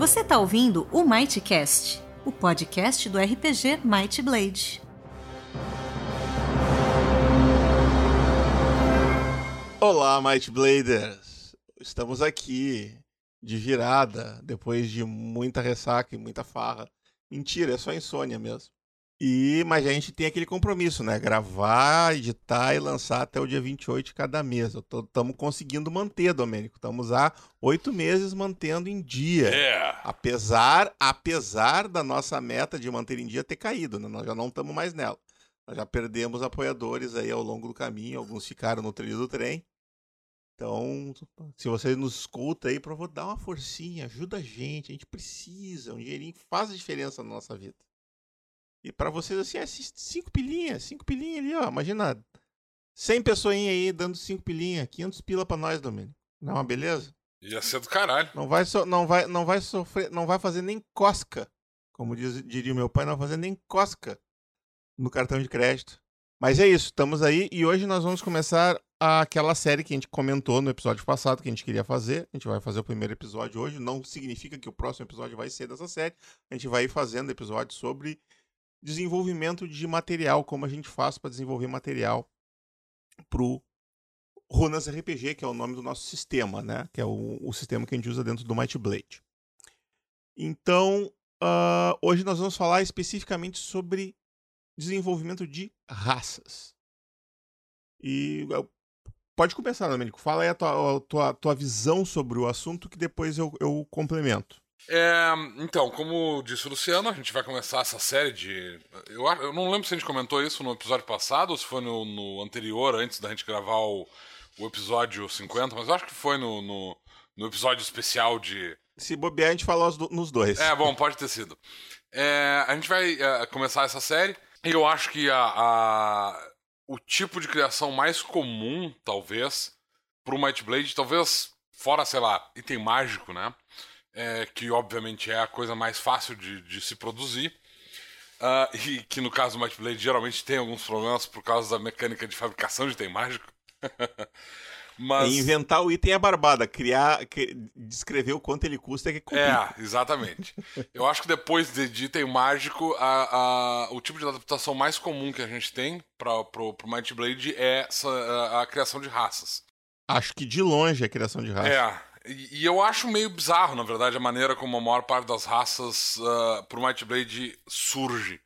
Você está ouvindo o Mightcast, o podcast do RPG Might Blade. Olá, Might Bladers! Estamos aqui de virada, depois de muita ressaca e muita farra. Mentira, é só insônia mesmo. E, mas a gente tem aquele compromisso, né? Gravar, editar e lançar até o dia 28 de cada mês. Estamos conseguindo manter, Domênico. Estamos há oito meses mantendo em dia. É. Apesar, apesar da nossa meta de manter em dia ter caído, né? Nós já não estamos mais nela. Nós já perdemos apoiadores aí ao longo do caminho. Alguns ficaram no trilho do trem. Então, se você nos escuta aí, por favor, dá uma forcinha, ajuda a gente. A gente precisa. Um dinheirinho faz a diferença na nossa vida. E para vocês, assim, é cinco pilinhas, cinco pilinhas ali, ó. Imagina 100 pessoinhas aí dando cinco pilinhas, 500 pila para nós, Domênico. Não é uma beleza? Ia ser do caralho. Não vai, so, não vai, não vai sofrer, não vai fazer nem cosca. Como diz, diria o meu pai, não vai fazer nem cosca no cartão de crédito. Mas é isso, estamos aí e hoje nós vamos começar aquela série que a gente comentou no episódio passado que a gente queria fazer. A gente vai fazer o primeiro episódio hoje, não significa que o próximo episódio vai ser dessa série. A gente vai ir fazendo episódios sobre desenvolvimento de material, como a gente faz para desenvolver material pro Runas RPG, que é o nome do nosso sistema, né? Que é o, o sistema que a gente usa dentro do Might Blade. Então, uh, hoje nós vamos falar especificamente sobre desenvolvimento de raças. E pode começar, Domenico. Fala aí a tua, a tua, a tua visão sobre o assunto que depois eu, eu complemento. É, então, como disse o Luciano, a gente vai começar essa série de. Eu, eu não lembro se a gente comentou isso no episódio passado ou se foi no, no anterior, antes da gente gravar o, o, episódio 50, mas eu acho que foi no, no, no episódio especial de. Se bobear, a gente falou nos dois. É, bom, pode ter sido. É, a gente vai é, começar essa série e eu acho que a, a, o tipo de criação mais comum, talvez, pro Might Blade, talvez fora, sei lá, item mágico, né? É, que obviamente é a coisa mais fácil de, de se produzir. Uh, e que no caso do Might Blade geralmente tem alguns problemas por causa da mecânica de fabricação de item mágico. Mas... Inventar o item é barbada, criar, descrever o quanto ele custa é que é É, exatamente. Eu acho que depois de, de item mágico, a, a, o tipo de adaptação mais comum que a gente tem para pro, pro Might Blade é essa, a, a, criação de raças. Acho que de longe é a criação de raças. É, e, eu acho meio bizarro, na verdade, a maneira como a maior parte das raças uh, pro Might Blade surge.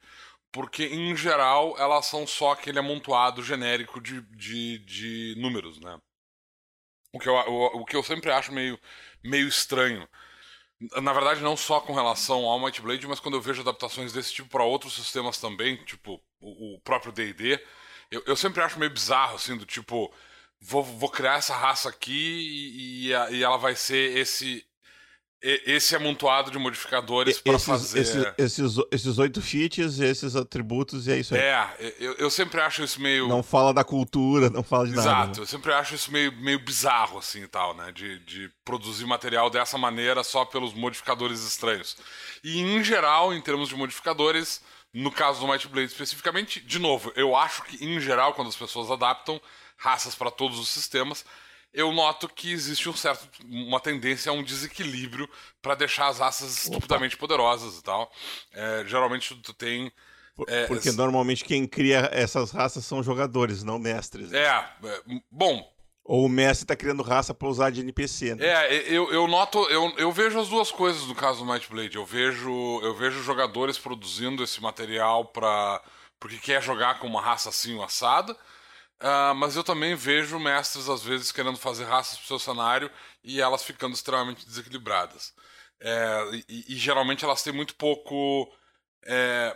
Porque, em geral, elas são só aquele amontoado genérico de, de, de números, né? O que, eu, o, o que eu sempre acho meio, meio estranho. Na verdade, não só com relação ao Might Blade, mas quando eu vejo adaptações desse tipo para outros sistemas também, tipo o, o próprio D&D, eu, eu sempre acho meio bizarro, assim, do tipo vou, vou criar essa raça aqui e, e, ela vai ser esse esse amontoado de modificadores para fazer. Esses, esses, esses oito feats, esses atributos, e é isso aí. É, eu, eu sempre acho isso meio. Não fala da cultura, não fala de Exato, nada. Exato, né? eu sempre acho isso meio, meio bizarro, assim e tal, né? De, de produzir material dessa maneira só pelos modificadores estranhos. E em geral, em termos de modificadores, no caso do Might Blade especificamente, de novo, eu acho que em geral, quando as pessoas adaptam raças para todos os sistemas, eu noto que existe um certo, uma tendência a um desequilíbrio para deixar as raças estupidamente poderosas e tal. É, geralmente tu tem. É, Porque normalmente quem cria essas raças são jogadores, não mestres. Né? É, é, bom. Ou o mestre tá criando raça para usar de NPC, né? É, eu, eu noto, eu, eu vejo as duas coisas no caso do Might Blade. Eu vejo, eu vejo jogadores produzindo esse material para porque quer jogar com uma raça assim, assada. Uh, mas eu também vejo mestres, às vezes, querendo fazer raças pro seu cenário e elas ficando extremamente desequilibradas. É, e, e, geralmente elas têm muito pouco. É,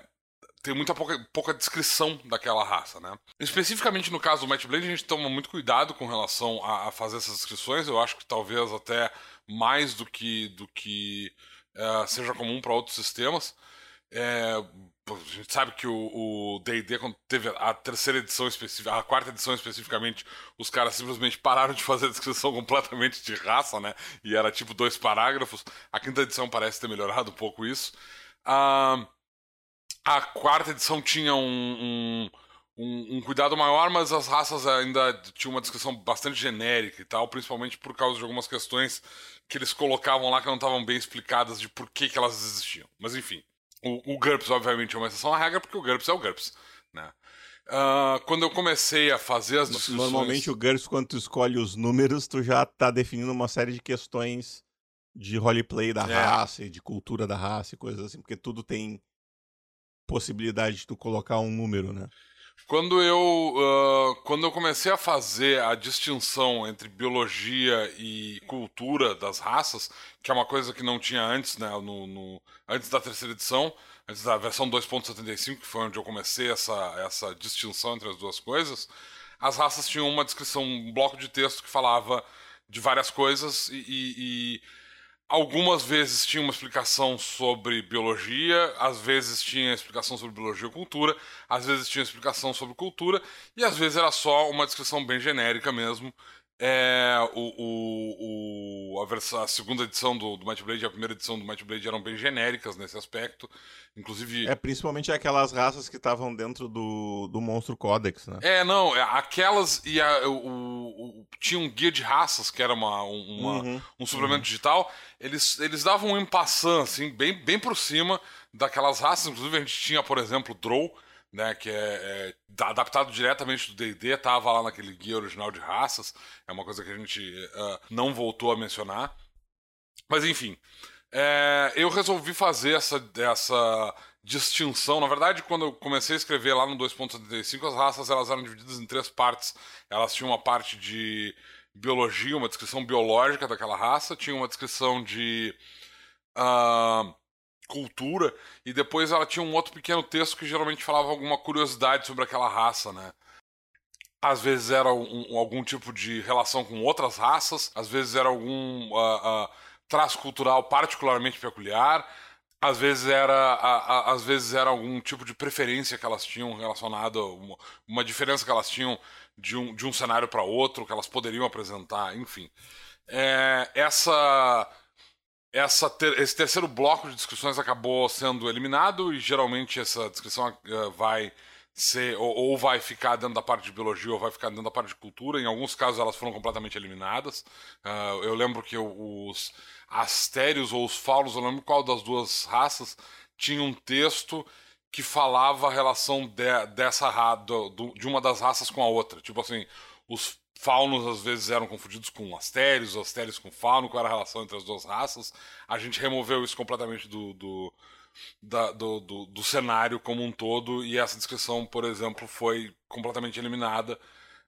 tem muita pouca, pouca descrição daquela raça, né? Especificamente no caso do Might Blade, a gente toma muito cuidado com relação a, a fazer essas descrições. Eu acho que talvez até mais do que, do que é, seja comum para outros sistemas. É, a gente sabe que o D&D, quando teve a terceira edição específica, a quarta edição especificamente, os caras simplesmente pararam de fazer a descrição completamente de raça, né? E era tipo dois parágrafos. A quinta edição parece ter melhorado um pouco isso. a quarta edição tinha um, um, um, um, cuidado maior, mas as raças ainda tinham uma descrição bastante genérica e tal, principalmente por causa de algumas questões que eles colocavam lá que não estavam bem explicadas de por que, que elas existiam. Mas enfim, o, o GURPS obviamente é uma exceção à regra, porque o GURPS é o GURPS. Né? Uh, quando eu comecei a fazer as discussões... Normalmente o GURPS, quando tu escolhe os números, tu já está definindo uma série de questões de roleplay da é. raça e de cultura da raça e coisas assim, porque tudo tem possibilidade de tu colocar um número, né? Quando eu, uh, quando eu comecei a fazer a distinção entre biologia e cultura das raças, que é uma coisa que não tinha antes, né, no, no antes da terceira edição, antes da versão 2.75, que foi onde eu comecei essa, essa distinção entre as duas coisas, as raças tinham uma descrição, um bloco de texto que falava de várias coisas e, e, e Algumas vezes tinha uma explicação sobre biologia, às vezes tinha explicação sobre biologia e cultura, às vezes tinha explicação sobre cultura, e às vezes era só uma descrição bem genérica mesmo, é, o, o, o a, versão, a, segunda edição do, do Might Blade e a primeira edição do Might Blade eram bem genéricas nesse aspecto. Inclusive. É, principalmente aquelas raças que estavam dentro do, do Monstro Codex, né? É, não, é, aquelas e a, o, o, tinha um guia de raças, que era uma, uma uhum, um suplemento uhum. digital. Eles, eles davam um empassan, assim, bem, bem por cima daquelas raças. Inclusive, a gente tinha, por exemplo, Drow né, que é, é adaptado diretamente do D&D, estava lá naquele guia original de raças, é uma coisa que a gente uh, não voltou a mencionar. Mas enfim, é, eu resolvi fazer essa, essa distinção. Na verdade, quando eu comecei a escrever lá no 2.75, as raças elas eram divididas em três partes. Elas tinham uma parte de biologia, uma descrição biológica daquela raça, tinha uma descrição de... Uh, cultura, e depois ela tinha um outro pequeno texto que geralmente falava alguma curiosidade sobre aquela raça, né? Às vezes era um, algum tipo de relação com outras raças, às vezes era algum uh, uh, traço cultural particularmente peculiar, às vezes era uh, às vezes era algum tipo de preferência que elas tinham relacionado uma, uma diferença que elas tinham de um, de um cenário para outro que elas poderiam apresentar enfim é, essa essa ter, esse terceiro bloco de discussões acabou sendo eliminado e geralmente essa discussão uh, vai ser ou, ou, vai ficar dentro da parte de biologia ou vai ficar dentro da parte de cultura. Em alguns casos elas foram completamente eliminadas. Uh, eu lembro que os astérios ou os faunos, eu lembro qual das duas raças, tinha um texto que falava a relação de, dessa do, de uma das raças com a outra. Tipo assim, os faunos às vezes eram confundidos com astérios, astérios com fauno, qual era a relação entre as duas raças. A gente removeu isso completamente do, do, da, do, do, do, cenário como um todo, e essa descrição, por exemplo, foi completamente eliminada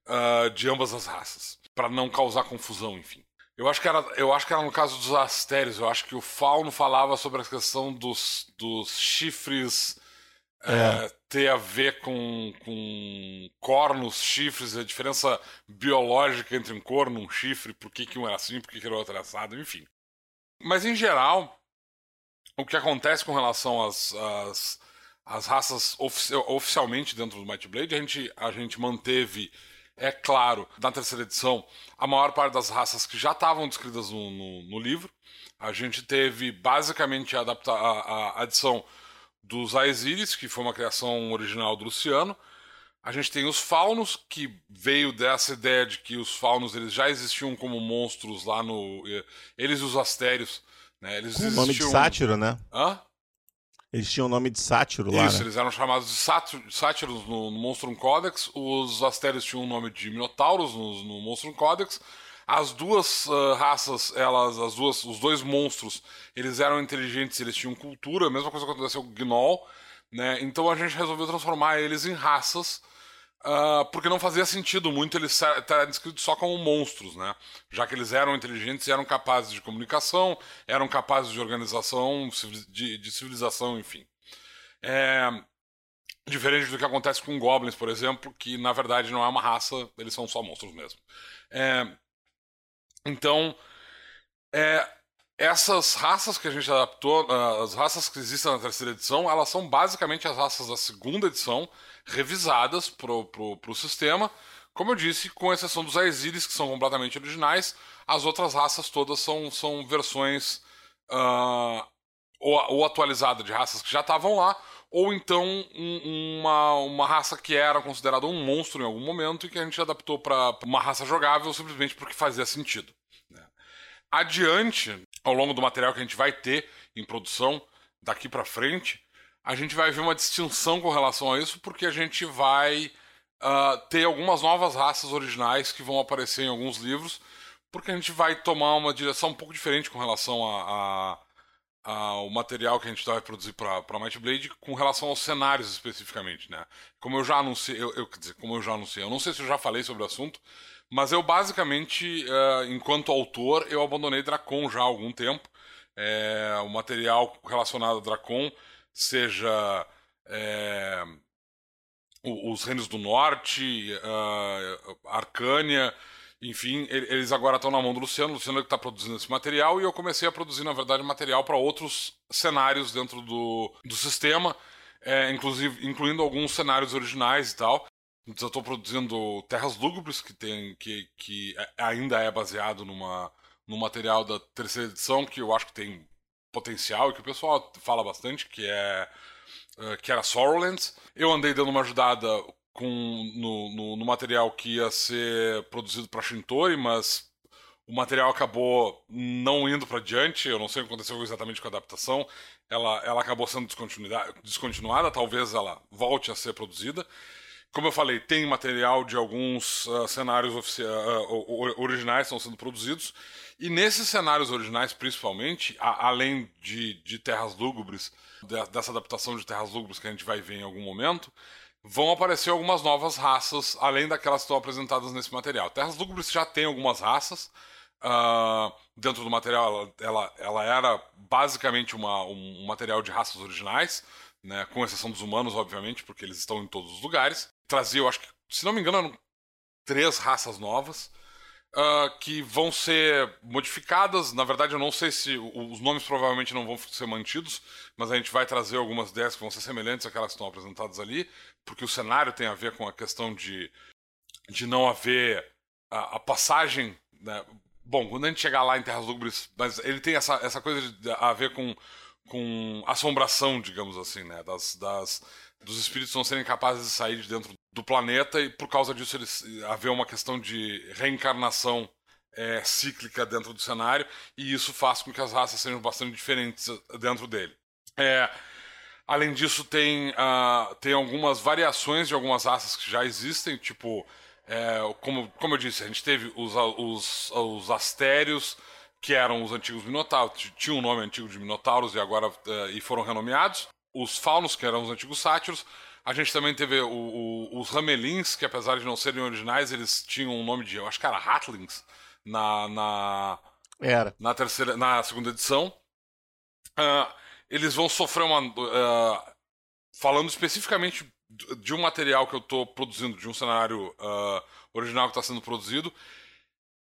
uh, de ambas as raças, para não causar confusão, enfim. Eu acho, que era, eu acho que era no caso dos astérios, eu acho que o fauno falava sobre a questão dos, dos chifres é. É, ter a ver com, com cornos, chifres, a diferença biológica entre um corno um chifre, por que, que um era assim, por que, que era outro assado, enfim. Mas em geral, o que acontece com relação às, às, às raças ofici oficialmente dentro do Might Blade, a gente, a gente manteve, é claro, na terceira edição, a maior parte das raças que já estavam descritas no, no, no livro. A gente teve basicamente a, a, a adição dos Aesiris, que foi uma criação original do Luciano. A gente tem os faunos, que veio dessa ideia de que os faunos eles já existiam como monstros lá no. Eh, eles e os astérios. Né? Eles Com o nome de sátiro, né? Hã? Eles tinham o nome de sátiro lá. Isso, né? eles eram chamados de sátiros no, no Monstrum Codex. Os astérios tinham o nome de minotauros no, no Monstrum Codex. As duas uh, raças, elas, as duas, os dois monstros, eles eram inteligentes, eles tinham cultura, a mesma coisa que aconteceu com o Gnoll, né? Então a gente resolveu transformar eles em raças, uh, porque não fazia sentido muito eles estarem descritos só como monstros, né? Já que eles eram inteligentes eram capazes de comunicação, eram capazes de organização, de, de civilização, enfim. É, Diferente do que acontece com goblins, por exemplo, que na verdade não é uma raça, eles são só monstros mesmo. É, então, é, essas raças que a gente adaptou, ah, as raças que existem na terceira edição, elas são basicamente as raças da segunda edição, revisadas pro, pro, pro sistema. Como eu disse, com exceção dos Aesiris, que são completamente originais, as outras raças todas são, são versões uh, ou, ou atualizadas de raças que já estavam lá, ou então um, uma, uma raça que era considerada um monstro em algum momento e que a gente adaptou para uma raça jogável simplesmente porque fazia sentido. Né? Adiante, ao longo do material que a gente vai ter em produção daqui para frente, a gente vai ver uma distinção com relação a isso, porque a gente vai uh, ter algumas novas raças originais que vão aparecer em alguns livros, porque a gente vai tomar uma direção um pouco diferente com relação a, a o material que a gente vai produzir para Might Blade com relação aos cenários especificamente, né? Como eu já anunciei, eu, eu, quer dizer, como eu já anunciei, eu não sei se eu já falei sobre o assunto, mas eu basicamente, uh, enquanto autor, eu abandonei Dracon já há algum tempo. É, o material relacionado a Dracon, seja é, os Reinos do Norte, uh, Arcânia, enfim, eles agora estão na mão do Luciano, o Luciano é que está produzindo esse material, e eu comecei a produzir, na verdade, material para outros cenários dentro do, do sistema, é, inclusive incluindo alguns cenários originais e tal. Então, eu estou produzindo Terras Lúgubres, que, tem, que, que é, ainda é baseado numa, no material da terceira edição, que eu acho que tem potencial e que o pessoal fala bastante, que é uh, que era Sorrowlands. Eu andei dando uma ajudada com, no, no, no material que ia ser produzido para Shintori, mas o material acabou não indo para diante. Eu não sei o que aconteceu exatamente com a adaptação. Ela, ela acabou sendo descontinuada, talvez ela volte a ser produzida. Como eu falei, tem material de alguns uh, cenários uh, originais estão sendo produzidos. E nesses cenários originais, principalmente, a, além de, de Terras Lúgubres, de, dessa adaptação de Terras Lúgubres que a gente vai ver em algum momento, vão aparecer algumas novas raças, além daquelas que estão apresentadas nesse material. Terras Lúgubres já tem algumas raças. Uh, dentro do material, ela, ela era basicamente uma, um, material de raças originais, né, com exceção dos humanos, obviamente, porque eles estão em todos os lugares. Trazia, eu acho que, se não me engano, eram três raças novas. Uh, que vão ser modificadas. Na verdade, eu não sei se os nomes provavelmente não vão ser mantidos, mas a gente vai trazer algumas ideias que vão ser semelhantes àquelas que estão apresentadas ali, porque o cenário tem a ver com a questão de, de não haver a, a passagem. Né? Bom, quando a gente chegar lá em Terras Lúgubres, mas ele tem essa, essa coisa de, a ver com, com assombração, digamos assim, né? das, das, dos espíritos não serem capazes de sair de dentro do planeta e por causa disso eles haver uma questão de reencarnação é, cíclica dentro do cenário e isso faz com que as raças sejam bastante diferentes dentro dele. É, além disso tem, uh, tem algumas variações de algumas raças que já existem, tipo é, como, como eu disse, a gente teve os, os, os astérios que eram os antigos minotauros, tinham um nome antigo de minotauros e agora uh, e foram renomeados. Os faunos, que eram os antigos sátiros, a gente também teve o, o, os Ramelins, que apesar de não serem originais, eles tinham um nome de, eu acho que era Hatlings, na, na, era. na, terceira, na segunda edição. Uh, eles vão sofrer uma. Uh, falando especificamente de um material que eu estou produzindo, de um cenário uh, original que está sendo produzido,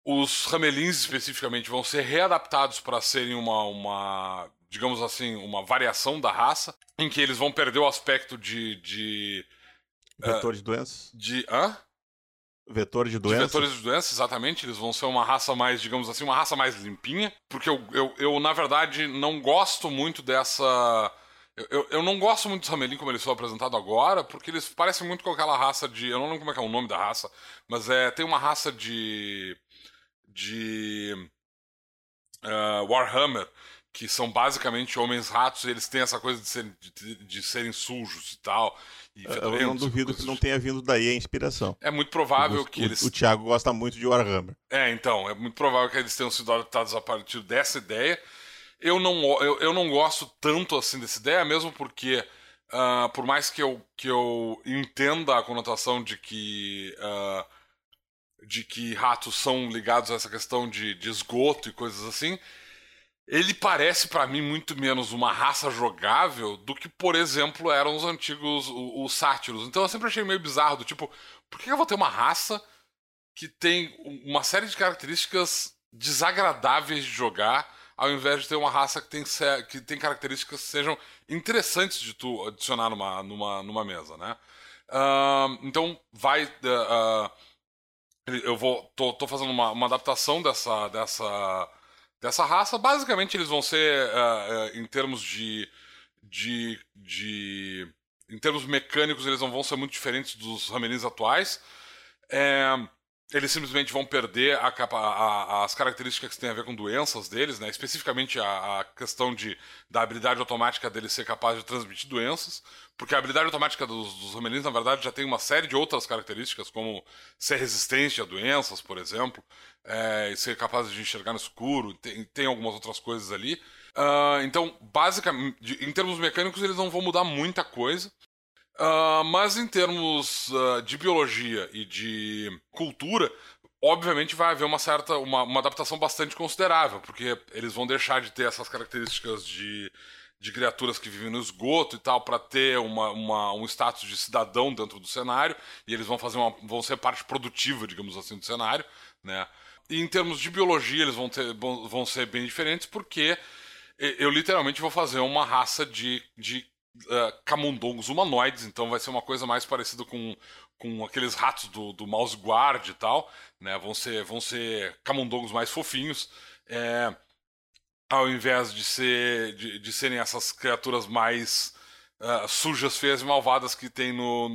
os Ramelins especificamente vão ser readaptados para serem uma, uma digamos assim, uma variação da raça, em que eles vão perder o aspecto de. de Vetor uh, de doenças? De. Hã? Vetor de doenças. De vetores de doenças, exatamente. Eles vão ser uma raça mais, digamos assim, uma raça mais limpinha. Porque eu, eu, eu na verdade, não gosto muito dessa. Eu, eu, eu, não gosto muito dos Ramelin como eles são apresentados agora, porque eles parecem muito com aquela raça de. Eu não lembro como é que é o nome da raça, mas é tem uma raça de. de. Uh, Warhammer, que são basicamente homens-ratos, eles têm essa coisa de, ser, de, de serem sujos e tal. E eu não duvido que não tenha vindo daí a inspiração. É muito provável o, que eles. O Thiago gosta muito de Warhammer. É, então, é muito provável que eles tenham sido adaptados a partir dessa ideia. Eu não, eu, eu não gosto tanto assim dessa ideia, mesmo porque, uh, por mais que eu, que eu entenda a conotação de que. Uh, de que ratos são ligados a essa questão de, de esgoto e coisas assim, ele parece para mim muito menos uma raça jogável do que, por exemplo, eram os antigos os, os sátiros. Então eu sempre achei meio bizarro do tipo, por que eu vou ter uma raça que tem uma série de características desagradáveis de jogar, ao invés de ter uma raça que tem, que tem características que sejam interessantes de tu adicionar numa, numa, numa mesa, né? Uh, então vai. Uh, uh, eu vou. tô, tô fazendo uma, uma adaptação dessa. dessa dessa raça. Basicamente, eles vão ser, uh, uh, em termos de, de, de. Em termos mecânicos, eles não vão ser muito diferentes dos Ramelins atuais. É, eles simplesmente vão perder a, a, as características que têm a ver com doenças deles, né? especificamente a, a, questão de, da habilidade automática deles ser capaz de transmitir doenças, porque a habilidade automática dos, dos na verdade, já tem uma série de outras características, como ser resistente a doenças, por exemplo, é, e ser capaz de enxergar no escuro, tem, tem algumas outras coisas ali. Uh, então, basicamente, em termos mecânicos, eles não vão mudar muita coisa. Uh, mas em termos uh, de biologia e de cultura, obviamente vai haver uma certa uma, uma, adaptação bastante considerável, porque eles vão deixar de ter essas características de, de criaturas que vivem no esgoto e tal para ter uma, uma, um status de cidadão dentro do cenário e eles vão fazer uma, vão ser parte produtiva, digamos assim, do cenário, né? E em termos de biologia eles vão ter vão, ser bem diferentes porque eu literalmente vou fazer uma raça de, de uh, camundongos humanoides, então vai ser uma coisa mais parecida com, com aqueles ratos do, do mouse guard e tal, né? Vão ser, vão ser camundongos mais fofinhos, é, ao invés de, ser, de, de serem essas criaturas mais uh, sujas, feias e malvadas que tem no,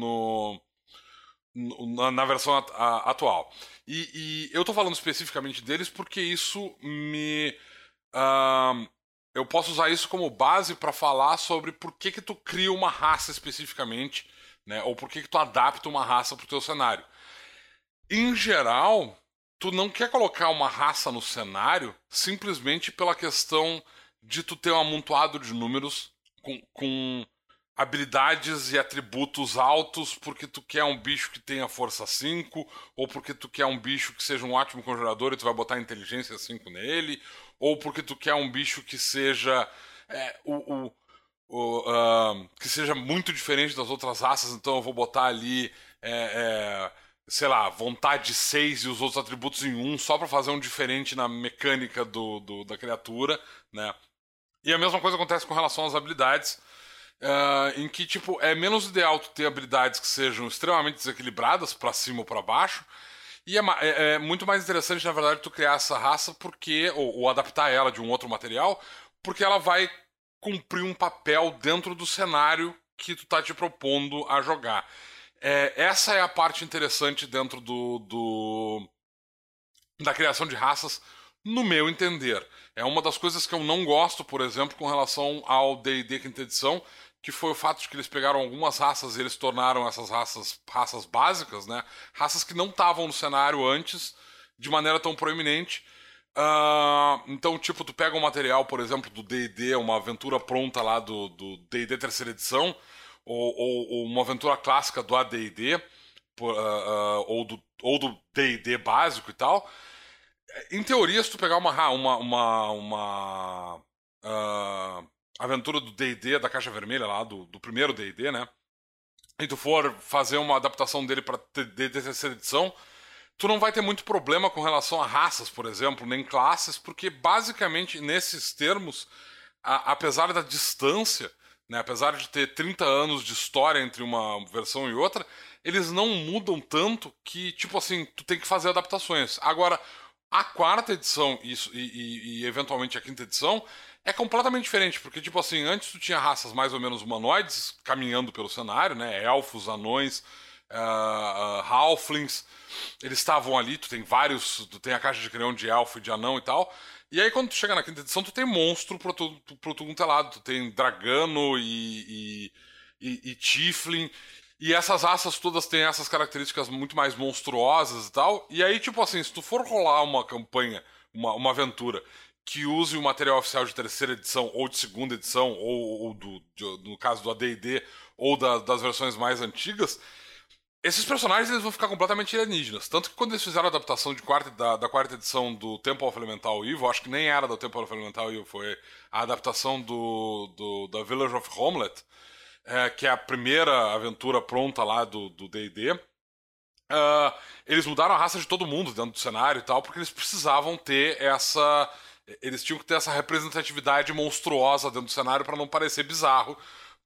no, na, versão atual. E, e, eu estou falando especificamente deles porque isso me. Uh, eu posso usar isso como base para falar sobre por que, que tu cria uma raça especificamente, né? Ou por que, que tu adapta uma raça para o teu cenário. Em geral, tu não quer colocar uma raça no cenário simplesmente pela questão de tu ter um amontoado de números com, com habilidades e atributos altos porque tu quer um bicho que tenha força 5, ou porque tu quer um bicho que seja um ótimo conjurador e tu vai botar inteligência 5 nele, ou porque tu quer um bicho que seja é, o, o, o uh, que seja muito diferente das outras raças, então eu vou botar ali é, é, sei lá, vontade 6 e os outros atributos em 1 um, só para fazer um diferente na mecânica do, do, da criatura, né? E a mesma coisa acontece com relação às habilidades, uh, em que tipo é menos ideal tu ter habilidades que sejam extremamente desequilibradas para cima ou para baixo, e é, é, é, muito mais interessante, na verdade, tu criar essa raça porque. Ou, ou, adaptar ela de um outro material, porque ela vai cumprir um papel dentro do cenário que tu tá te propondo a jogar. É, essa é a parte interessante dentro do, do. da criação de raças, no meu entender. É uma das coisas que eu não gosto, por exemplo, com relação ao DD quinta edição, que foi o fato de que eles pegaram algumas raças e eles tornaram essas raças raças básicas, né? Raças que não estavam no cenário antes de maneira tão proeminente. Uh, então, tipo, tu pega um material, por exemplo, do D&D, uma aventura pronta lá do D&D terceira edição, ou, ou, ou, uma aventura clássica do AD&D, uh, uh, ou do ou do D&D básico e tal. Em teoria, se tu pegar uma uma uma, uma uh, aventura do D&D, da Caixa Vermelha lá, do, do primeiro D&D, né? E tu for fazer uma adaptação dele pra D&D terceira edição, tu não vai ter muito problema com relação a raças, por exemplo, nem classes, porque basicamente nesses termos, a, apesar da distância, né, apesar de ter 30 anos de história entre uma versão e outra, eles não mudam tanto que, tipo assim, tu tem que fazer adaptações. Agora, a quarta edição e, e, e eventualmente a quinta edição é completamente diferente, porque, tipo assim, antes tu tinha raças mais ou menos humanoides caminhando pelo cenário, né? Elfos, anões, uh, uh, halflings, eles estavam ali, tu tem vários, tu tem a caixa de crião de elfo e de anão e tal. E aí, quando tu chega na quinta edição, tu tem monstro pro tudo, pro é lado. Tu tem dragano e, e, e, e tiflin. E essas raças todas têm essas características muito mais monstruosas e tal. E aí, tipo assim, se tu for rolar uma campanha, uma, uma aventura que use o material oficial de terceira edição ou de segunda edição, ou, ou do, de, no caso do AD&D, ou da, das versões mais antigas, esses personagens eles vão ficar completamente alienígenas. Tanto que quando eles fizeram a adaptação de quarta, da, da quarta edição do Temple of Elemental Evil, acho que nem era do Temple of Elemental Evil, foi a adaptação do, do da Village of Homelet, é, que é a primeira aventura pronta lá do D&D. Uh, eles mudaram a raça de todo mundo dentro do cenário e tal, porque eles precisavam ter essa eles tinham que ter essa representatividade monstruosa dentro do cenário para não parecer bizarro.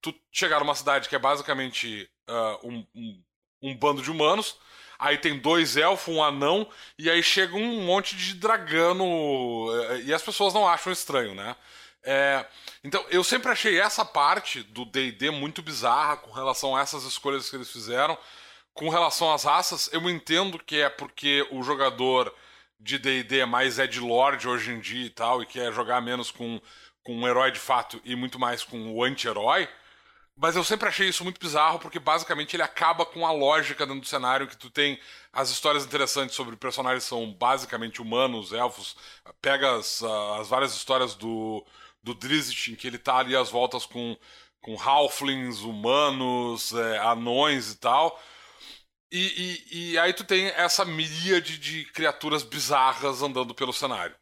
Tu chegar numa cidade que é basicamente uh, um, um, um, bando de humanos, aí tem dois elfos, um anão, e aí chega um monte de dragano, eh, e as pessoas não acham estranho, né? É, então, eu sempre achei essa parte do DD muito bizarra com relação a essas escolhas que eles fizeram. Com relação às raças, eu entendo que é porque o jogador de DD é mais Ed Lord hoje em dia e tal, e quer jogar menos com, com um herói de fato e muito mais com o anti-herói. Mas eu sempre achei isso muito bizarro, porque basicamente ele acaba com a lógica dentro do cenário, que tu tem as histórias interessantes sobre personagens que são basicamente humanos, elfos. Pega as, as várias histórias do, do Drizzt, em que ele tá ali às voltas com, com halflings, humanos, é, anões e tal. E, e, e, aí tu tem essa miríade de criaturas bizarras andando pelo cenário.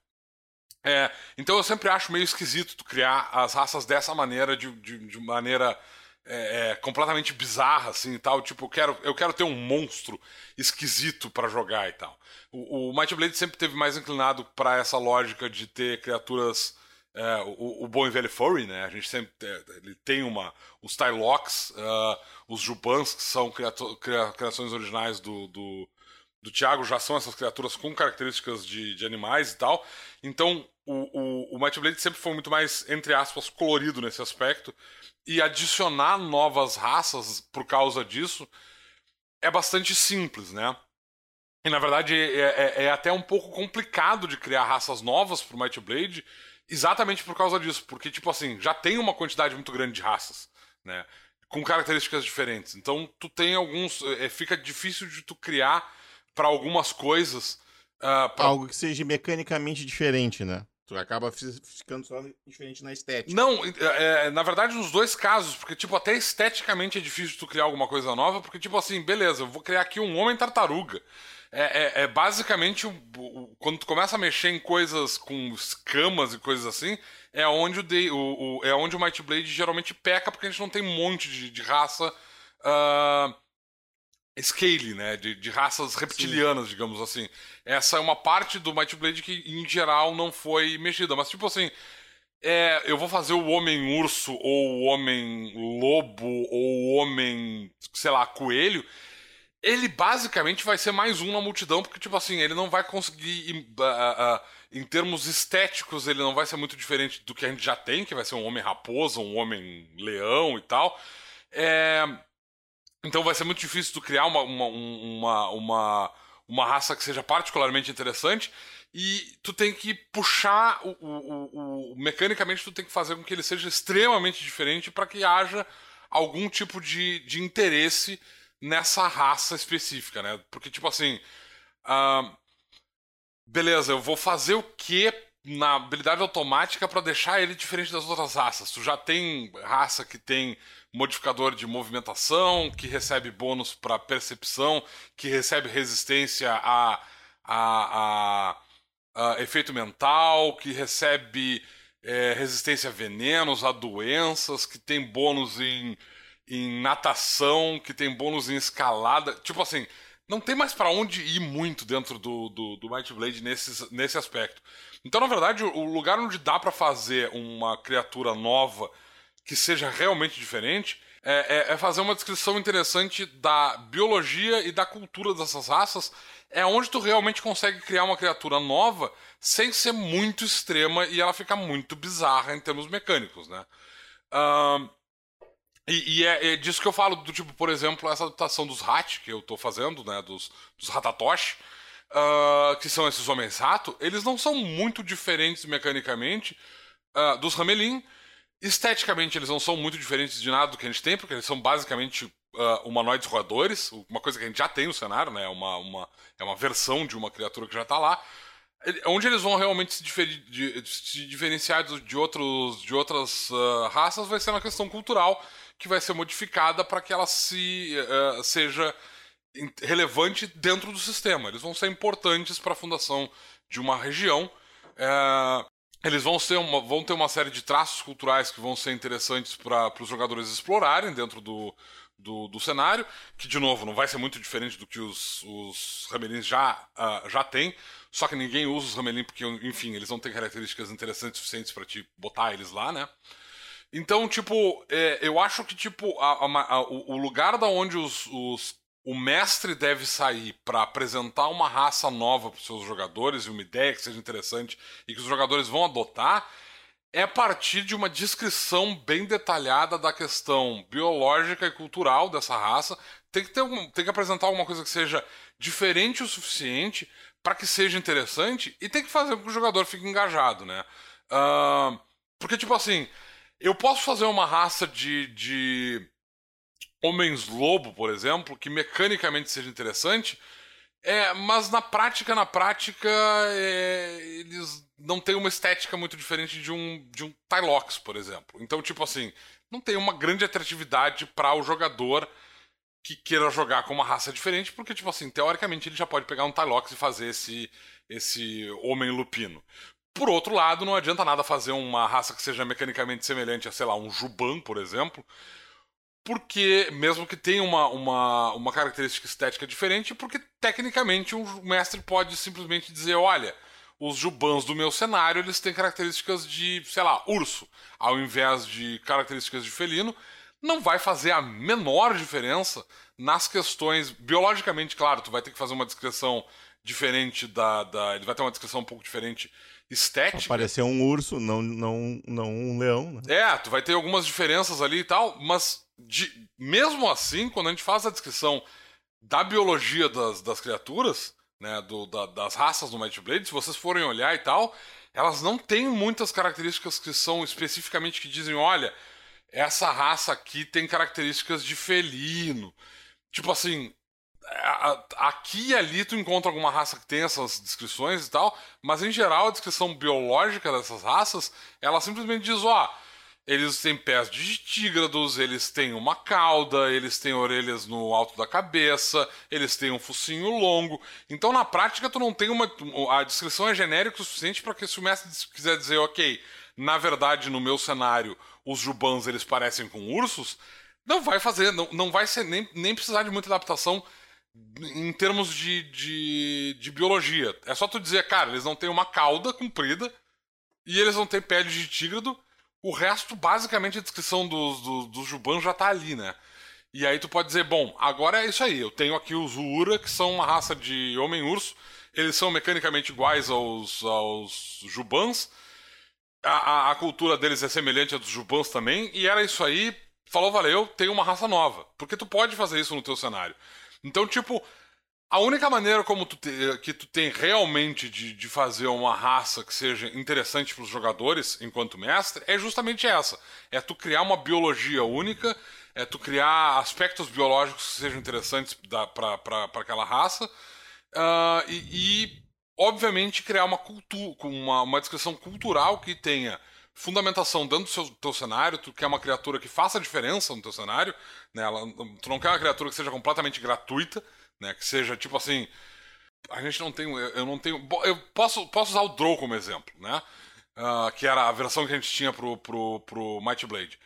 É, então eu sempre acho meio esquisito tu criar as raças dessa maneira, de, de, de maneira é, é, completamente bizarra, assim e tal. Tipo, eu quero, eu quero ter um monstro esquisito para jogar e tal. O, o Might Blade sempre teve mais inclinado para essa lógica de ter criaturas é, o, o, bom e velho Furry, né? A gente sempre é, ele tem uma. Os Tylocks, uh, os Jubans, que são criações originais do, do, do Thiago, já são essas criaturas com características de, de animais e tal. Então, o, o, o Might Blade sempre foi muito mais, entre aspas, colorido nesse aspecto. E adicionar novas raças por causa disso é bastante simples, né? E na verdade é, é, é até um pouco complicado de criar raças novas pro Might Blade Exatamente por causa disso, porque, tipo assim, já tem uma quantidade muito grande de raças, né? Com características diferentes. Então, tu tem alguns. É, fica difícil de tu criar para algumas coisas. Uh, pra... Algo que seja mecanicamente diferente, né? Tu acaba ficando só diferente na estética. Não, é, é, na verdade, nos dois casos, porque, tipo, até esteticamente é difícil tu criar alguma coisa nova, porque, tipo assim, beleza, eu vou criar aqui um homem tartaruga. É, é, é basicamente quando tu começa a mexer em coisas com escamas e coisas assim, é onde o, de, o, o, é onde o Might Blade geralmente peca, porque a gente não tem um monte de, de raça uh, scale, né? De, de raças reptilianas, Sim. digamos assim. Essa é uma parte do Might Blade que, em geral, não foi mexida. Mas, tipo assim, é, eu vou fazer o homem urso, ou o homem lobo, ou o homem, sei lá, coelho ele basicamente vai ser mais um na multidão, porque, tipo assim, ele não vai conseguir. Uh, uh, em termos estéticos, ele não vai ser muito diferente do que a gente já tem, que vai ser um homem raposa, um homem leão e tal. É... Então vai ser muito difícil tu criar uma, uma, uma, uma, uma raça que seja particularmente interessante. E tu tem que puxar o, o, o, o mecanicamente tu tem que fazer com que ele seja extremamente diferente para que haja algum tipo de, de interesse nessa raça específica, né? Porque, tipo assim. Uh, beleza, eu vou fazer o que na habilidade automática para deixar ele diferente das outras raças. Tu já tem raça que tem modificador de movimentação, que recebe bônus para percepção, que recebe resistência a, a, a, a efeito mental, que recebe é, resistência a venenos, a doenças, que tem bônus em em natação, que tem bônus em escalada. Tipo assim, não tem mais para onde ir muito dentro do, do, do Might Blade nesse, nesse aspecto. Então, na verdade, o lugar onde dá para fazer uma criatura nova que seja realmente diferente é, é, é, fazer uma descrição interessante da biologia e da cultura dessas raças. É onde tu realmente consegue criar uma criatura nova sem ser muito extrema e ela ficar muito bizarra em termos mecânicos, né? Uh, e, e é, é, disso que eu falo, do tipo, por exemplo, essa adaptação dos Hat que eu tô fazendo, né? Dos, dos Ratatoshi, uh, que são esses homens rato, eles não são muito diferentes mecanicamente uh, dos Ramelin. Esteticamente, eles não são muito diferentes de nada do que a gente tem, porque eles são basicamente uh, humanoides roedores, uma coisa que a gente já tem no cenário, né? É uma, uma, é uma versão de uma criatura que já tá lá. Onde eles vão realmente se, de, se diferenciar de, outros, de outras raças vai ser na questão cultural que vai ser modificada para que ela se uh, seja relevante dentro do sistema. Eles vão ser importantes para a fundação de uma região. Uh, eles vão, ser uma, vão ter uma série de traços culturais que vão ser interessantes para os jogadores explorarem dentro do, do, do, cenário, que de novo não vai ser muito diferente do que os, os Ramelins já, uh, já têm, só que ninguém usa os Ramelin porque, enfim, eles não têm características interessantes suficientes para te botar eles lá, né? Então, tipo, é, eu acho que, tipo, a, a, a, o lugar da onde os, os, o mestre deve sair para apresentar uma raça nova para seus jogadores e uma ideia que seja interessante e que os jogadores vão adotar, é a partir de uma descrição bem detalhada da questão biológica e cultural dessa raça. Tem que, ter tem que apresentar alguma coisa que seja diferente o suficiente para que seja interessante e tem que fazer com que o jogador fique engajado, né? Uh, porque, tipo assim, eu posso fazer uma raça de, de homens-lobo, por exemplo, que mecanicamente seja interessante, é, mas na prática, na prática, é, eles não têm uma estética muito diferente de um, de um Tylox, por exemplo. Então, tipo assim, não tem uma grande atratividade para o jogador que queira jogar com uma raça diferente, porque, tipo assim, teoricamente ele já pode pegar um Tylox e fazer esse, esse homem lupino. Por outro lado, não adianta nada fazer uma raça que seja mecanicamente semelhante a, sei lá, um Juban, por exemplo, porque, mesmo que tenha uma, uma, uma característica estética diferente, porque tecnicamente um mestre pode simplesmente dizer: olha, os Jubans do meu cenário eles têm características de, sei lá, urso, ao invés de características de felino. Não vai fazer a menor diferença nas questões. Biologicamente, claro, tu vai ter que fazer uma descrição diferente da. da ele vai ter uma descrição um pouco diferente estética. Aparecer um urso, não, não, não um leão. Né? É, tu vai ter algumas diferenças ali e tal, mas de, mesmo assim, quando a gente faz a descrição da biologia das, das criaturas, né, do, da, das raças do Might Blade, se vocês forem olhar e tal, elas não têm muitas características que são especificamente que dizem, olha, essa raça aqui tem características de felino. Tipo assim, aqui e ali tu encontra alguma raça que tem essas descrições e tal, mas em geral a descrição biológica dessas raças, ela simplesmente diz, ó, eles têm pés de tígrados, eles têm uma cauda, eles têm orelhas no alto da cabeça, eles têm um focinho longo. Então, na prática, tu não tem uma. A descrição é genérica o suficiente para que se o mestre quiser dizer, ok, na verdade, no meu cenário, os jubans eles parecem com ursos, não vai fazer, não, não vai ser nem, nem precisar de muita adaptação em termos de, de, de biologia. É só tu dizer, cara, eles não têm uma cauda comprida e eles não têm pele de tígrado o resto, basicamente, a descrição dos, dos, dos já tá ali, né? E aí tu pode dizer, bom, agora é isso aí. Eu tenho aqui os Ura, que são uma raça de homem-urso. Eles são mecanicamente iguais aos, aos Jubans. A, a, a, cultura deles é semelhante à dos Jubans também. E era isso aí. Falou, valeu, tem uma raça nova. Porque tu pode fazer isso no teu cenário. Então, tipo, a única maneira como tu te, que tu tem realmente de, de fazer uma raça que seja interessante para os jogadores enquanto mestre é justamente essa. É tu criar uma biologia única, é tu criar aspectos biológicos que sejam interessantes para aquela raça uh, e, e, obviamente, criar uma cultura, uma, uma descrição cultural que tenha fundamentação dentro do seu teu cenário, tu quer uma criatura que faça diferença no teu cenário, né? Ela, tu não quer uma criatura que seja completamente gratuita, né? Que seja tipo assim, a gente não tem, eu não tenho, eu posso, posso usar o Drow como exemplo, né? Uh, que era a versão que a gente tinha pro, pro, pro Might Blade.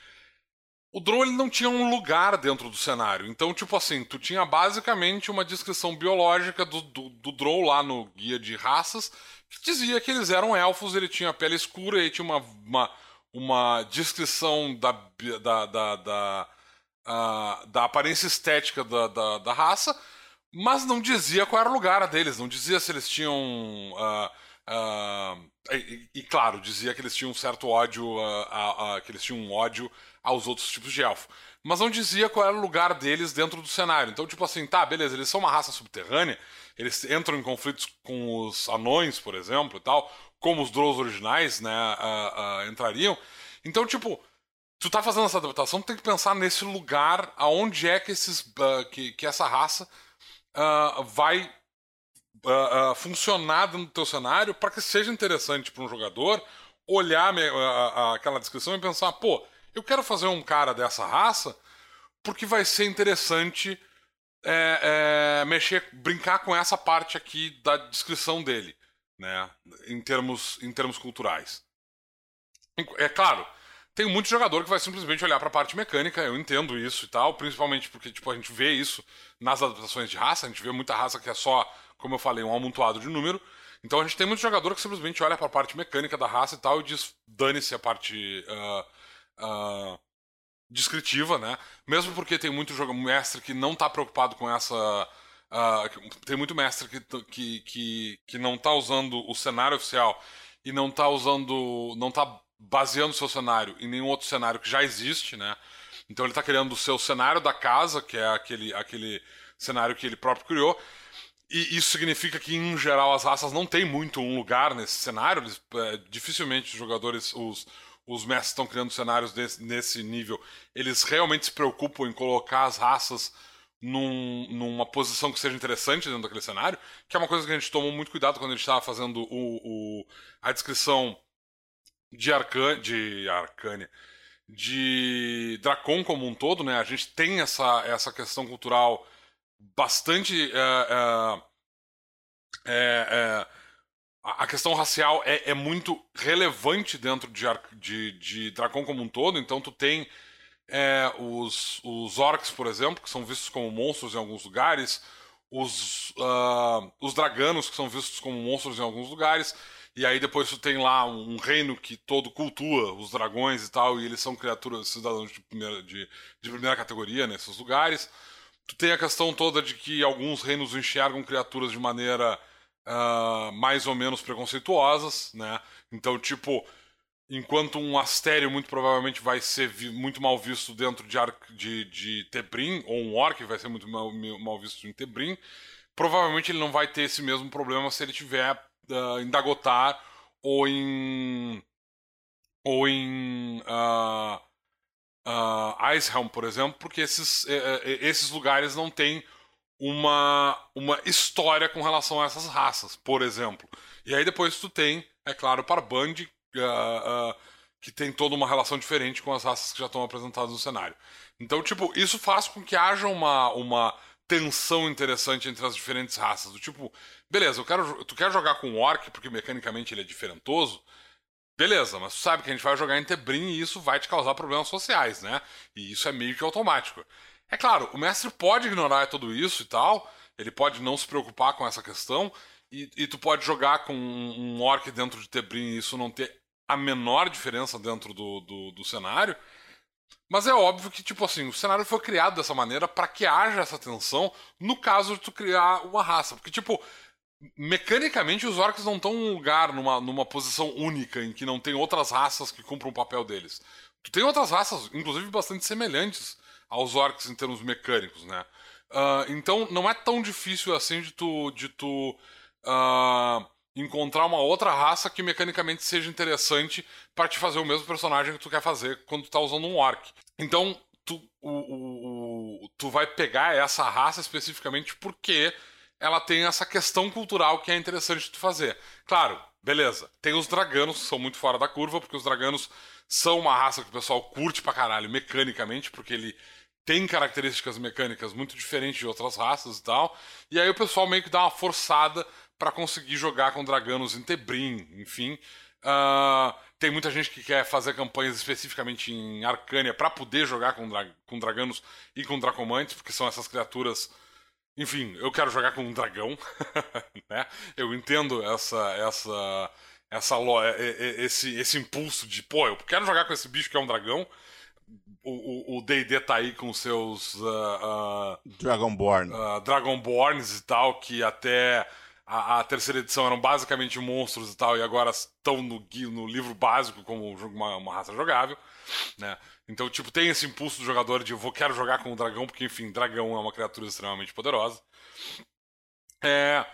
O Drow ele não tinha um lugar dentro do cenário. Então, tipo assim, tu tinha basicamente uma descrição biológica do, do, do Drow lá no guia de raças, que dizia que eles eram elfos, ele tinha pele escura, ele tinha uma, uma, uma descrição da, da, da, da, da aparência estética da, da, da raça, mas não dizia qual era o lugar deles, não dizia se eles tinham. Uh, uh, e, e, claro, dizia que eles tinham um certo ódio, uh, que eles tinham um ódio aos outros tipos de elfo. Mas não dizia qual era o lugar deles dentro do cenário. Então, tipo assim, tá, beleza, eles são uma raça subterrânea, eles entram em conflitos com os anões, por exemplo, e tal, como os Drows originais, né, entrariam. Então, tipo, tu tá fazendo essa adaptação, tu tem que pensar nesse lugar, aonde é que, esses, que, que essa raça uh, vai uh, uh, funcionar no teu cenário para que seja interessante para um jogador olhar aquela descrição e pensar, pô, eu quero fazer um cara dessa raça porque vai ser interessante é, é, mexer, brincar com essa parte aqui da descrição dele, né, em termos, em termos culturais. É claro, tem muito jogador que vai simplesmente olhar para a parte mecânica, eu entendo isso e tal, principalmente porque tipo, a gente vê isso nas adaptações de raça, a gente vê muita raça que é só, como eu falei, um amontoado de número. Então a gente tem muito jogador que simplesmente olha para a parte mecânica da raça e tal e diz: dane-se a parte. Uh, uh, descritiva, né? Mesmo porque tem muito jogo mestre que não está preocupado com essa. Uh, tem muito mestre que, que, que, que não está usando o cenário oficial e não está usando. não está baseando seu cenário em nenhum outro cenário que já existe, né? Então ele está criando o seu cenário da casa, que é aquele, aquele cenário que ele próprio criou. E isso significa que, em geral, as raças não têm muito um lugar nesse cenário. Eles, é, dificilmente os jogadores, os, os mestres estão criando cenários desse, nesse nível. Eles realmente se preocupam em colocar as raças num, numa posição que seja interessante dentro daquele cenário, que é uma coisa que a gente tomou muito cuidado quando a gente estava fazendo o, o, a descrição de, Arcan, de Arcânia, de Dracon como um todo, né? A gente tem essa, essa questão cultural bastante. Uh, é, é, a questão racial é, é, muito relevante dentro de, de, de Dracon como um todo, então tu tem é, os, os orcs, por exemplo, que são vistos como monstros em alguns lugares, os, uh, os draganos, que são vistos como monstros em alguns lugares, e aí depois tu tem lá um reino que todo cultua os dragões e tal, e eles são criaturas cidadãos de primeira, de, de primeira categoria nesses lugares. Tu tem a questão toda de que alguns reinos enxergam criaturas de maneira uh, mais ou menos preconceituosas, né? Então, tipo, enquanto um astério muito provavelmente vai ser muito mal visto dentro de, de, de Tebrim, ou um orc vai ser muito mal, mal visto em Tebrim, provavelmente ele não vai ter esse mesmo problema se ele tiver uh, em Dagotar ou em. ou em. Uh, uh, Icehelm, por exemplo, porque esses, uh, esses lugares não têm uma, uma história com relação a essas raças, por exemplo. E aí depois tu tem, é claro, Parband, uh, que tem toda uma relação diferente com as raças que já estão apresentadas no cenário. Então, tipo, isso faz com que haja uma, uma tensão interessante entre as diferentes raças. Do tipo, beleza, eu quero, tu quer jogar com o Orc porque mecanicamente ele é diferentoso, Beleza, mas tu sabe que a gente vai jogar em Tebrim e isso vai te causar problemas sociais, né? E isso é meio que automático. É claro, o mestre pode ignorar tudo isso e tal, ele pode não se preocupar com essa questão, e, e tu pode jogar com um, um orc dentro de Tebrim e isso não ter a menor diferença dentro do, do, do cenário. Mas é óbvio que, tipo assim, o cenário foi criado dessa maneira para que haja essa tensão no caso de tu criar uma raça. Porque, tipo, mecanicamente os orcs não estão num lugar, numa, numa posição única, em que não tem outras raças que cumprem o papel deles. Tu tem outras raças, inclusive bastante semelhantes aos orcs em termos mecânicos, né? Uh, então não é tão difícil assim de tu, de tu uh, encontrar uma outra raça que mecanicamente seja interessante para te fazer o mesmo personagem que tu quer fazer quando tu tá usando um orc. Então tu, o, o, tu vai pegar essa raça especificamente porque ela tem essa questão cultural que é interessante de fazer. Claro, beleza. Tem os draganos, que são muito fora da curva, porque os draganos são uma raça que o pessoal curte pra caralho mecanicamente, porque ele tem características mecânicas muito diferentes de outras raças e tal. E aí o pessoal meio que dá uma forçada para conseguir jogar com draganos em Tebrim, enfim. Uh, tem muita gente que quer fazer campanhas especificamente em Arcânia para poder jogar com, dra com draganos e com dracomantes, porque são essas criaturas enfim, eu quero jogar com um dragão, né? Eu entendo essa essa essa esse esse impulso de, pô, eu quero jogar com esse bicho que é um dragão. O D&D tá aí com seus uh, uh, Dragonborn. Uh, Dragonborns e tal, que até a, a, terceira edição eram basicamente monstros e tal, e agora estão no, no livro básico como uma, uma raça jogável, né? Então, tipo, tem esse impulso do jogador de eu vou, quero jogar com o dragão, porque, enfim, dragão é uma criatura extremamente poderosa. É...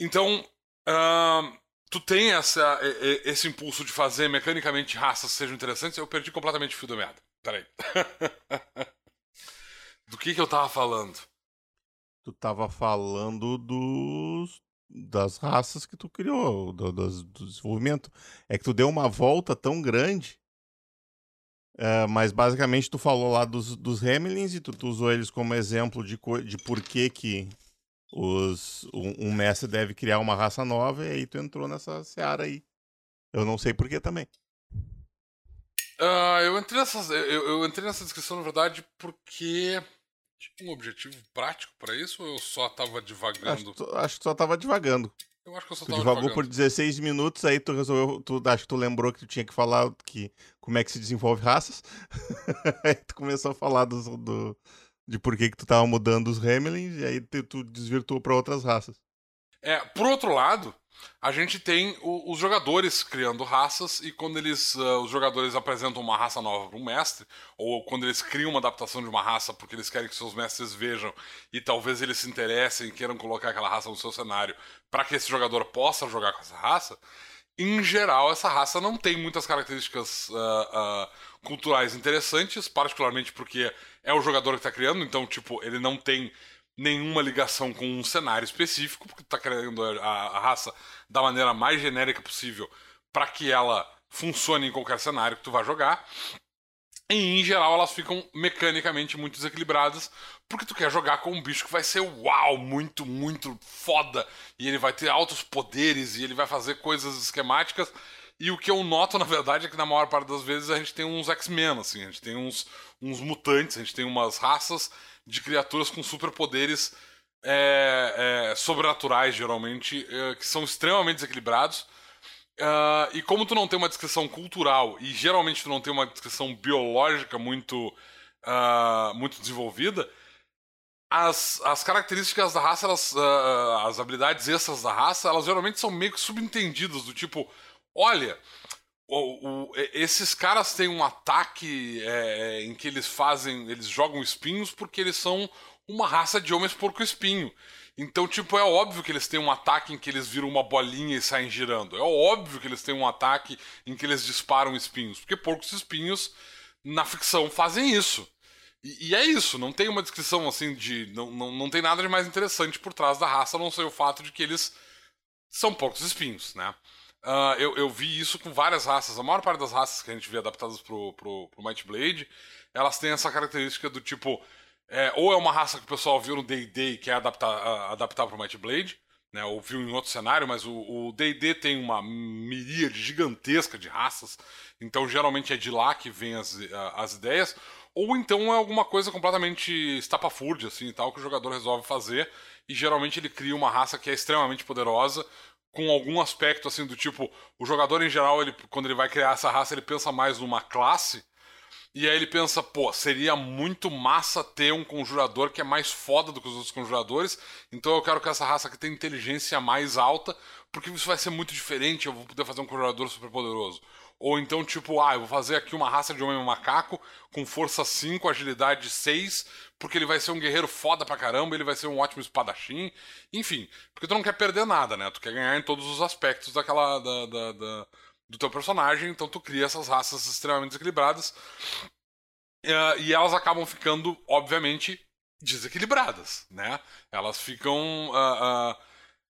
Então, uh, tu tem essa, esse impulso de fazer mecanicamente raças sejam interessantes. Eu perdi completamente o fio da meada. Peraí. do que que eu tava falando? Tu tava falando dos das raças que tu criou, do, do, do desenvolvimento. É que tu deu uma volta tão grande Uh, mas basicamente tu falou lá dos, dos Hamlins e tu, tu, usou eles como exemplo de, de por que, que os, um, um, mestre deve criar uma raça nova e aí tu entrou nessa seara aí. Eu não sei por que também. Uh, eu, entrei nessa, eu, eu, entrei nessa descrição, na verdade, porque tinha um objetivo prático para isso ou eu só tava divagando? Acho, acho, que só tava divagando. Eu acho que eu só Tu tava divagou jogando. por 16 minutos, aí tu resolveu. Tu, acho que tu lembrou que tu tinha que falar que, como é que se desenvolve raças. aí tu começou a falar dos, do, de por que, que tu tava mudando os Hamelins, e aí tu, tu desvirtuou pra outras raças. É, por outro lado, a gente tem o- os jogadores criando raças e quando eles ah, os jogadores apresentam uma raça nova para um mestre ou quando eles criam uma adaptação de uma raça porque eles querem que seus mestres vejam e talvez eles se interessem e queiram colocar aquela raça no seu cenário para que esse jogador possa jogar com essa raça, em geral essa raça não tem muitas características ah, ah, culturais interessantes, particularmente porque é o jogador que está criando, então tipo ele não tem nenhuma ligação com um cenário específico, porque tu tá criando a, a raça da maneira mais genérica possível para que ela funcione em qualquer cenário que tu vai jogar. E em geral elas ficam mecanicamente muito desequilibradas, porque tu quer jogar com um bicho que vai ser uau, muito, muito foda, e ele vai ter altos poderes, e ele vai fazer coisas esquemáticas. E o que eu noto, na verdade, é que na maior parte das vezes a gente tem uns X-Men, assim, a gente tem uns, uns mutantes, a gente tem umas raças de criaturas com superpoderes é, é, sobrenaturais, geralmente, é, que são extremamente desequilibrados. Ah, e como tu não tem uma descrição cultural e geralmente tu não tem uma descrição biológica muito, ah, muito desenvolvida, as, as características da raça, elas, ah, as habilidades extras da raça, elas geralmente são meio que subentendidas, do tipo, olha, o- o- esses caras têm um ataque é, em que eles fazem, eles jogam espinhos porque eles são uma raça de homens porco-espinho. Então, tipo, é óbvio que eles têm um ataque em que eles viram uma bolinha e saem girando. É óbvio que eles têm um ataque em que eles disparam espinhos. Porque porcos espinhos, na ficção, fazem isso. E, e é isso, não tem uma descrição assim de. Não, não, não tem nada de mais interessante por trás da raça, a não ser o fato de que eles são porcos espinhos, né? Ah, eu, eu vi isso com várias raças. A maior parte das raças que a gente vê adaptadas pro, pro, pro Might Blade, elas têm essa característica do tipo. É, ou é uma raça que o pessoal viu no D&D e quer adaptar, adaptar pro Might Blade, né, ou viu em outro cenário, mas o o D&D tem uma miríade gigantesca de raças, então geralmente é de lá que vem as, as ideias, ou então é alguma coisa completamente estapafúrdia, assim, e tal, que o jogador resolve fazer, e geralmente ele cria uma raça que é extremamente poderosa, com algum aspecto, assim, do tipo, o jogador em geral, ele, quando ele vai criar essa raça, ele pensa mais numa classe, e aí ele pensa, pô, seria muito massa ter um conjurador que é mais foda do que os outros conjuradores, então eu quero que essa raça aqui tenha inteligência mais alta, porque isso vai ser muito diferente, eu vou poder fazer um conjurador super poderoso. Ou então, tipo, ah, eu vou fazer aqui uma raça de homem macaco com força 5, agilidade 6, porque ele vai ser um guerreiro foda pra caramba, ele vai ser um ótimo espadachim. Enfim, porque tu não quer perder nada, né? Tu quer ganhar em todos os aspectos daquela. Da, da- da- do teu personagem, então tu cria essas raças extremamente desequilibradas. Eh, e elas acabam ficando, obviamente, desequilibradas, né? Elas ficam. ah, ah,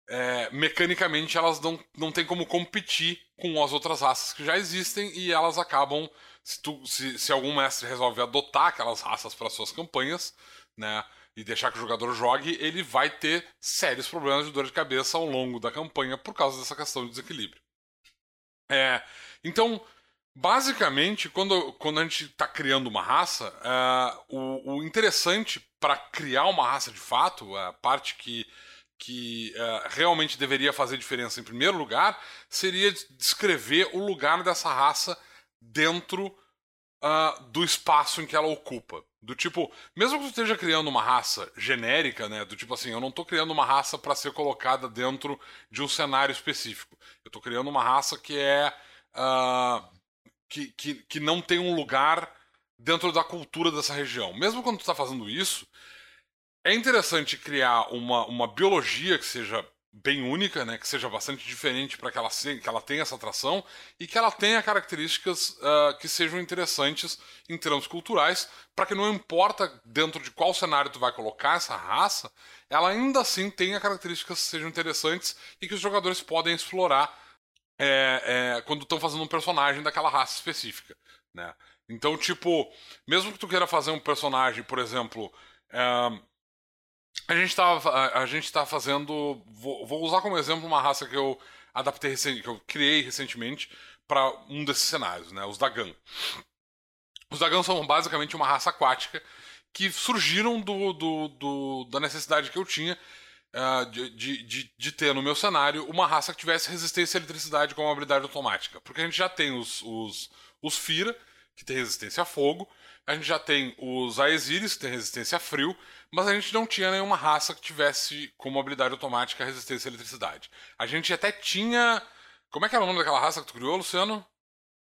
é, mecanicamente elas não, não tem como competir com as outras raças que já existem e elas acabam. Se, tu, se, se algum mestre resolve adotar aquelas raças para suas campanhas, né? E deixar que o jogador jogue, ele vai ter sérios problemas de dor de cabeça ao longo da campanha por causa dessa questão de desequilíbrio. É, então, basicamente, quando, quando a gente está criando uma raça, é, o, o interessante para criar uma raça de fato, a parte que, que é, realmente deveria fazer diferença em primeiro lugar, seria descrever o lugar dessa raça dentro ah, do espaço em que ela ocupa. Do tipo, mesmo que tu esteja criando uma raça genérica, né? Do tipo assim, eu não estou criando uma raça para ser colocada dentro de um cenário específico. Eu estou criando uma raça que é. ah, que, que, que não tem um lugar dentro da cultura dessa região. Mesmo quando tu está fazendo isso, é interessante criar uma, uma biologia que seja bem única, né, que seja bastante diferente para que ela, se- que ela tenha essa atração e que ela tenha características ah, que sejam interessantes em termos culturais, para que não importa dentro de qual cenário tu vai colocar essa raça, ela ainda assim tenha características que sejam interessantes e que os jogadores podem explorar é, é, quando estão fazendo um personagem daquela raça específica, né? Então, tipo, mesmo que tu queira fazer um personagem, por exemplo, é, a gente tá, a, a gente tá fazendo, vou, vou usar como exemplo uma raça que eu adaptei recen- que eu criei recentemente para um desses cenários, né? Os Dagan. Os Dagan são basicamente uma raça aquática que surgiram do, do- do- da necessidade que eu tinha uh, de, de, de, ter no meu cenário uma raça que tivesse resistência à eletricidade com uma habilidade automática. Porque a gente já tem os, os, os Fira, que tem resistência a fogo, a gente já tem os Aesiris, que tem resistência a frio, mas a gente não tinha nenhuma raça que tivesse como habilidade automática resistência à eletricidade. A gente até tinha. Como é que era o nome daquela raça que tu criou, Luciano?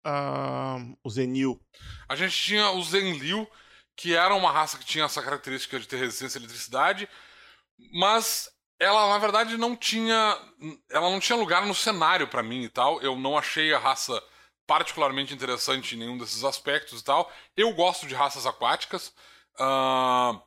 Uh, o Zenil. A gente tinha o Zenlil, que era uma raça que tinha essa característica de ter resistência à eletricidade, mas ela na verdade não tinha ela não tinha lugar no cenário para mim e tal. Eu não achei a raça particularmente interessante em nenhum desses aspectos e tal. Eu gosto de raças aquáticas. Uh,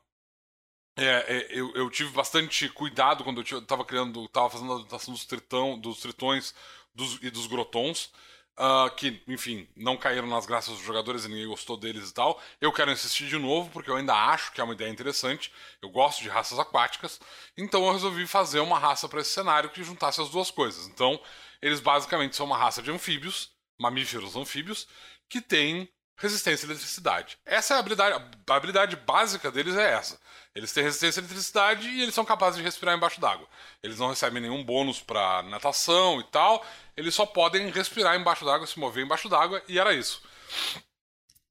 é, é, eu, eu, tive bastante cuidado quando eu estava criando, estava fazendo a adaptação dos, tritão, dos tritões dos, e dos grotons. Uh, que, enfim, não caíram nas graças dos jogadores e ninguém gostou deles e tal. Eu quero insistir de novo, porque eu ainda acho que é uma ideia interessante. Eu gosto de raças aquáticas. Então eu resolvi fazer uma raça para esse cenário que juntasse as duas coisas. Então, eles basicamente são uma raça de anfíbios, mamíferos anfíbios, que tem resistência à eletricidade. Essa é a habilidade, a habilidade básica deles é essa. Eles têm resistência à eletricidade e eles são capazes de respirar embaixo d'água. Eles não recebem nenhum bônus para natação e tal. Eles só podem respirar embaixo d'água, se mover embaixo d'água e era isso.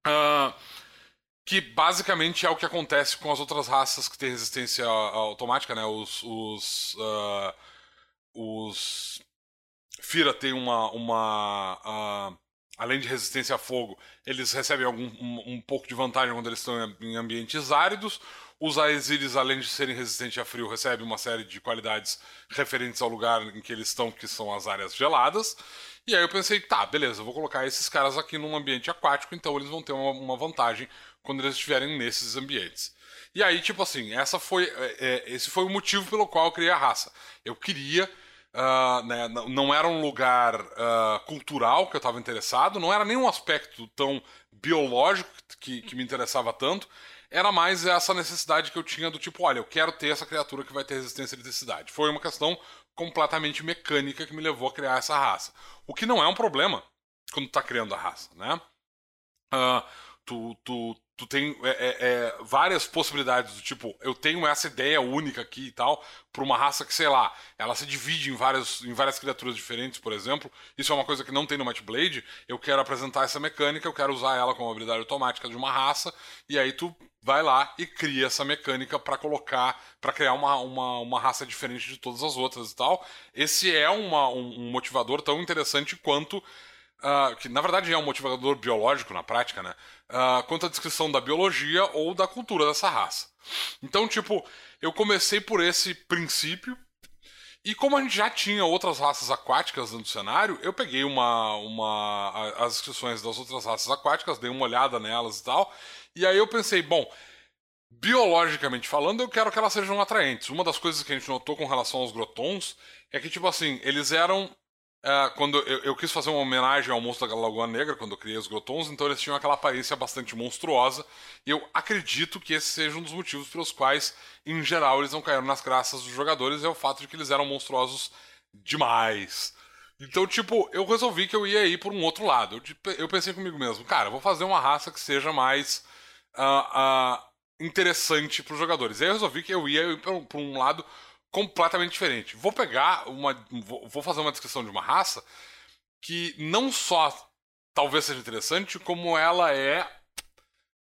Uh, que basicamente é o que acontece com as outras raças que têm resistência automática, né? Os os, uh, os Fira tem uma uma uh, além de resistência a fogo, eles recebem algum, um, um, pouco de vantagem quando eles estão em ambientes áridos. Os Aesiris, além de serem resistentes a frio, recebem uma série de qualidades referentes ao lugar em que eles estão, que são as áreas geladas. E aí eu pensei, tá, beleza, eu vou colocar esses caras aqui num ambiente aquático, então eles vão ter uma, uma vantagem quando eles estiverem nesses ambientes. E aí, tipo assim, essa foi, é, é esse foi o motivo pelo qual eu criei a raça. Eu queria Uh, né, não era um lugar uh, cultural que eu estava interessado, não era nenhum aspecto tão biológico que, que, me interessava tanto, era mais essa necessidade que eu tinha do tipo, olha, eu quero ter essa criatura que vai ter resistência à eletricidade. Foi uma questão completamente mecânica que me levou a criar essa raça. O que não é um problema quando tu tá criando a raça, né? Uh, tu, tu, tu tem é, é, é, várias possibilidades do tipo, eu tenho essa ideia única aqui e tal, para uma raça que, sei lá, ela se divide em várias, em várias criaturas diferentes, por exemplo. Isso é uma coisa que não tem no Might Blade. Eu quero apresentar essa mecânica, eu quero usar ela como habilidade automática de uma raça, e aí tu vai lá e cria essa mecânica para colocar, para criar uma, uma, uma raça diferente de todas as outras e tal. Esse é uma, um, um motivador tão interessante quanto Uh, que na verdade é um motivador biológico na prática, né? Uh, quanto à descrição da biologia ou da cultura dessa raça. Então, tipo, eu comecei por esse princípio. E como a gente já tinha outras raças aquáticas no cenário, eu peguei uma, uma, as descrições das outras raças aquáticas, dei uma olhada nelas e tal. E aí eu pensei, bom, biologicamente falando, eu quero que elas sejam atraentes. Uma das coisas que a gente notou com relação aos grotons é que, tipo assim, eles eram é, quando eu, eu, quis fazer uma homenagem ao monstro da Lagoa Negra, quando eu criei os Grotons, então eles tinham aquela aparência bastante monstruosa. E eu acredito que esse seja um dos motivos pelos quais, em geral, eles não caíram nas graças dos jogadores, é o fato de que eles eram monstruosos demais. Então, tipo, eu resolvi que eu ia ir por um outro lado. Eu, tipo, eu pensei comigo mesmo, cara, vou fazer uma raça que seja mais uh, uh, interessante para os jogadores. E aí eu resolvi que eu ia ir por um lado completamente diferente. Vou pegar uma. Vou fazer uma descrição de uma raça que não só talvez seja interessante, como ela é,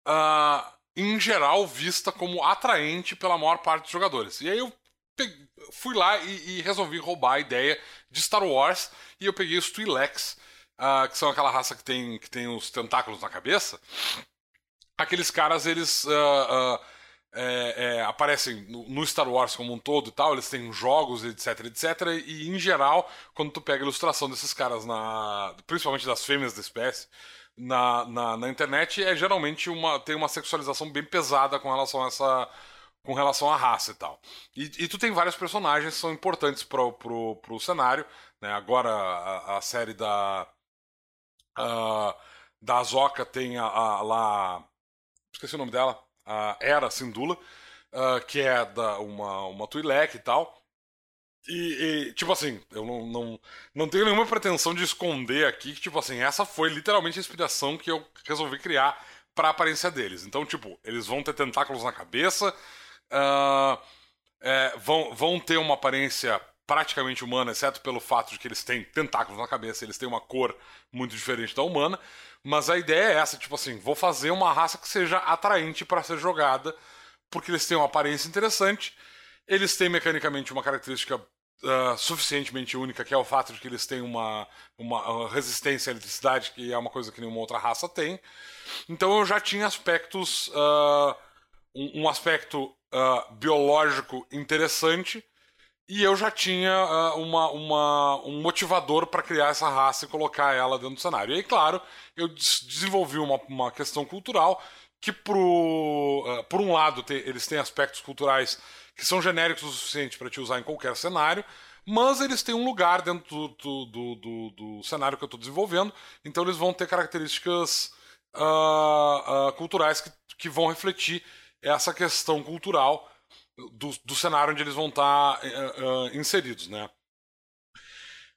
uh, em geral, vista como atraente pela maior parte dos jogadores. E aí eu peguei, fui lá e, e, resolvi roubar a ideia de Star Wars e eu peguei os Twi'leks, uh, que são aquela raça que tem, que tem os tentáculos na cabeça. Aqueles caras, eles. Uh, é, é, aparecem no, no, Star Wars como um todo e tal, eles têm jogos, etc, etc. E em geral, quando tu pega a ilustração desses caras, na, principalmente das fêmeas da espécie, na, na, na, internet, é geralmente uma, tem uma sexualização bem pesada com relação a essa. Com relação à raça e tal. E, e tu tem vários personagens que são importantes pro, pro, pro cenário. Né? Agora a, a série da. Da Azoka tem a, a, lá. Esqueci o nome dela a Era Sindula, uh, que é da, uma, uma Twi'lek e tal. E, e, tipo assim, eu não, não, não tenho nenhuma pretensão de esconder aqui que, tipo assim, essa foi literalmente a inspiração que eu resolvi criar para a aparência deles. Então, tipo, eles vão ter tentáculos na cabeça. Uh, é, vão, vão ter uma aparência praticamente humana, exceto pelo fato de que eles têm tentáculos na cabeça, eles têm uma cor muito diferente da humana. Mas a ideia é essa, tipo assim, vou fazer uma raça que seja atraente para ser jogada, porque eles têm uma aparência interessante, eles têm mecanicamente uma característica uh, suficientemente única, que é o fato de que eles têm uma, uma resistência à eletricidade, que é uma coisa que nenhuma outra raça tem. Então eu já tinha aspectos. Uh, um, um, aspecto uh, biológico interessante. E eu já tinha uh, uma, uma, um motivador para criar essa raça e colocar ela dentro do cenário. E aí, claro, eu desenvolvi uma, uma questão cultural que, pro, uh, por um lado, te, eles têm aspectos culturais que são genéricos o suficiente para te usar em qualquer cenário, mas eles têm um lugar dentro do, do, do, do cenário que eu estou desenvolvendo, então eles vão ter características uh, culturais que, que vão refletir essa questão cultural do, do cenário onde eles vão estar uh, inseridos, né?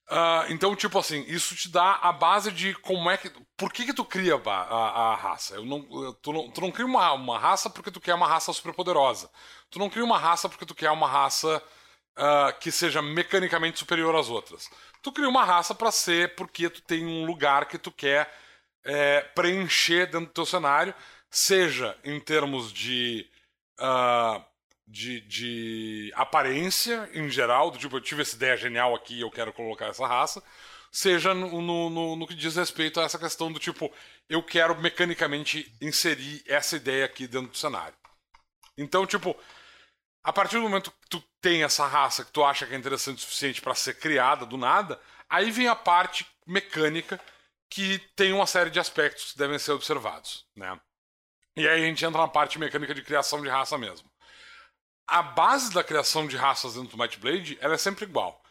Uh, então, tipo assim, isso te dá a base de como é que. Por que, que tu cria a, a, a raça? Eu não, tu, não, tu não cria uma, uma raça porque tu quer uma raça super poderosa. Tu não cria uma raça porque tu quer uma raça uh, que seja mecanicamente superior às outras. Tu cria uma raça para ser porque tu tem um lugar que tu quer é, preencher dentro do teu cenário, seja em termos de. Uh, de, de aparência em geral, do tipo, eu tive essa ideia genial aqui eu quero colocar essa raça, seja no, no, no, que diz respeito a essa questão do tipo, eu quero mecanicamente inserir essa ideia aqui dentro do cenário. Então, tipo, a partir do momento que tu tem essa raça que tu acha que é interessante o suficiente para ser criada do nada, aí vem a parte mecânica que tem uma série de aspectos que devem ser observados, né? E aí a gente entra na parte mecânica de criação de raça mesmo a base da criação de raças dentro do Might Blade ela é sempre igual.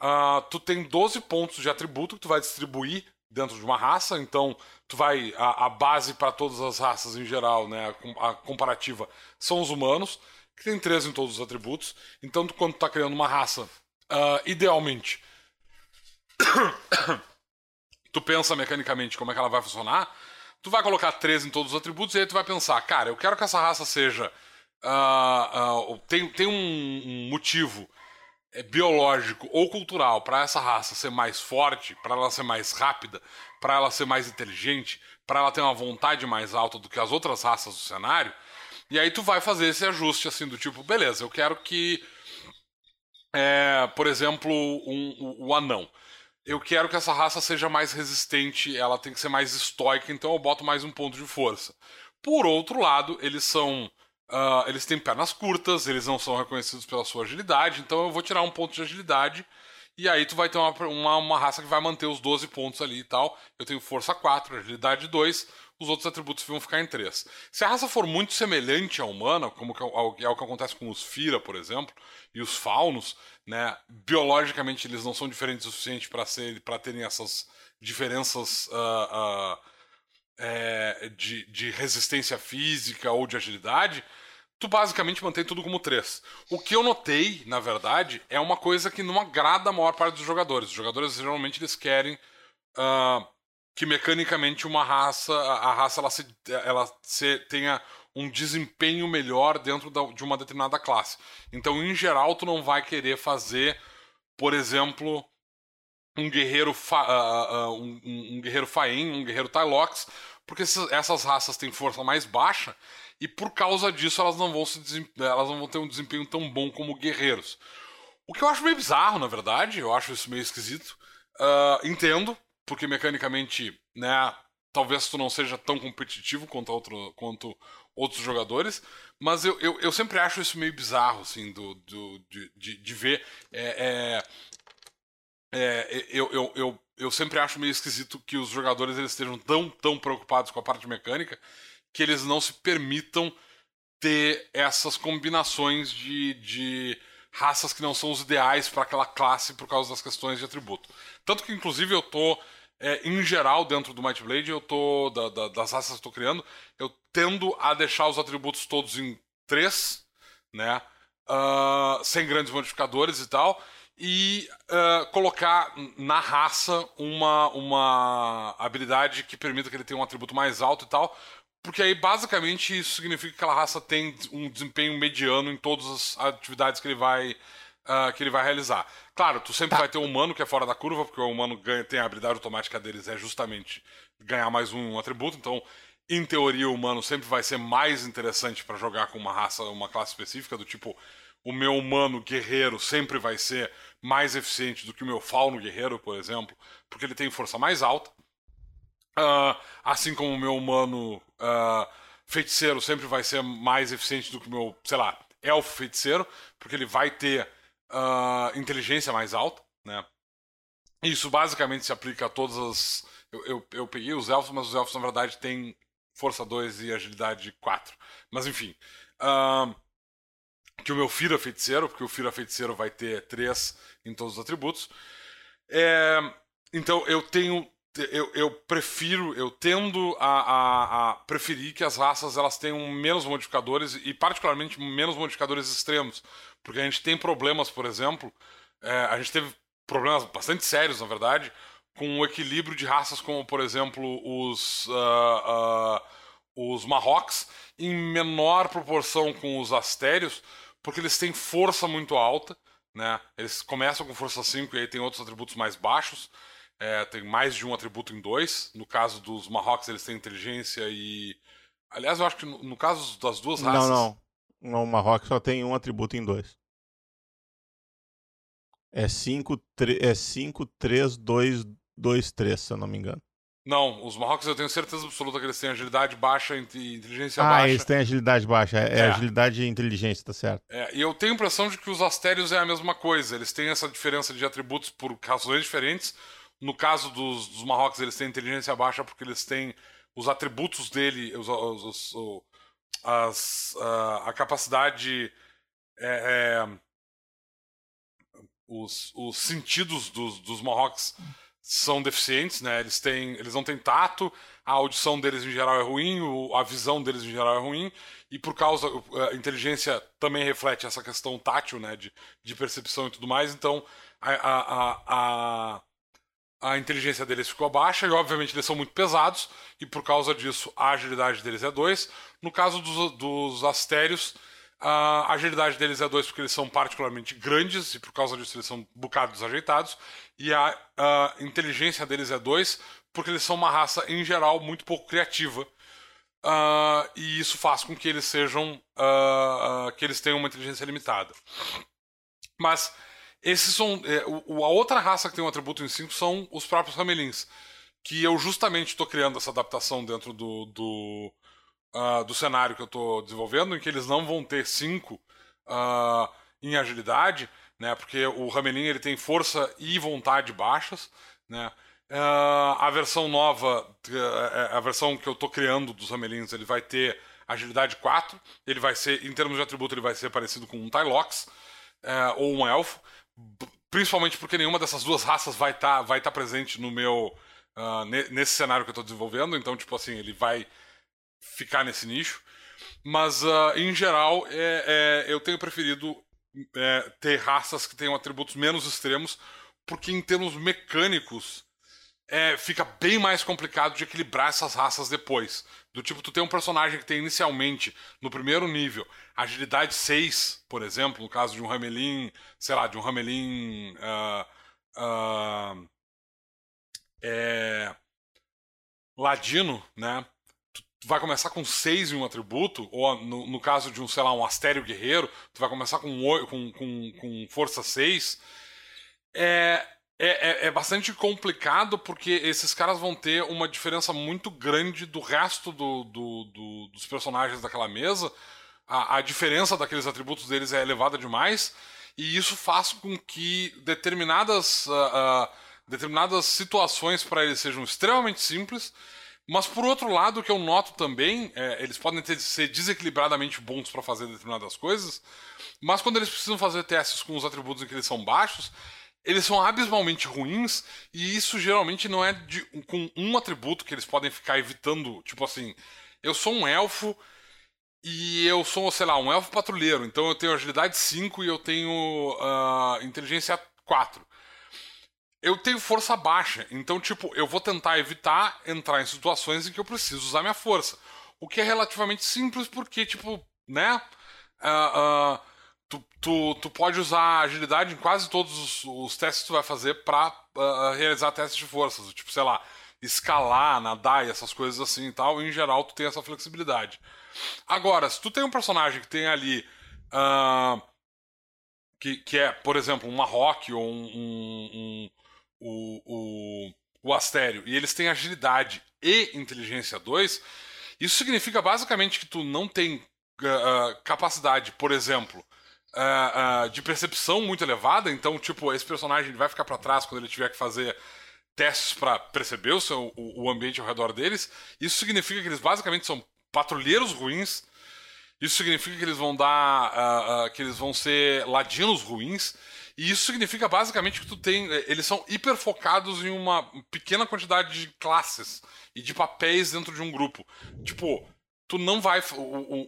Uh, tu tem 12 pontos de atributo que tu vai distribuir dentro de uma raça, então tu vai a, a base para todas as raças em geral, né, a, a, comparativa são os humanos, que tem 13 em todos os atributos. Então tu, quando tu tá criando uma raça, uh, idealmente tu pensa mecanicamente como é que ela vai funcionar, tu vai colocar 13 em todos os atributos e aí tu vai pensar, cara, eu quero que essa raça seja uh, uh, tem, tem um, um motivo é, biológico ou cultural para essa raça ser mais forte, para ela ser mais rápida, para ela ser mais inteligente, para ela ter uma vontade mais alta do que as outras raças do cenário, e aí tu vai fazer esse ajuste assim do tipo, beleza, eu quero que, é, por exemplo, um, um, o anão. Eu quero que essa raça seja mais resistente, ela tem que ser mais estoica, então eu boto mais um ponto de força. Por outro lado, eles são Uh, eles têm pernas curtas, eles não são reconhecidos pela sua agilidade, então eu vou tirar um ponto de agilidade. E aí tu vai ter uma, uma, uma, raça que vai manter os 12 pontos ali e tal. Eu tenho força 4, agilidade 2, os outros atributos vão ficar em 3. Se a raça for muito semelhante à humana, como é, é o que acontece com os Fira, por exemplo, e os Faunos, né? Biologicamente eles não são diferentes o suficiente para terem essas diferenças. Uh, uh, é, de, de resistência física ou de agilidade, tu basicamente mantém tudo como 3. O que eu notei, na verdade, é uma coisa que não agrada a maior parte dos jogadores. Os jogadores geralmente eles querem uh, que mecanicamente uma raça, a, raça ela, se, ela se, tenha um desempenho melhor dentro da, de uma determinada classe. Então, em geral, tu não vai querer fazer, por exemplo, um guerreiro, fa, uh, uh, um, um, guerreiro Faen, um guerreiro Tylox, porque essas raças têm força mais baixa e por causa disso elas não vão se elas não vão ter um desempenho tão bom como guerreiros. O que eu acho meio bizarro, na verdade, eu acho isso meio esquisito. Uh, entendo, porque mecanicamente, né, talvez tu não seja tão competitivo quanto, outro, quanto outros jogadores, mas eu, eu, eu, sempre acho isso meio bizarro, assim, do, do de, de, de ver. É, é, é, eu, eu, eu, eu sempre acho meio esquisito que os jogadores eles estejam tão, tão preocupados com a parte mecânica que eles não se permitam ter essas combinações de, de raças que não são os ideais para aquela classe por causa das questões de atributo. Tanto que, inclusive, eu tô, é, em geral, dentro do Might Blade, eu tô, da, da, das raças que eu estou criando, eu tendo a deixar os atributos todos em três, né? Uh, sem grandes modificadores e tal e uh, colocar na raça uma, uma habilidade que permita que ele tenha um atributo mais alto e tal, porque aí basicamente isso significa que aquela raça tem um desempenho mediano em todas as atividades que ele vai, uh, que ele vai realizar. Claro, tu sempre tá. vai ter um humano que é fora da curva, porque o humano ganha, tem a habilidade automática deles, é justamente ganhar mais um, um atributo, então em teoria, o humano sempre vai ser mais interessante para jogar com uma raça, uma classe específica, do tipo, o meu humano guerreiro sempre vai ser mais eficiente do que o meu fauno guerreiro, por exemplo, porque ele tem força mais alta. Uh, assim como o meu humano uh, feiticeiro sempre vai ser mais eficiente do que o meu, sei lá, elfo feiticeiro, porque ele vai ter uh, inteligência mais alta, né? Isso basicamente se aplica a todas as. Eu, eu, eu peguei os elfos, mas os elfos na verdade têm força 2 e agilidade 4. Mas enfim. Uh, que o meu Fira feiticeiro, porque o Fira feiticeiro vai ter 3 em todos os atributos. É, então eu tenho. Eu, eu, prefiro, eu tendo a, a, a, preferir que as raças elas tenham menos modificadores e particularmente menos modificadores extremos, porque a gente tem problemas, por exemplo, é, a gente teve problemas bastante sérios, na verdade, com o equilíbrio de raças como, por exemplo, os, uh, uh, os Marrocos, em menor proporção com os Astérios, porque eles têm força muito alta, né? Eles começam com força 5 e aí tem outros atributos mais baixos. É, tem mais de um atributo em dois. No caso dos Marrocos, eles têm inteligência e. Aliás, eu acho que no, no caso das duas raças. Não, não. No Marrocos só tem um atributo em dois. É 5, é 5, 3, 2, 2-3, se eu não me engano. Não, os Marrocos eu tenho certeza absoluta que eles têm agilidade baixa e inteligência ah, baixa. Ah, eles têm agilidade baixa. É, é, é. agilidade e inteligência, tá certo. É, e eu tenho a impressão de que os Astérios é a mesma coisa. Eles têm essa diferença de atributos por razões diferentes. No caso dos, dos Marrocos, eles têm inteligência baixa porque eles têm os atributos dele, os, os, os as, a, a capacidade. É, é, os, os sentidos dos, dos Marrocos são deficientes, né? Eles têm, eles não têm tato, a audição deles em geral é ruim, a visão deles em geral é ruim, e por causa a inteligência também reflete essa questão tátil, né, de, de percepção e tudo mais. Então a, a, a, a inteligência deles ficou baixa e obviamente eles são muito pesados e por causa disso a agilidade deles é 2. No caso dos, dos astérios a agilidade deles é 2 porque eles são particularmente grandes e por causa disso eles são bocados desajeitados. E a, a inteligência deles é 2 porque eles são uma raça, em geral, muito pouco criativa. Uh, e isso faz com que eles sejam. Uh, uh, que eles tenham uma inteligência limitada. Mas esses são. É, o, a outra raça que tem um atributo em 5 são os próprios Ramelins. Que eu justamente estou criando essa adaptação dentro do, do, uh, do cenário que eu estou desenvolvendo, em que eles não vão ter 5 uh, em agilidade, né? Porque o Ramelin ele tem força e vontade baixas, né? Uh, a versão nova, a versão que eu estou criando dos Ramelins, ele vai ter agilidade 4. Ele vai ser, em termos de atributo, ele vai ser parecido com um Tylox uh, ou um Elfo. Principalmente porque nenhuma dessas duas raças vai estar tá, vai tá presente no meu. Uh, nesse cenário que eu estou desenvolvendo. Então, tipo assim, ele vai ficar nesse nicho. Mas, uh, em geral, é, é, eu tenho preferido é, ter raças que tenham atributos menos extremos, porque em termos mecânicos é, fica bem mais complicado de equilibrar essas raças depois. Do tipo, tu tem um personagem que tem inicialmente, no primeiro nível, agilidade 6, por exemplo, no caso de um Ramelin, sei lá, de um Ramelin. Uh, uh, é, Ladino, né? Tu vai começar com 6 em um atributo, ou no, no, caso de um, sei lá, um Astério Guerreiro, tu vai começar com, com, com, com força 6. É, é, é, bastante complicado porque esses caras vão ter uma diferença muito grande do resto do, do, do dos personagens daquela mesa. A, a, diferença daqueles atributos deles é elevada demais, e isso faz com que determinadas, uh, uh, determinadas situações para eles sejam extremamente simples mas por outro lado, o que eu noto também, é, eles podem ter, ser desequilibradamente bons para fazer determinadas coisas, mas quando eles precisam fazer testes com os atributos em que eles são baixos, eles são abismalmente ruins, e isso geralmente não é de, com um atributo que eles podem ficar evitando. Tipo assim, eu sou um elfo e eu sou, sei lá, um elfo patrulheiro, então eu tenho agilidade 5 e eu tenho uh, inteligência 4 eu tenho força baixa. Então, tipo, eu vou tentar evitar entrar em situações em que eu preciso usar minha força. o que é relativamente simples porque, tipo, né? Uh, uh, tu, tu, tu pode usar agilidade em quase todos os, os testes que tu vai fazer para uh, realizar testes de forças. Tipo, sei lá, escalar, nadar e essas coisas assim e tal. Em geral, tu tem essa flexibilidade. Agora, se tu tem um personagem que tem ali. Que, que é, por exemplo, uma rock ou um, um, um, o, o, o Astério, e eles têm agilidade e inteligência 2, isso significa basicamente que tu não tem uh, capacidade, por exemplo, uh, de percepção muito elevada, então, tipo, esse personagem vai ficar para trás quando ele tiver que fazer testes para perceber o, seu, o, o ambiente ao redor deles. Isso significa que eles basicamente são patrulheiros ruins. Isso significa que eles vão dar. Que eles vão ser ladinos ruins. E isso significa basicamente que tu tem. Eh, eles são hiper focados em uma pequena quantidade de classes e de papéis dentro de um grupo. Tipo, tu não vai.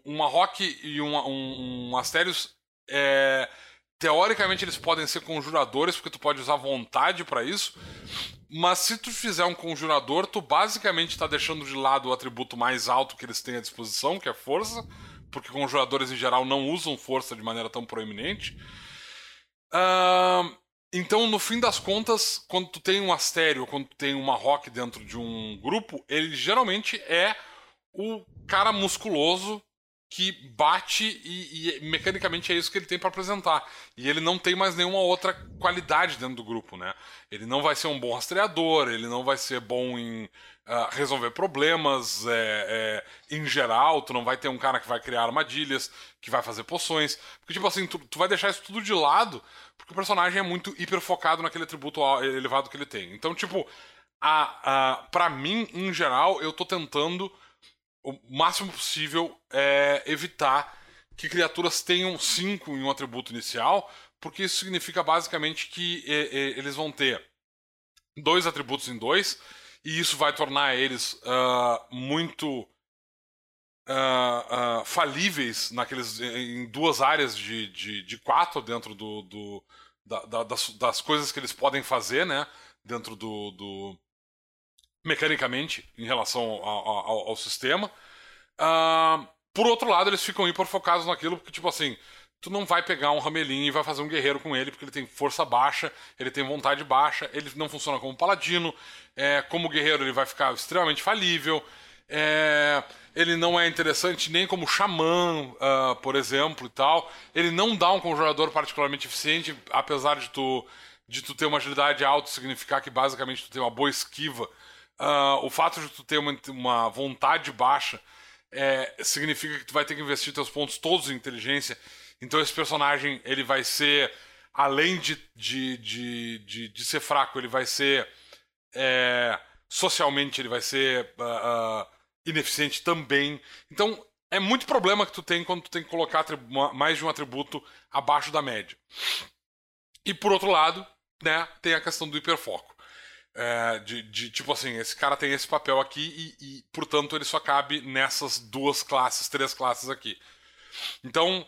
Uma Rock e uma, um, um Asterios. É, teoricamente eles podem ser conjuradores, porque tu pode usar vontade para isso. Mas se tu fizer um conjurador, tu basicamente está deixando de lado o atributo mais alto que eles têm à disposição, que é força, porque conjuradores em geral não usam força de maneira tão proeminente. Uh, então, no fim das contas, quando tu tem um astério, quando tu tem uma rock dentro de um grupo, ele geralmente é o cara musculoso que bate e, e, mecanicamente é isso que ele tem para apresentar. E ele não tem mais nenhuma outra qualidade dentro do grupo, né? Ele não vai ser um bom rastreador, ele não vai ser bom em uh, resolver problemas é, é, em geral, tu não vai ter um cara que vai criar armadilhas, que vai fazer poções. Porque, tipo assim, tu, tu vai deixar isso tudo de lado, porque o personagem é muito hiper focado naquele atributo elevado que ele tem. Então, tipo, a, a, mim, em geral, eu tô tentando o máximo possível é evitar que criaturas tenham 5 em um atributo inicial, porque isso significa basicamente que eles vão ter dois atributos em dois, e isso vai tornar eles uh, muito uh, uh, falíveis naqueles, em duas áreas de, de, de quatro dentro do, do da, da, das, das, coisas que eles podem fazer, né? Dentro do, do mecanicamente em relação ao, ao, ao sistema. Uh, por outro lado, eles ficam hiper focados naquilo, porque, tipo assim, tu não vai pegar um ramelinho e vai fazer um guerreiro com ele, porque ele tem força baixa, ele tem vontade baixa, ele não funciona como paladino, é, como guerreiro ele vai ficar extremamente falível, é, ele não é interessante nem como xamã, uh, por exemplo, e tal. Ele não dá um conjurador particularmente eficiente, apesar de tu, de tu ter uma agilidade alta, significar que basicamente tu tem uma boa esquiva Uh, o fato de tu ter uma, uma vontade baixa é, significa que tu vai ter que investir teus pontos todos em inteligência. Então esse personagem ele vai ser, além de, de, de, de, de ser fraco, ele vai ser é, socialmente ele vai ser uh, uh, ineficiente também. Então é muito problema que tu tem quando tu tem que colocar mais de um atributo abaixo da média. E por outro lado, né, tem a questão do hiperfoco. É, de, de, tipo assim, esse cara tem esse papel aqui e, e, portanto, ele só cabe nessas duas classes, três classes aqui. Então,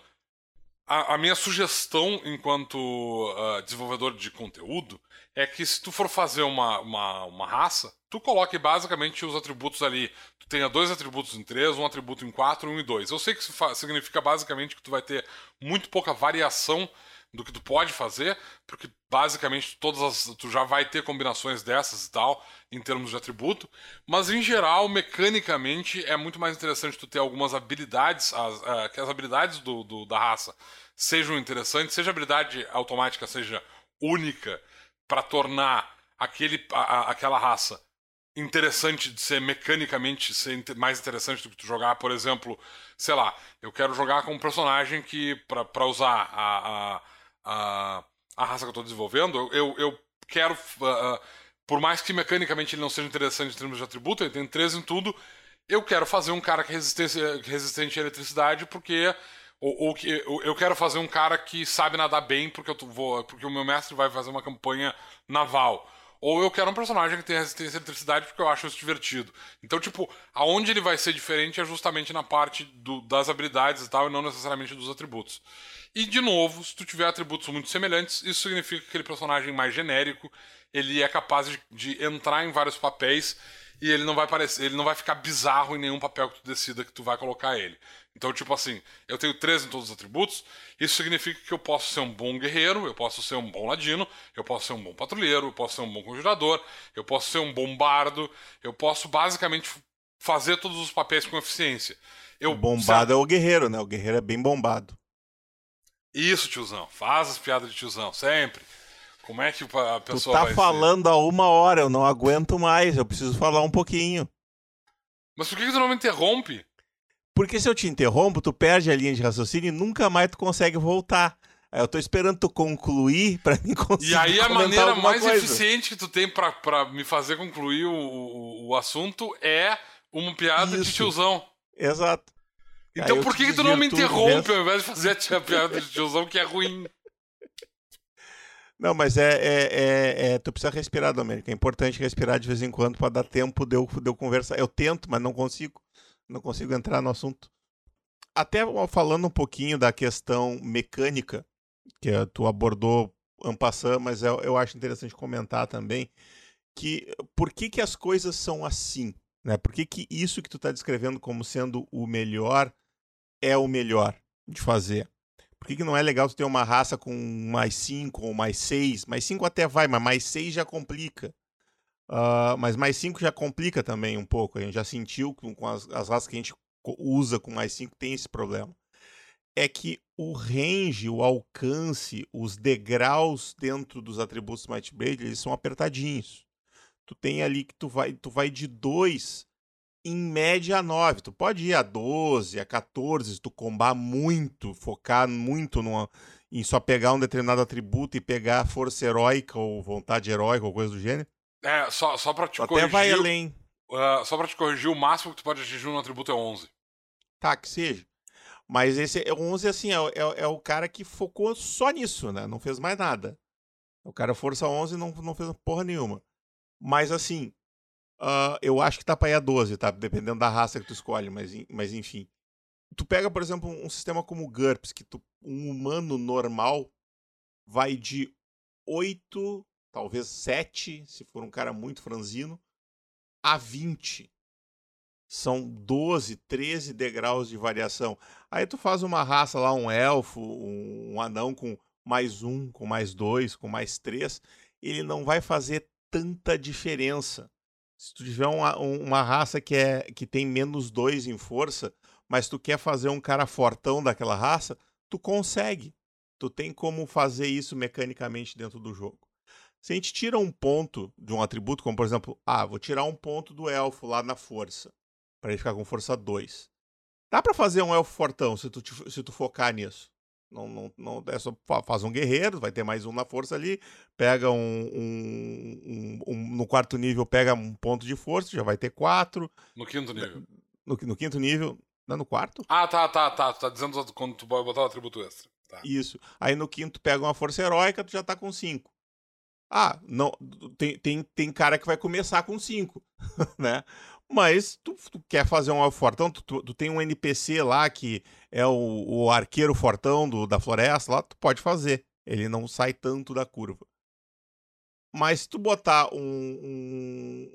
a, a minha sugestão enquanto uh, desenvolvedor de conteúdo é que se tu for fazer uma, uma, uma raça, tu coloque basicamente os atributos ali. Tu tenha dois atributos em três, um atributo em quatro, um em dois. Eu sei que isso significa basicamente que tu vai ter muito pouca variação do que tu pode fazer, porque basicamente todas as, tu já vai ter combinações dessas e tal em termos de atributo, mas em geral mecanicamente é muito mais interessante tu ter algumas habilidades, as, uh, que as habilidades do, do, da raça sejam interessantes, seja habilidade automática seja única para tornar aquele, a, a, aquela raça interessante de ser mecanicamente ser mais interessante do que tu jogar, por exemplo, sei lá, eu quero jogar com um personagem que para usar a, a a, raça que eu estou desenvolvendo, eu, eu quero. Uh, por mais que mecanicamente ele não seja interessante em termos de atributo, ele tem três em tudo. Eu quero fazer um cara que é resistente à eletricidade, porque. Ou, ou que eu quero fazer um cara que sabe nadar bem, porque eu vou, porque o meu mestre vai fazer uma campanha naval. Ou eu quero um personagem que tenha resistência à eletricidade porque eu acho isso divertido. Então, tipo, aonde ele vai ser diferente é justamente na parte do, das habilidades e tal, e não necessariamente dos atributos. E, de novo, se tu tiver atributos muito semelhantes, isso significa que aquele personagem mais genérico, ele é capaz de, de entrar em vários papéis e ele não vai parecer, ele não vai ficar bizarro em nenhum papel que tu decida que tu vai colocar ele. Então, tipo assim, eu tenho três em todos os atributos, isso significa que eu posso ser um bom guerreiro, eu posso ser um bom ladino, eu posso ser um bom patrulheiro, eu posso ser um bom conjurador, eu posso ser um bom bardo, eu posso basicamente fazer todos os papéis com eficiência. Eu, o bombado é o guerreiro, né? O guerreiro é bem bombado. Isso, tiozão. Faz as piadas de tiozão, sempre. Como é que a pessoa tu tá falando ser? há uma hora, eu não aguento mais, eu preciso falar um pouquinho. Mas por que, que tu não me interrompe? Porque se eu te interrompo, tu perde a linha de raciocínio e nunca mais tu consegue voltar. Aí eu tô esperando tu concluir pra mim conseguir. E aí a maneira mais coisa. eficiente que tu tem pra, pra me fazer concluir o, o, o assunto é uma piada Isso. de tiozão. Exato. Então Aí por que, que tu não me interrompe ao invés de fazer a piada de tiozão que é ruim? Não, mas é, é, é, é- Tu precisa respirar, Domênico. É importante respirar de vez em quando pra dar tempo de eu, de eu conversar. Eu tento, mas não consigo. Não consigo entrar no assunto. Até falando um pouquinho da questão mecânica, que eh, tu abordou ampassando, mas eu, eu acho interessante comentar também que por que, que as coisas são assim, né? Por que, que isso que tu está descrevendo como sendo o melhor é o melhor de fazer? Por que, que não é legal tu ter uma raça com mais 5 ou mais 6? Mais 5 até vai, mas mais 6 já complica. Ah, mas mais 5 já complica também um pouco. A gente já sentiu com, com as, as raças que a gente usa com mais 5 tem esse problema. É que o range, o alcance, os degraus dentro dos atributos Might Blade, eles são apertadinhos. Tu tem ali que tu vai, tu vai de 2 em média a 9. Tu pode ir a 12, a 14, se tu combar muito, focar muito numa, em só pegar um determinado atributo e pegar força heróica ou vontade heróica ou coisa do gênero. É, só, só pra te Tu até corrigir. vai além. ah, só pra te corrigir, o máximo que tu pode atingir no atributo é 11. Tá, que seja. Mas esse é- 11, assim, é, o- é, o- é o cara que focou só nisso, né? Não fez mais nada. O cara força 11 e não, não fez porra nenhuma. Mas, assim, ah, eu acho que tá pra ir a 12, tá? Dependendo da raça que tu escolhe, mas, mas enfim. Tu pega, por exemplo, um sistema como o GURPS, que tu- um humano normal vai de 8, talvez 7, se for um cara muito franzino, a 20 são 12, 13 degraus de variação. Aí tu faz uma raça lá, um elfo, um, um anão com mais um, com mais dois, com mais três, ele não vai fazer tanta diferença. Se tu tiver uma, um- uma raça que, é, que tem menos dois em força, mas tu quer fazer um cara fortão daquela raça, tu consegue. Tu tem como fazer isso mecanicamente dentro do jogo. Se a gente tira um ponto de um atributo, como por exemplo, ah, vou tirar um ponto do elfo lá na força para ele ficar com força 2. Dá pra fazer um elfo fortão se tu, se tu focar nisso. Não, não, não, é só fa- faz um guerreiro, vai ter mais um na força ali, pega um, um- um- um- no quarto nível pega um ponto de força, já vai ter quatro. No quinto nível. No, no quinto nível, não no quarto? Ah, tá, tá, tá. Tu tá dizendo quando tu vai botar o atributo extra. Tá. Isso. Aí no quinto pega uma força heróica, tu já tá com cinco. Ah, não, tem, tem, tem cara que vai começar com cinco, né? Mas tu, tu quer fazer um elfo fortão, tu, tu, tu tem um NPC lá que é o, o arqueiro fortão do, da floresta, lá tu pode fazer. Ele não sai tanto da curva. Mas se tu botar um. um-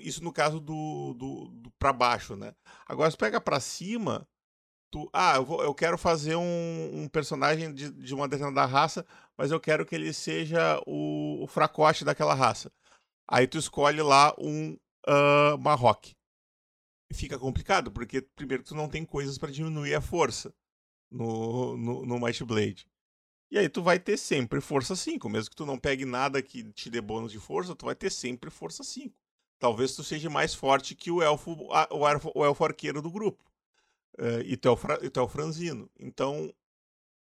isso no caso do, do, do para baixo, né? Agora, se pega pra cima, tu. Ah, eu, vou- eu quero fazer um, um personagem de, de uma determinada raça, mas eu quero que ele seja o, o fracote daquela raça. Aí tu escolhe lá um uh, Marrock. Fica complicado, porque primeiro tu não tem coisas pra diminuir a força no, no, no Might Blade. E aí tu vai ter sempre força 5. Mesmo que tu não pegue nada que te dê bônus de força, tu vai ter sempre força 5. Talvez tu seja mais forte que o elfo, o elfo, o elfo arqueiro do grupo. Eh, e, tu é o e tu é o franzino. Então,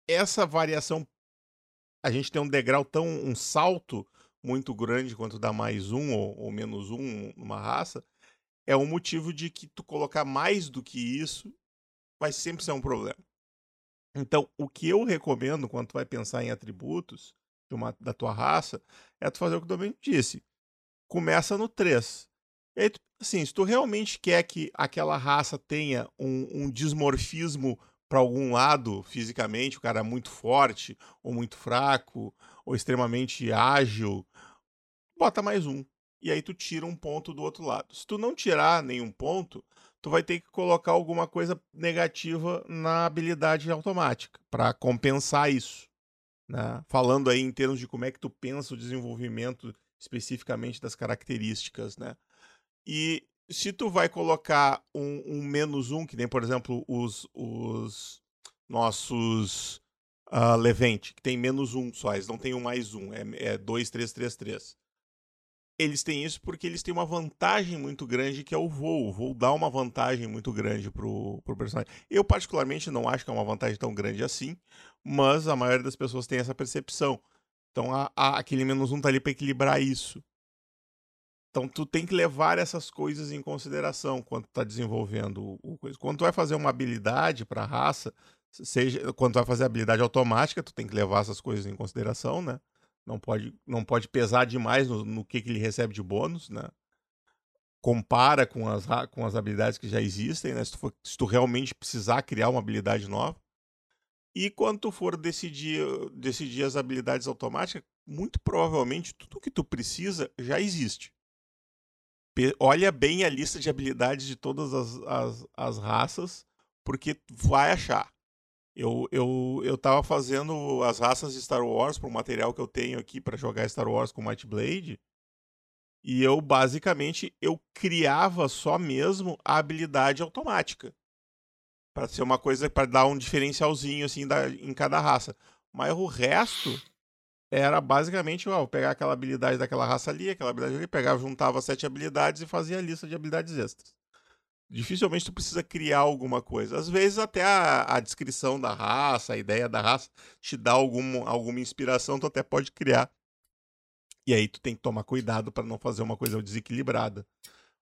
essa variação. A gente tem um degrau tão. um salto muito grande quanto dá mais um ou, ou menos um numa raça. É um motivo de que tu colocar mais do que isso vai sempre ser um problema. Então, o que eu recomendo quando tu vai pensar em atributos de uma, da tua raça é tu fazer o que o disse. Começa no 3. E aí, assim, se tu realmente quer que aquela raça tenha um, um dismorfismo para algum lado fisicamente, o cara é muito forte, ou muito fraco, ou extremamente ágil, bota mais um. e aí tu tira um ponto do outro lado. Se tu não tirar nenhum ponto, tu vai ter que colocar alguma coisa negativa na habilidade automática para compensar isso. Né? Falando aí em termos de como é que tu pensa o desenvolvimento especificamente das características, né? E se tu vai colocar um, um menos um, que nem, por exemplo, os, os nossos uh, Levante, que tem menos um só, eles não tem um mais um, é, é dois, três, três, três. Eles têm isso porque eles têm uma vantagem muito grande que é o voo. O voo dá uma vantagem muito grande pro, pro personagem. Eu, particularmente, não acho que é uma vantagem tão grande assim, mas a maioria das pessoas tem essa percepção. Então, a, a, aquele menos um tá ali para equilibrar isso. Então, tu tem que levar essas coisas em consideração quando tu tá desenvolvendo o coisa. Quando tu vai fazer uma habilidade para raça, seja quando vai fazer habilidade automática, tu tem que levar essas coisas em consideração, né? Não pode, não pode pesar demais no, no que, que ele recebe de bônus, né? Compara com as, com as habilidades que já existem, né? Se tu, for, se tu realmente precisar criar uma habilidade nova. E quando tu for decidir, decidir as habilidades automáticas, muito provavelmente tudo que tu precisa já existe. Olha bem a lista de habilidades de todas as, as, as raças, porque vai achar. Eu, eu, eu tava fazendo as raças de Star Wars para o material que eu tenho aqui para jogar Star Wars com Might Blade. E eu basicamente eu criava só mesmo a habilidade automática. para ser uma coisa para dar um diferencialzinho assim da, em cada raça. Mas o resto era basicamente, ó, pegar aquela habilidade daquela raça ali, aquela habilidade ali, pegava, juntava sete habilidades e fazia a lista de habilidades extras dificilmente tu precisa criar alguma coisa. Às vezes até a, a descrição da raça, a ideia da raça, te dá algum, alguma inspiração, tu até pode criar. E aí tu tem que tomar cuidado para não fazer uma coisa desequilibrada.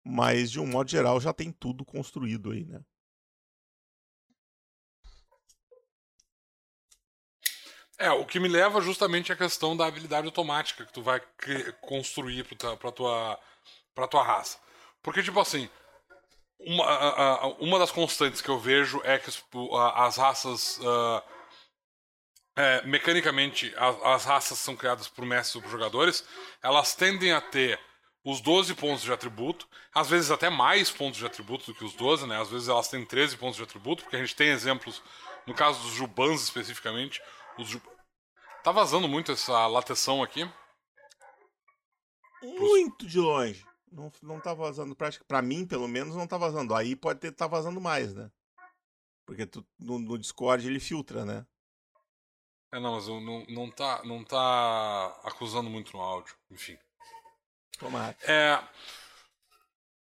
Mas de um modo geral já tem tudo construído aí, né? É, o que me leva justamente à questão da habilidade automática que tu vai construir para tua, pra tua raça. Porque, tipo assim, uma, uma das constantes que eu vejo é que as raças. Uh, é, mecanicamente, as, as, raças são criadas por mestres ou por jogadores, elas tendem a ter os 12 pontos de atributo, às vezes até mais pontos de atributo do que os 12, né? Às vezes elas têm 13 pontos de atributo, porque a gente tem exemplos, no caso dos Jubans especificamente. Os Jub... Tá vazando muito essa lateção aqui. Muito de longe. Não, não tá vazando. Pra, mim, pelo menos, não tá vazando. Aí pode ter tá vazando mais, né? Porque tu, no, no Discord ele filtra, né? É, não, mas não, não, tá, não tá acusando muito no áudio. Enfim. Tomara. É,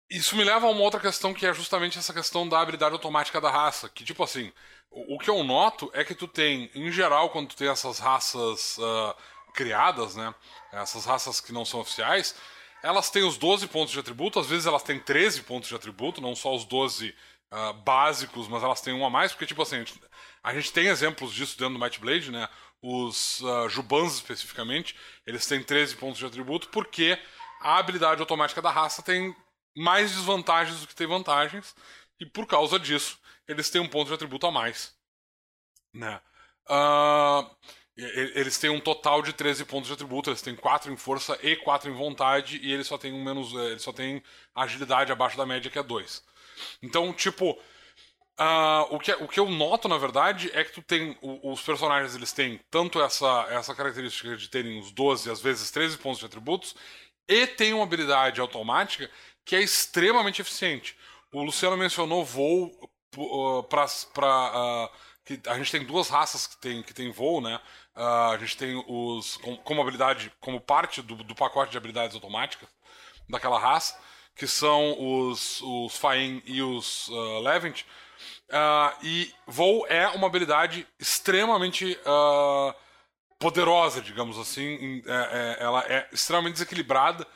isso me leva a uma outra questão que é justamente essa questão da habilidade automática da raça. Que, tipo assim, o, o que eu noto é que tu tem, em geral, quando tu tem essas raças uh, criadas, né? Essas raças que não são oficiais, elas têm os 12 pontos de atributo, às vezes elas têm 13 pontos de atributo, não só os 12 uh, ah, básicos, mas elas têm um a mais, porque, tipo assim, a gente, a gente tem exemplos disso dentro do Might Blade, né? Os uh, Jubans, especificamente, eles têm 13 pontos de atributo, porque a habilidade automática da raça tem mais desvantagens do que tem vantagens, e por causa disso, eles têm um ponto de atributo a mais. Né? Uh, eles têm um total de 13 pontos de atributo, eles têm 4 em força e 4 em vontade, e eles só têm um menos. Eh, eles só têm agilidade abaixo da média, que é 2. Então, tipo. Uh, o, que, o que eu noto, na verdade, é que tu tem. os personagens eles têm tanto essa, essa característica de terem os 12, às vezes 13 pontos de atributos, e tem uma habilidade automática que é extremamente eficiente. O Luciano mencionou voo uh, para. Uh, a gente tem duas raças que tem, que tem voo, né? Uh, a gente tem os como habilidade, como parte do, do, pacote de habilidades automáticas daquela raça, que são os, os Fain e os uh, Levent. Uh, e voo é uma habilidade extremamente uh, poderosa, digamos assim. É, é, ela é extremamente desequilibrada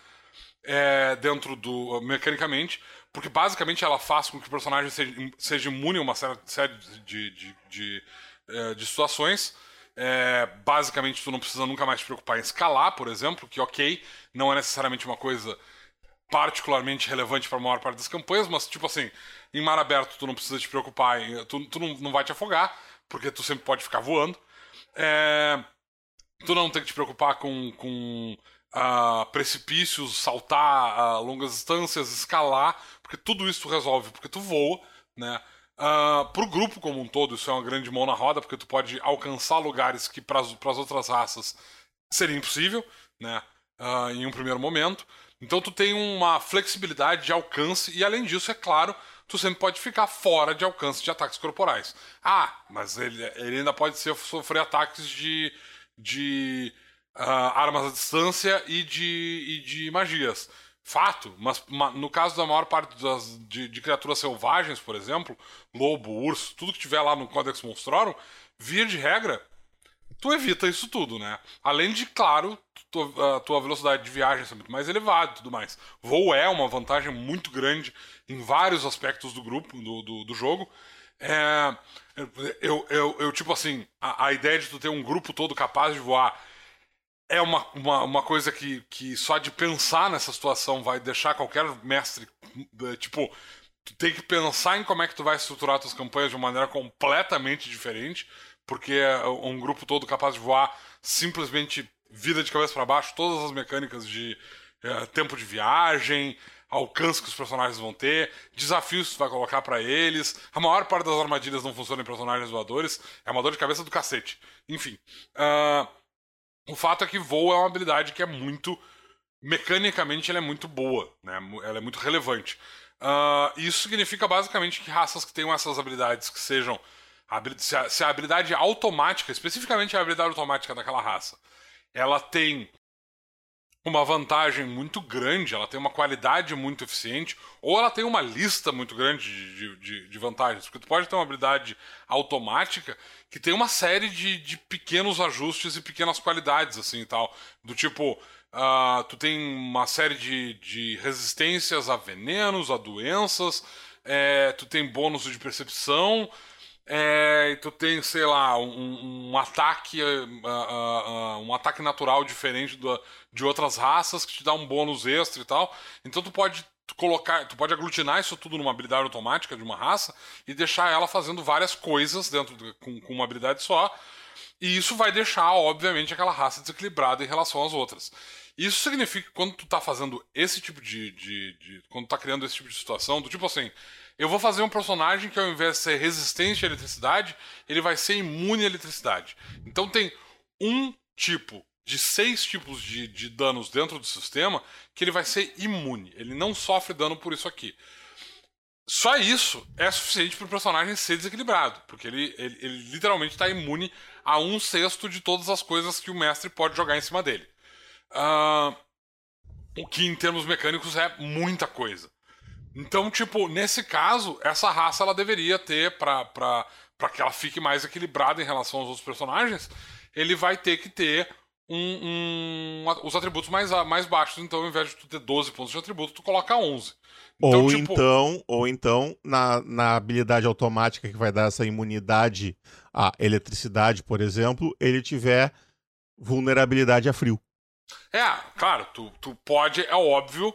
é, dentro do. mecanicamente, porque basicamente ela faz com que o personagem seja, seja imune a uma série de, de, de, de, de situações. É, basicamente, tu não precisa nunca mais te preocupar em escalar, por exemplo, que ok, não é necessariamente uma coisa particularmente relevante para a maior parte das campanhas, mas tipo assim, em mar aberto tu não precisa te preocupar, em, tu, tu não, não vai te afogar, porque tu sempre pode ficar voando. É, tu não tem que te preocupar com, com uh, precipícios, saltar a longas distâncias, escalar, porque tudo isso tu resolve porque tu voa, né? Uh, pro grupo como um todo, isso é uma grande mão na roda, porque tu pode alcançar lugares que para as outras raças seria impossível, né? Uh, em um primeiro momento. Então tu tem uma flexibilidade de alcance e além disso, é claro, tu sempre pode ficar fora de alcance de ataques corporais. Ah, mas ele, ele ainda pode ser, sofrer ataques de, de uh, armas à distância e de, e de magias. Fato, mas no caso da maior parte das, de, de, criaturas selvagens, por exemplo, lobo, urso, tudo que tiver lá no Codex Monstrorum, via de regra, tu evita isso tudo, né? Além de, claro, tua, a tua velocidade de viagem ser muito mais elevada e tudo mais. Voo é uma vantagem muito grande em vários aspectos do grupo, do, do, do jogo. É, eu, eu, eu, tipo assim, a, a ideia de tu ter um grupo todo capaz de voar é uma, uma, uma coisa que, que só de pensar nessa situação vai deixar qualquer mestre, eh, tipo, tu tem que pensar em como é que tu vai estruturar tuas campanhas de uma maneira completamente diferente, porque é um grupo todo capaz de voar simplesmente vida de cabeça para baixo, todas as mecânicas de é, tempo de viagem, alcance que os personagens vão ter, desafios que tu vai colocar para eles. A maior parte das armadilhas não funciona em personagens voadores, é uma dor de cabeça do cacete. Enfim. Uh, o fato é que voo é uma habilidade que é muito. Mecanicamente ela é muito boa, né? Ela é muito relevante. Uh, isso significa basicamente que raças que tenham essas habilidades que sejam. Se a, habilidade automática, especificamente a habilidade automática daquela raça, ela tem uma vantagem muito grande, ela tem uma qualidade muito eficiente, ou ela tem uma lista muito grande de, de, de, vantagens. Porque tu pode ter uma habilidade automática que tem uma série de, de pequenos ajustes e pequenas qualidades, assim e tal. Do tipo, uh, tu tem uma série de, de resistências a venenos, a doenças, é, tu tem bônus de percepção. É, tu tem, sei lá, um, um ataque uh, uh, um ataque natural diferente do, de outras raças que te dá um bônus extra e tal. Então tu pode colocar, tu pode aglutinar isso tudo numa habilidade automática de uma raça e deixar ela fazendo várias coisas dentro de, com, com uma habilidade só. E isso vai deixar, obviamente, aquela raça desequilibrada em relação às outras. Isso significa que quando tu tá fazendo esse tipo de, de, de. Quando tu tá criando esse tipo de situação, do tipo assim, eu vou fazer um personagem que ao invés de ser resistente à eletricidade, ele vai ser imune à eletricidade. Então tem um tipo de seis tipos de, de danos dentro do sistema que ele vai ser imune. Ele não sofre dano por isso aqui. Só isso é suficiente para o personagem ser desequilibrado, porque ele, ele, ele literalmente está imune a um sexto de todas as coisas que o mestre pode jogar em cima dele. Uh, o que em termos mecânicos é muita coisa. Então, tipo, nesse caso, essa raça ela deveria ter, pra que ela fique mais equilibrada em relação aos outros personagens, ele vai ter que ter um, um, os atributos mais, mais baixos. Então, ao invés de tu ter 12 pontos de atributo, tu coloca 11. Então, ou, tipo... então, ou então, na, na habilidade automática que vai dar essa imunidade à eletricidade, por exemplo, ele tiver vulnerabilidade a frio. É, claro, tu, tu pode, é óbvio,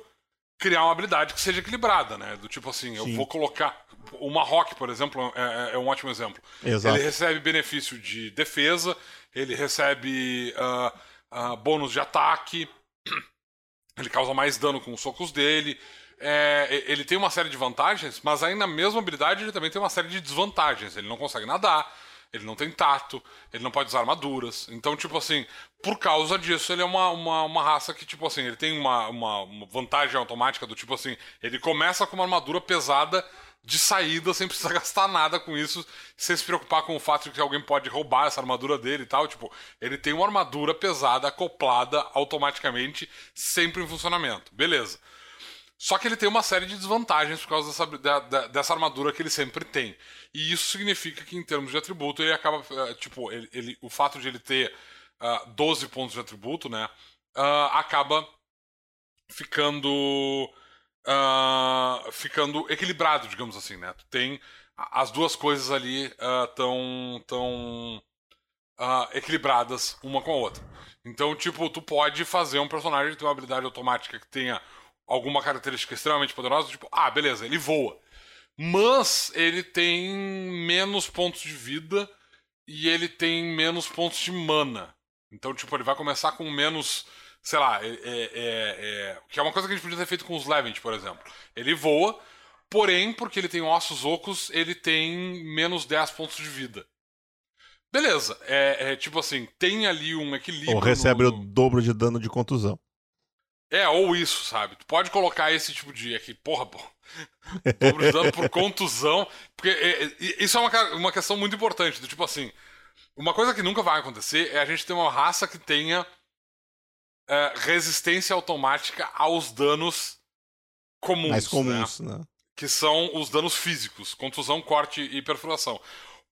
criar uma habilidade que seja equilibrada, né? Do tipo assim, Sim. eu vou colocar. O Marrock, por exemplo, é, é, um ótimo exemplo. Exato. Ele recebe benefício de defesa, ele recebe uh, uh, bônus de ataque, ele causa mais dano com os socos dele. É, ele tem uma série de vantagens, mas aí na mesma habilidade ele também tem uma série de desvantagens. Ele não consegue nadar, ele não tem tato, ele não pode usar armaduras. Então, tipo assim, por causa disso, ele é uma, uma, uma raça que, tipo assim, ele tem uma, uma, uma, vantagem automática do tipo assim, ele começa com uma armadura pesada de saída sem precisar gastar nada com isso, sem se preocupar com o fato de que alguém pode roubar essa armadura dele e tal. Tipo, ele tem uma armadura pesada acoplada automaticamente, sempre em funcionamento. Beleza. Só que ele tem uma série de desvantagens por causa dessa, dessa armadura que ele sempre tem. E isso significa que, em termos de atributo, ele acaba. Eh, tipo, ele, ele o fato de ele ter uh, ah, 12 pontos de atributo, né? Uh, acaba ficando. Uh, ficando equilibrado, digamos assim, né? Tu tem. As duas coisas ali uh, tão. tão equilibradas uma com a outra. Então, tipo, tu pode fazer um personagem tem uma habilidade automática que tenha alguma característica extremamente poderosa, tipo, ah, beleza, ele voa. Mas ele tem menos pontos de vida e ele tem menos pontos de mana. Então, tipo, ele vai começar com menos sei lá, é, é, é, que é uma coisa que a gente podia ter feito com os Levent, por exemplo. Ele voa, porém, porque ele tem ossos ocos, ele tem menos 10 pontos de vida. Beleza, é, é, tipo assim, tem ali um equilíbrio. Ou recebe no, no... o dobro de dano de contusão. É, ou isso, sabe? Tu pode colocar esse tipo de aqui, porra, pô. dobro de dano por contusão. Porque é, é, isso é uma, uma questão muito importante. Do tipo assim, uma coisa que nunca vai acontecer é a gente ter uma raça que tenha é, resistência automática aos danos comuns. Mais comuns, né? né? Que são os danos físicos, contusão, corte e perfuração.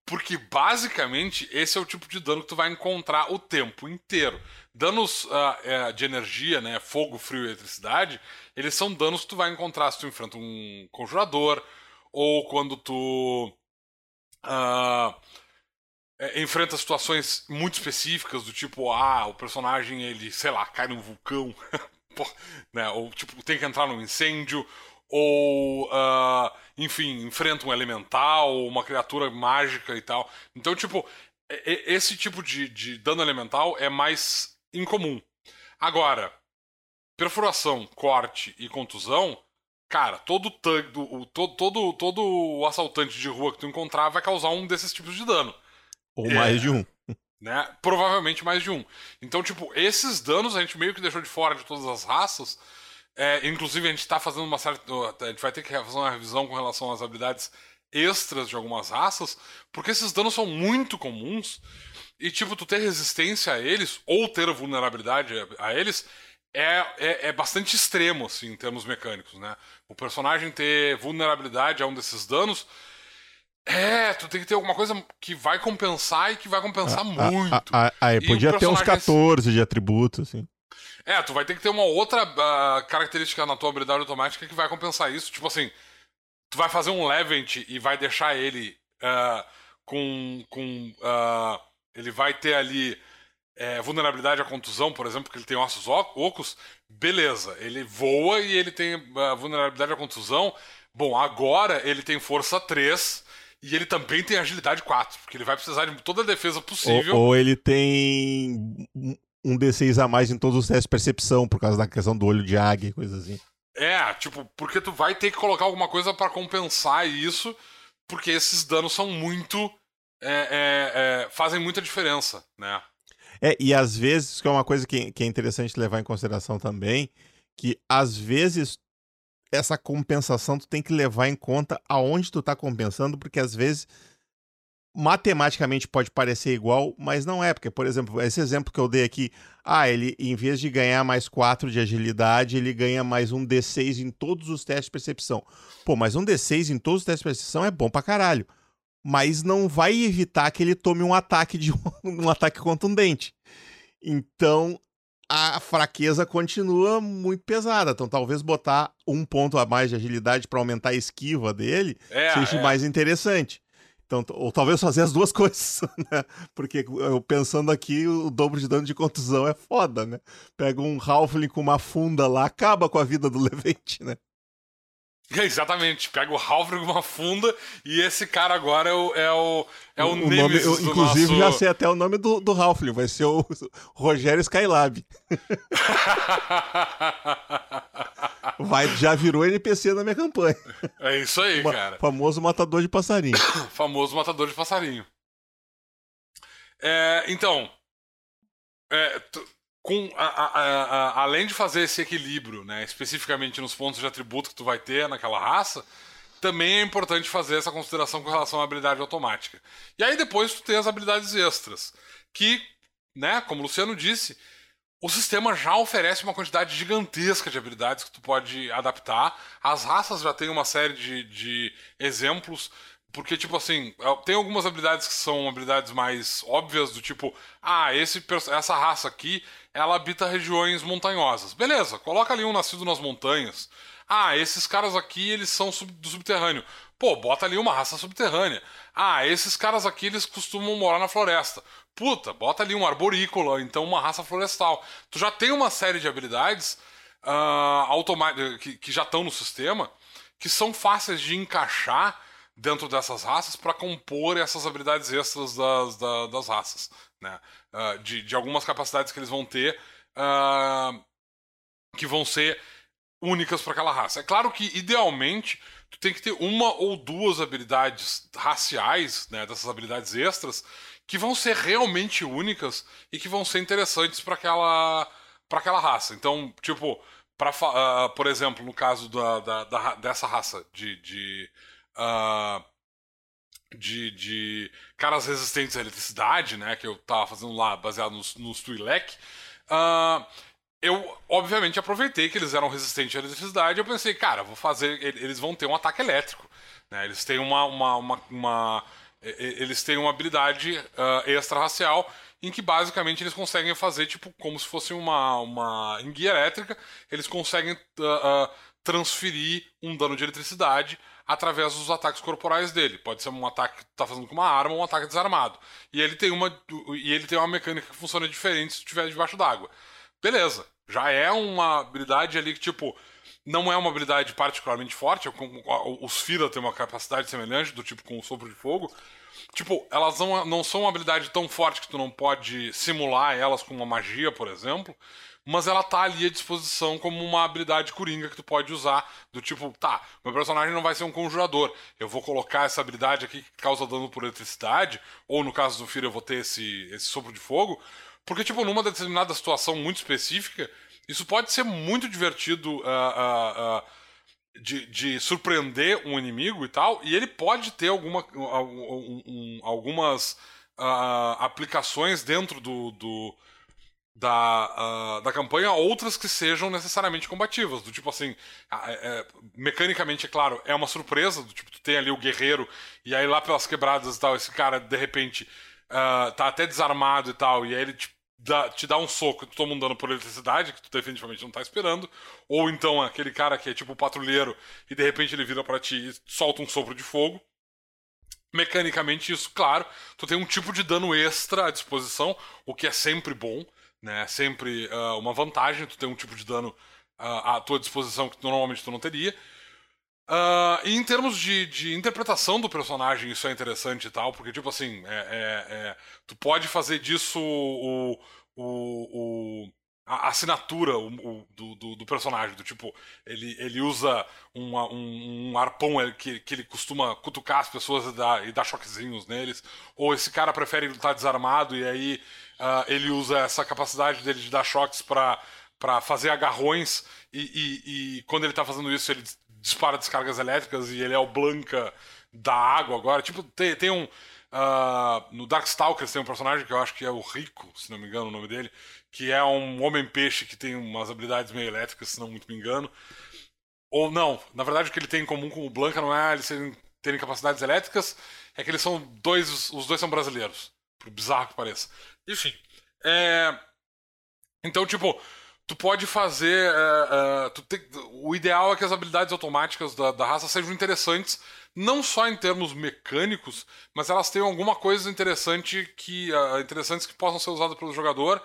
Porque basicamente esse é o tipo de dano que tu vai encontrar o tempo inteiro. Danos uh, de energia, né, fogo, frio e eletricidade, eles são danos que tu vai encontrar se tu enfrenta um conjurador ou quando tu uh, enfrenta situações muito específicas do tipo, ah, o personagem ele, sei lá, cai num vulcão, né, ou tipo tem que entrar num incêndio ou, uh, enfim, enfrenta um elemental, uma criatura mágica e tal. Então, tipo, esse tipo de, de dano elemental é mais incomum. Agora, perfuração, corte e contusão, cara, todo thug, do, todo, todo, todo assaltante de rua que tu encontrar vai causar um desses tipos de dano. Ou é, mais de um. Né? Provavelmente mais de um. Então, tipo, esses danos a gente meio que deixou de fora de todas as raças é, inclusive, a gente está fazendo uma certa. A gente vai ter que fazer uma revisão com relação às habilidades extras de algumas raças, porque esses danos são muito comuns. E, tipo, tu ter resistência a eles, ou ter vulnerabilidade a eles, é, é, é, bastante extremo, assim, em termos mecânicos, né? O personagem ter vulnerabilidade a um desses danos. É, tu tem que ter alguma coisa que vai compensar e que vai compensar muito. Ah, ah, ah, podia ter uns 14 de atributos, assim. É, tu vai ter que ter uma outra uh, característica na tua habilidade automática que vai compensar isso. Tipo assim, tu vai fazer um Levent e vai deixar ele uh, com. com uh, ele vai ter ali é, vulnerabilidade à contusão, por exemplo, porque ele tem ossos ocos. Beleza, ele voa e ele tem vulnerabilidade à contusão. Bom, agora ele tem força 3. E ele também tem agilidade 4, porque ele vai precisar de toda a defesa possível. Ou, ou ele tem um D6 a mais em todos os testes de percepção, por causa da questão do olho de águia e coisa assim. É, tipo, porque tu vai ter que colocar alguma coisa para compensar isso, porque esses danos são muito. É, é, é, fazem muita diferença, né? É, e às vezes, que é uma coisa que, que é interessante levar em consideração também, que às vezes essa compensação tu tem que levar em conta aonde tu tá compensando, porque às vezes matematicamente pode parecer igual, mas não é, porque, por exemplo, esse exemplo que eu dei aqui, ah, ele, em vez de ganhar mais 4 de agilidade, ele ganha mais um D6 em todos os testes de percepção. Pô, mas um D6 em todos os testes de percepção é bom pra caralho. Mas não vai evitar que ele tome um ataque de um ataque contundente. Então, a fraqueza continua muito pesada. Então, talvez botar um ponto a mais de agilidade para aumentar a esquiva dele é, seja é. mais interessante. Então, ou talvez fazer as duas coisas, né? Porque eu pensando aqui, o dobro de dano de contusão é foda, né? Pega um Halfling com uma funda lá, acaba com a vida do Levante, né? Exatamente, pega o com uma funda e esse cara agora é o, é o, é o, o nome, eu, Inclusive, nosso... já sei até o nome do, do Halfling, vai ser o Rogério Skylab. Vai, já virou NPC na minha campanha. É isso aí, Uma, cara. Famoso matador de passarinho. famoso matador de passarinho. É, então, é, com a, a, a, além de fazer esse equilíbrio, né, especificamente nos pontos de atributo que tu vai ter naquela raça, também é importante fazer essa consideração com relação à habilidade automática. E aí depois tu tem as habilidades extras, que, né, como o Luciano disse, o sistema já oferece uma quantidade gigantesca de habilidades que tu pode adaptar. As raças já têm uma série de, de exemplos. Porque, tipo assim, é, tem algumas habilidades que são habilidades mais óbvias, do tipo, ah, esse, essa raça aqui, ela habita regiões montanhosas. Beleza, coloca ali um nascido nas montanhas. Ah, esses caras aqui, eles são sub, do subterrâneo. Pô, bota ali uma raça subterrânea. Ah, esses caras aqui, eles costumam morar na floresta. Puta, bota ali um arborícola, então uma raça florestal. Tu já tem uma série de habilidades uh, que, que já estão no sistema que são fáceis de encaixar dentro dessas raças para compor essas habilidades extras das, das, das raças. Né? Uh, de, de algumas capacidades que eles vão ter uh, que vão ser únicas para aquela raça. É claro que, idealmente, tu tem que ter uma ou duas habilidades raciais, né, dessas habilidades extras, que vão ser realmente únicas e que vão ser interessantes para aquela, para aquela raça. Então, tipo, pra, uh, por exemplo, no caso da, da, da dessa raça de. de uh, de, de caras resistentes à eletricidade, né? Que eu tava fazendo lá baseado nos, nos Twi'lek. Uh, eu, obviamente, aproveitei que eles eram resistentes à eletricidade. Eu pensei, cara, vou fazer. Eles vão ter um ataque elétrico. Né? Eles têm uma, uma, uma, uma eles têm uma habilidade uh, extra-racial em que basicamente eles conseguem fazer tipo como se fosse uma, uma guia elétrica, eles conseguem uh, uh, transferir um dano de eletricidade através dos ataques corporais dele. Pode ser um ataque que tá fazendo com uma arma ou um ataque desarmado. E ele tem uma e ele tem uma mecânica que funciona diferente se estiver debaixo d'água. Beleza, já é uma habilidade ali que, tipo, não é uma habilidade particularmente forte. Os Fira têm uma capacidade semelhante, do tipo com o sopro de fogo. Tipo, elas não, não são uma habilidade tão forte que tu não pode simular elas com uma magia, por exemplo. Mas ela tá ali à disposição como uma habilidade coringa que tu pode usar. Do tipo, tá, meu personagem não vai ser um conjurador. Eu vou colocar essa habilidade aqui que causa dano por eletricidade. Ou no caso do Fira, eu vou ter esse, esse sopro de fogo. Porque, tipo, numa determinada situação muito específica, isso pode ser muito divertido uh, uh, uh, de, de, surpreender um inimigo e tal, e ele pode ter alguma, um, um, algumas aplicações dentro do, do da, da campanha, outras que sejam necessariamente combativas. Do tipo assim, é, é, mecanicamente, é claro, é uma surpresa, do tipo, tu tem ali o guerreiro, e aí lá pelas quebradas e tal, esse cara, de repente, tá até desarmado e tal, e aí ele tipo, dá, te dá um soco e tu toma um dano por eletricidade, que tu definitivamente não tá esperando. Ou então aquele cara que é tipo patrulheiro e de repente ele vira para ti e solta um sopro de fogo. Mecanicamente, isso, claro, tu tem um tipo de dano extra à disposição, o que é sempre bom, né? Sempre uh, uma vantagem tu ter um tipo de dano uh, à tua disposição que normalmente tu não teria. Uh, e em termos de, de, interpretação do personagem, isso é interessante e tal, porque, tipo assim, é, é, é, tu pode fazer disso o, o, o a assinatura o, do, do, do, personagem, do tipo, ele, ele usa uma, um, um, arpão que, que ele costuma cutucar as pessoas e dar, e dar choquezinhos neles, ou esse cara prefere lutar desarmado e aí uh, ele usa essa capacidade dele de dar choques para fazer agarrões e, e, e, quando ele tá fazendo isso ele dispara descargas elétricas e ele é o Blanca da água agora. Tipo, tem, tem um. Uh, no Darkstalkers tem um personagem que eu acho que é o Rico, se não me engano o nome dele, que é um homem-peixe que tem umas habilidades meio elétricas, se não muito me engano. Ou não, na verdade o que ele tem em comum com o Blanca não é eles serem, terem capacidades elétricas, é que eles são dois. Os dois são brasileiros. Por bizarro que pareça. Enfim. É... Então, tipo, tu pode fazer. Uh, uh, tu te, o ideal é que as habilidades automáticas da, da, raça sejam interessantes, não só em termos mecânicos, mas elas tenham alguma coisa interessante que, uh, interessantes que possam ser usadas pelo jogador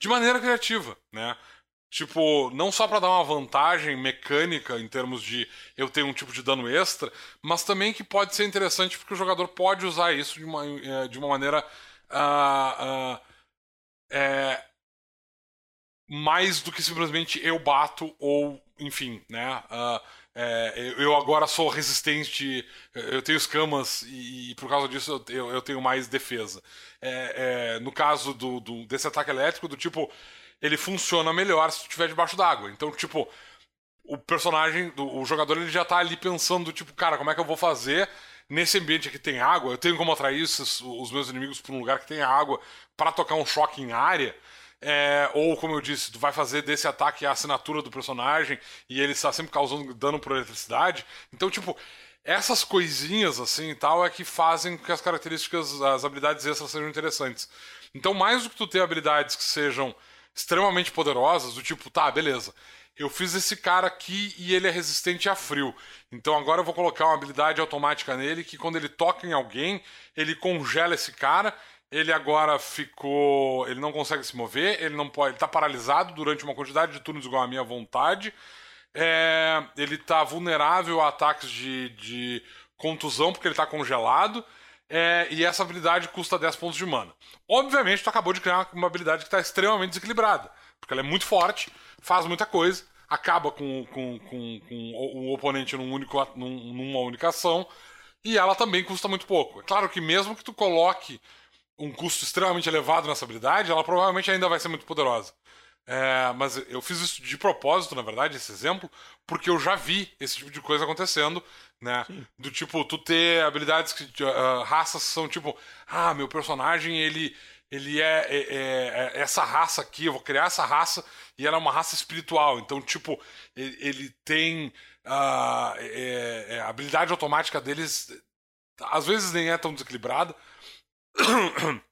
de maneira criativa, né? Tipo, não só para dar uma vantagem mecânica em termos de eu ter um tipo de dano extra, mas também que pode ser interessante porque o jogador pode usar isso de uma, de uma maneira. É, mais do que simplesmente eu bato ou, enfim, né? Uh, é, eu agora sou resistente, eu tenho escamas e, e por causa disso eu, eu tenho mais defesa. É, é, no caso do, do, desse ataque elétrico, do tipo, ele funciona melhor se estiver debaixo d'água. Então, tipo, o personagem, o jogador, ele já tá ali pensando, tipo, cara, como é que eu vou fazer nesse ambiente que tem água? Eu tenho como atrair esses, os meus inimigos para um lugar que tem água para tocar um choque em área? É, ou, como eu disse, tu vai fazer desse ataque a assinatura do personagem e ele está sempre causando dano por eletricidade. Então, tipo, essas coisinhas assim e tal é que fazem com que as características, as habilidades extras sejam interessantes. Então, mais do que tu ter habilidades que sejam extremamente poderosas, do tipo, tá, beleza. Eu fiz esse cara aqui e ele é resistente a frio. Então agora eu vou colocar uma habilidade automática nele que quando ele toca em alguém, ele congela esse cara ele agora ficou. Ele não consegue se mover, ele não pode. Ele tá paralisado durante uma quantidade de turnos igual à minha vontade. É, ele tá vulnerável a ataques de, de contusão, porque ele tá congelado. É, e essa habilidade custa 10 pontos de mana. Obviamente, tu acabou de criar uma habilidade que está extremamente desequilibrada. Porque ela é muito forte, faz muita coisa, acaba com, com, com, com o oponente num único, num, numa única ação, e ela também custa muito pouco. É claro que mesmo que tu coloque um custo extremamente elevado nessa habilidade, ela provavelmente ainda vai ser muito poderosa. É, mas eu fiz isso de propósito, na verdade, esse exemplo, porque eu já vi esse tipo de coisa acontecendo, né? Sim. Do tipo, tu ter habilidades que. Uh, raças são tipo, ah, meu personagem, ele. Ele é, é, é, é, essa raça aqui, eu vou criar essa raça e ela é uma raça espiritual. Então, tipo, ele, ele tem. Uh, a habilidade automática deles às vezes nem é tão desequilibrada.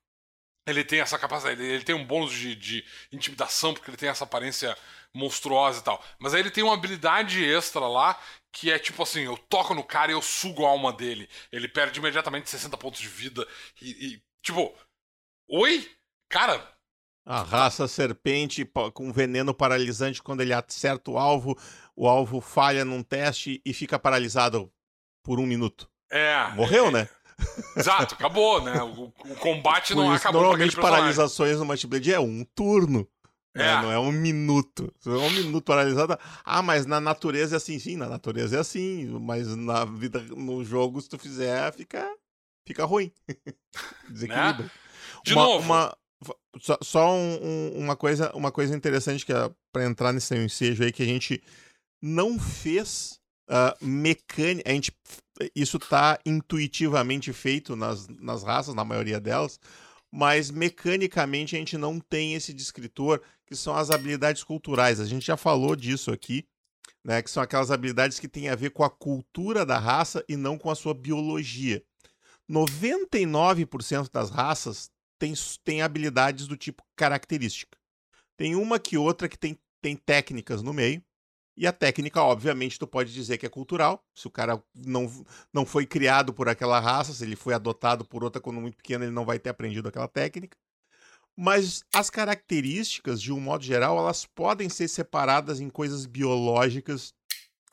ele tem essa capacidade, ele tem um bônus de, de, intimidação, porque ele tem essa aparência monstruosa e tal. Mas aí ele tem uma habilidade extra lá, que é tipo assim, eu toco no cara e eu sugo a alma dele. Ele perde imediatamente 60 pontos de vida. E, e tipo, oi? Cara. A raça serpente com veneno paralisante, quando ele acerta o alvo, o alvo falha num teste e fica paralisado por um minuto. É. Morreu, é, né? Exato, acabou, né? O, o combate não isso, acabou. Normalmente paralisações no Might Blade é um turno. Né? É. Né? Não é um minuto. É um minuto paralisado. Ah, mas na natureza é assim, sim, na natureza é assim. Mas na vida, no jogo, se tu fizer, fica, fica ruim. Desequilibra. Né? De uma, novo. Uma, só, só um, um, uma, coisa, uma coisa interessante que é para entrar nesse ensejo aí que a gente não fez uh, mecânica. A gente isso está intuitivamente feito nas, nas raças, na maioria delas, mas mecanicamente a gente não tem esse descritor, que são as habilidades culturais. A gente já falou disso aqui, né, que são aquelas habilidades que têm a ver com a cultura da raça e não com a sua biologia. 99% das raças tem, tem habilidades do tipo característica. Tem uma que outra que tem, tem técnicas no meio, e a técnica, obviamente, tu pode dizer que é cultural. Se o cara não, não foi criado por aquela raça, se ele foi adotado por outra quando muito pequeno, ele não vai ter aprendido aquela técnica. Mas as características, de um modo geral, elas podem ser separadas em coisas biológicas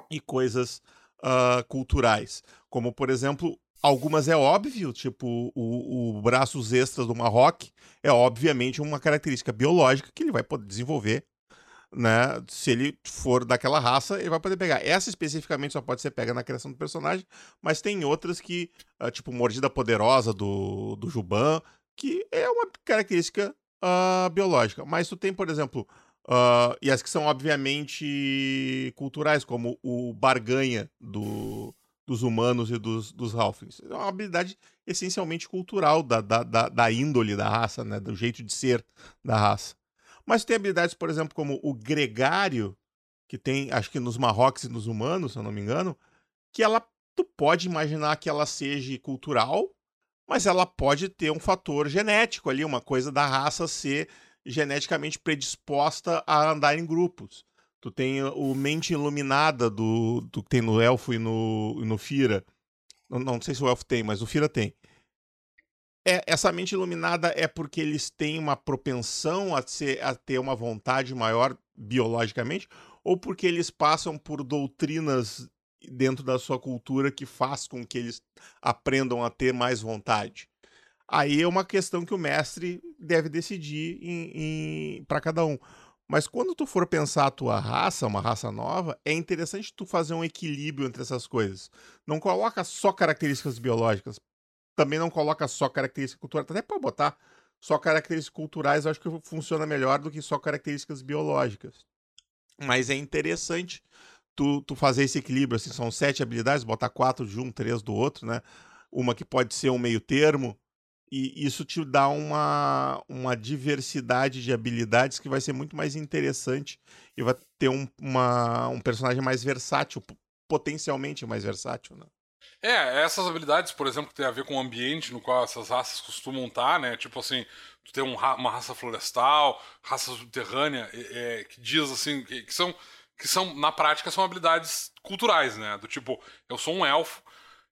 e coisas uh, culturais. Como, por exemplo, algumas é óbvio, tipo o, o braços extras do Marroque, é obviamente uma característica biológica que ele vai poder desenvolver né? Se ele for daquela raça, ele vai poder pegar. Essa especificamente só pode ser pega na criação do personagem, mas tem outras que, uh, tipo Mordida Poderosa do, do Juban, que é uma característica uh, biológica. Mas tu tem, por exemplo, uh, e as que são obviamente culturais, como o Barganha do, dos humanos e dos, dos Halflings. É uma habilidade essencialmente cultural da, da, da, da índole da raça, né? Do jeito de ser da raça. Mas tem habilidades, por exemplo, como o gregário, que tem, acho que nos Marrocos e nos humanos, se eu não me engano, que ela tu pode imaginar que ela seja cultural, mas ela pode ter um fator genético ali, uma coisa da raça ser geneticamente predisposta a andar em grupos. Tu tem o mente iluminada do, do que tem no elfo e no, no Fira. Não, não sei se o elfo tem, mas o Fira tem é, essa mente iluminada é porque eles têm uma propensão a, ser, a ter uma vontade maior biologicamente, ou porque eles passam por doutrinas dentro da sua cultura que faz com que eles aprendam a ter mais vontade. Aí é uma questão que o mestre deve decidir para cada um. Mas quando tu for pensar a tua raça, uma raça nova, é interessante tu fazer um equilíbrio entre essas coisas. Não coloca só características biológicas também não coloca só características culturais, até pode botar só características culturais, eu acho que funciona melhor do que só características biológicas. Mas é interessante tu, tu fazer esse equilíbrio, assim, são sete habilidades, botar quatro de um, três do outro, né? Uma que pode ser um meio termo, e isso te dá uma, uma diversidade de habilidades que vai ser muito mais interessante e vai ter um, uma, um personagem mais versátil, potencialmente mais versátil, né? É, essas habilidades, por exemplo, que tem a ver com o ambiente no qual essas raças costumam estar, né? Tipo assim, tu tem um, uma raça florestal, raça subterrânea, é, que diz assim, que, que, são, que são, na prática, são habilidades culturais, né? Do tipo, eu sou um elfo,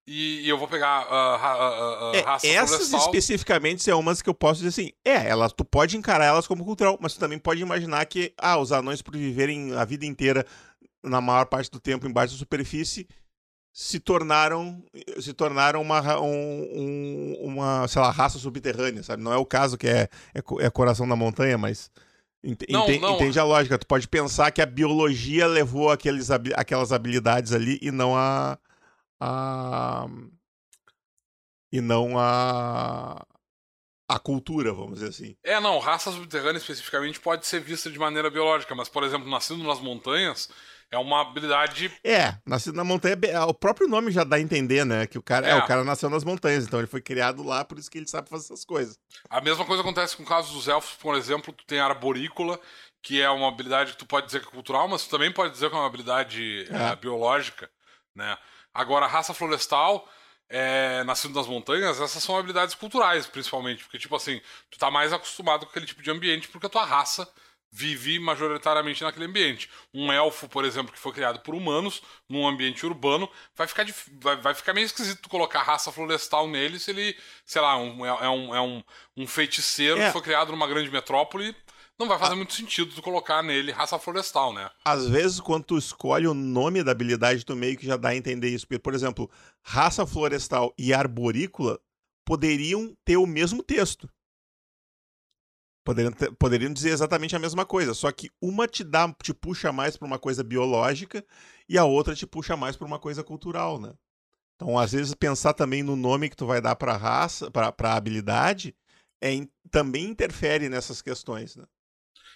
e, e, eu vou pegar uh, uh, uh, é, raça essas florestal. especificamente são umas que eu posso dizer assim, é, elas, tu pode encarar elas como cultural, mas tu também pode imaginar que, ah, os anões por viverem a vida inteira, na maior parte do tempo, embaixo da superfície, se tornaram se tornaram uma, um, uma sei lá, raça subterrânea, sabe? Não é o caso que é, é, é, coração da montanha, mas não, não. Entende a lógica. Tu pode pensar que a biologia levou aqueles, aquelas habilidades ali e não a. a e não a. a cultura, vamos dizer assim. É, não. Raça subterrânea especificamente pode ser vista de maneira biológica, mas, por exemplo, nascendo nas montanhas é uma habilidade. É, nascido na montanha, o próprio nome já dá a entender, né? Que o cara, é. é. o cara nasceu nas montanhas, então ele foi criado lá, por isso que ele sabe fazer essas coisas. A mesma coisa acontece com o caso dos elfos, por exemplo, tu tem a arborícola, que é uma habilidade que tu pode dizer que é cultural, mas tu também pode dizer que é uma habilidade é. É, biológica, né? Agora, a raça florestal, é, nascido nas montanhas, essas são habilidades culturais, principalmente, porque, tipo assim, tu tá mais acostumado com aquele tipo de ambiente porque a tua raça vive majoritariamente naquele ambiente. Um elfo, por exemplo, que foi criado por humanos, num ambiente urbano, vai ficar, vai, vai ficar meio esquisito colocar raça florestal nele se ele, sei lá, um, é, é, um, é um, um feiticeiro é. que foi criado numa grande metrópole. Não vai fazer muito sentido tu colocar nele raça florestal, né? Às vezes, quando tu escolhe o nome da habilidade, tu meio que já dá a entender isso. Porque, por exemplo, raça florestal e arborícola poderiam ter o mesmo texto. Poderiam, ter, poderiam dizer exatamente a mesma coisa, só que uma te dá, te puxa mais para uma coisa biológica e a outra te puxa mais para uma coisa cultural, né? Então, às vezes pensar também no nome que tu vai dar para raça, para a habilidade, é, também interfere nessas questões, né?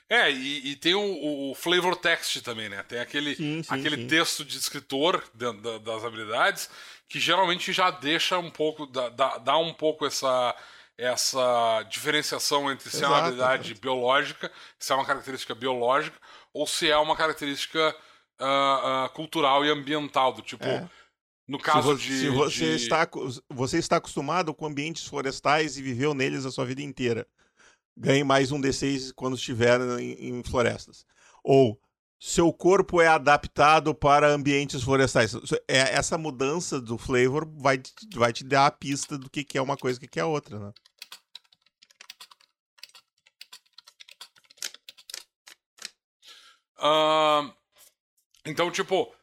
É, e, e tem o, o, flavor text também, né? Tem aquele, sim, sim, aquele sim. texto de escritor das habilidades que geralmente já deixa um pouco, dá, dá, um pouco essa essa diferenciação entre se é uma habilidade biológica, se é uma característica biológica, ou se é uma característica uh, uh, cultural e ambiental, do tipo. É. No caso se, de. Se você, de... Está, você está acostumado com ambientes florestais e viveu neles a sua vida inteira. Ganhe mais um D6 quando estiver em, em florestas. Ou seu corpo é adaptado para ambientes florestais. É, essa mudança do flavor vai, vai te dar a pista do que, que é uma coisa e que, que é outra, né? Uh, então, tipo,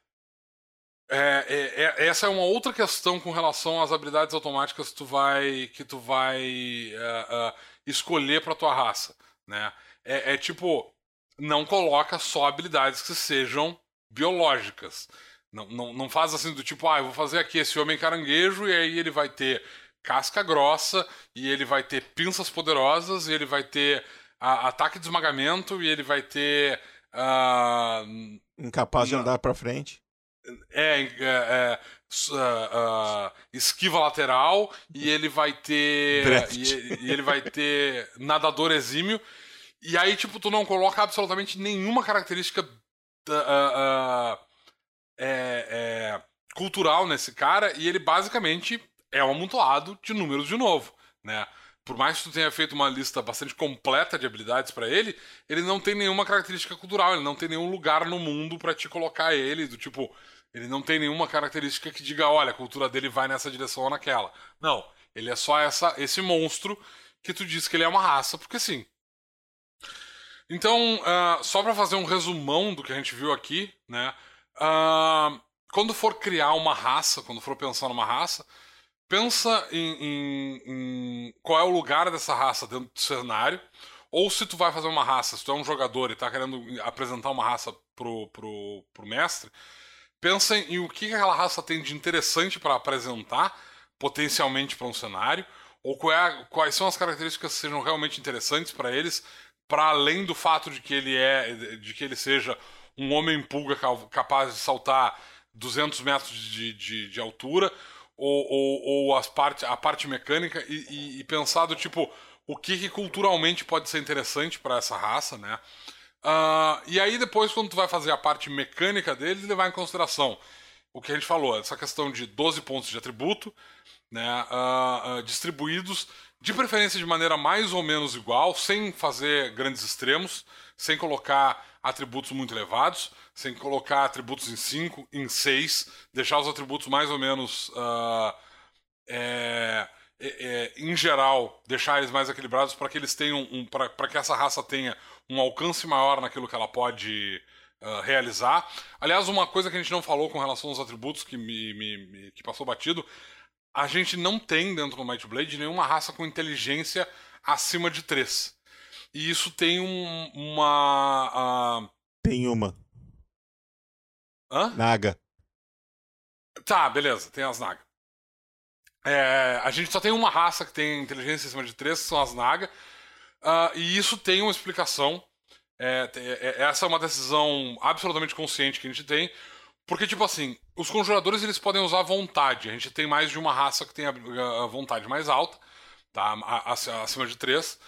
é, é, é, essa é uma outra questão com relação às habilidades automáticas que tu vai, que tu vai uh, uh, escolher para tua raça, né? É, é tipo, não coloca só habilidades que sejam biológicas. Não, não, não faz assim do tipo, ah, eu vou fazer aqui esse homem caranguejo e aí ele vai ter casca grossa e ele vai ter pinças poderosas e ele vai ter a, ataque de esmagamento e ele vai ter. Uh, Incapaz de andar para frente. É, é, é uh, uh, esquiva lateral e ele vai ter. E, e, ele vai ter nadador exímio. E aí, tipo, tu não coloca absolutamente nenhuma característica uh, é, é, cultural nesse cara, e ele basicamente é um amontoado de números de novo, né? Por mais que tu tenha feito uma lista bastante completa de habilidades para ele, ele não tem nenhuma característica cultural, ele não tem nenhum lugar no mundo para te colocar ele, do tipo, ele não tem nenhuma característica que diga, olha, a cultura dele vai nessa direção ou naquela. Não, ele é só essa esse monstro que tu diz que ele é uma raça, porque sim, então, uh, só para fazer um resumão do que a gente viu aqui, né? Uh, quando for criar uma raça, quando for pensar numa raça, pensa em, em, em, qual é o lugar dessa raça dentro do cenário. Ou se tu vai fazer uma raça, se tu é um jogador e está querendo apresentar uma raça pro, pro, pro mestre, pensa em o que aquela raça tem de interessante para apresentar, potencialmente para um cenário, ou é, quais são as características que sejam realmente interessantes para eles para além do fato de que ele é, de que ele seja um homem pulga capaz de saltar 200 metros de, de, de altura, ou, ou, ou, as parte, a parte mecânica, e, e, e pensar do tipo, o que, que culturalmente pode ser interessante para essa raça, né? Uh, e aí depois, quando tu vai fazer a parte mecânica deles, levar em consideração o que a gente falou, essa questão de 12 pontos de atributo, né, uh, uh, distribuídos de preferência de maneira mais ou menos igual, sem fazer grandes extremos, sem colocar atributos muito elevados, sem colocar atributos em 5, em 6, deixar os atributos mais ou menos. Uh, é, é, em geral, deixar eles mais equilibrados para que eles tenham um, para que essa raça tenha um alcance maior naquilo que ela pode uh, realizar. Aliás, uma coisa que a gente não falou com relação aos atributos que me, me, me que passou batido a gente não tem dentro do Might Blade nenhuma raça com inteligência acima de 3. e isso tem um, uma. Uh... Tem uma. Hã? Naga. Tá, beleza, tem as Naga. É, a gente só tem uma raça que tem inteligência acima de três, que são as Naga. Uh, e isso tem uma explicação. É, é, essa é uma decisão absolutamente consciente que a gente tem. Porque, tipo assim, os conjuradores eles podem usar vontade. A gente tem mais de uma raça que tem a, a vontade mais alta, tá? acima de três.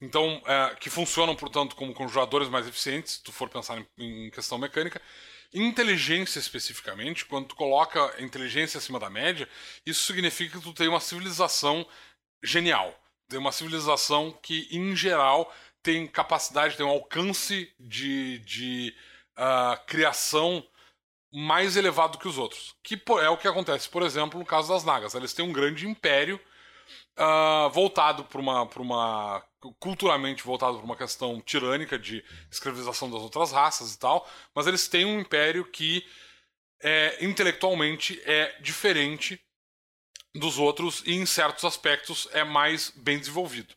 Então, é, que funcionam, portanto, como conjuradores mais eficientes, se tu for pensar em, em questão mecânica. Inteligência, especificamente, quando tu coloca inteligência acima da média, isso significa que tu tem uma civilização genial. Tem uma civilização que, em geral, tem capacidade, tem um alcance de, de uh, criação mais elevado que os outros. Que é o que acontece, por exemplo, no caso das Nagas. Eles têm um grande império uh, voltado para uma, uma. culturalmente voltado para uma questão tirânica de escravização das outras raças e tal. Mas eles têm um império que é, intelectualmente é diferente dos outros e em certos aspectos é mais bem desenvolvido.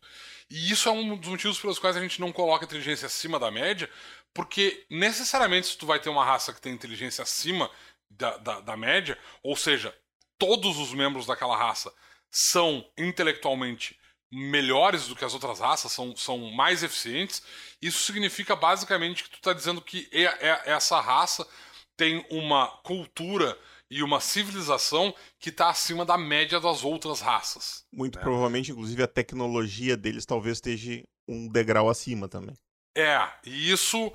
E isso é um dos motivos pelos quais a gente não coloca inteligência acima da média, porque necessariamente se tu vai ter uma raça que tem inteligência acima da, da, da média, ou seja, todos os membros daquela raça são intelectualmente melhores do que as outras raças, são, são mais eficientes, isso significa basicamente que tu está dizendo que é, é, essa raça tem uma cultura e uma civilização que está acima da média das outras raças. Muito né? provavelmente, inclusive, a tecnologia deles talvez esteja um degrau acima também. É, e isso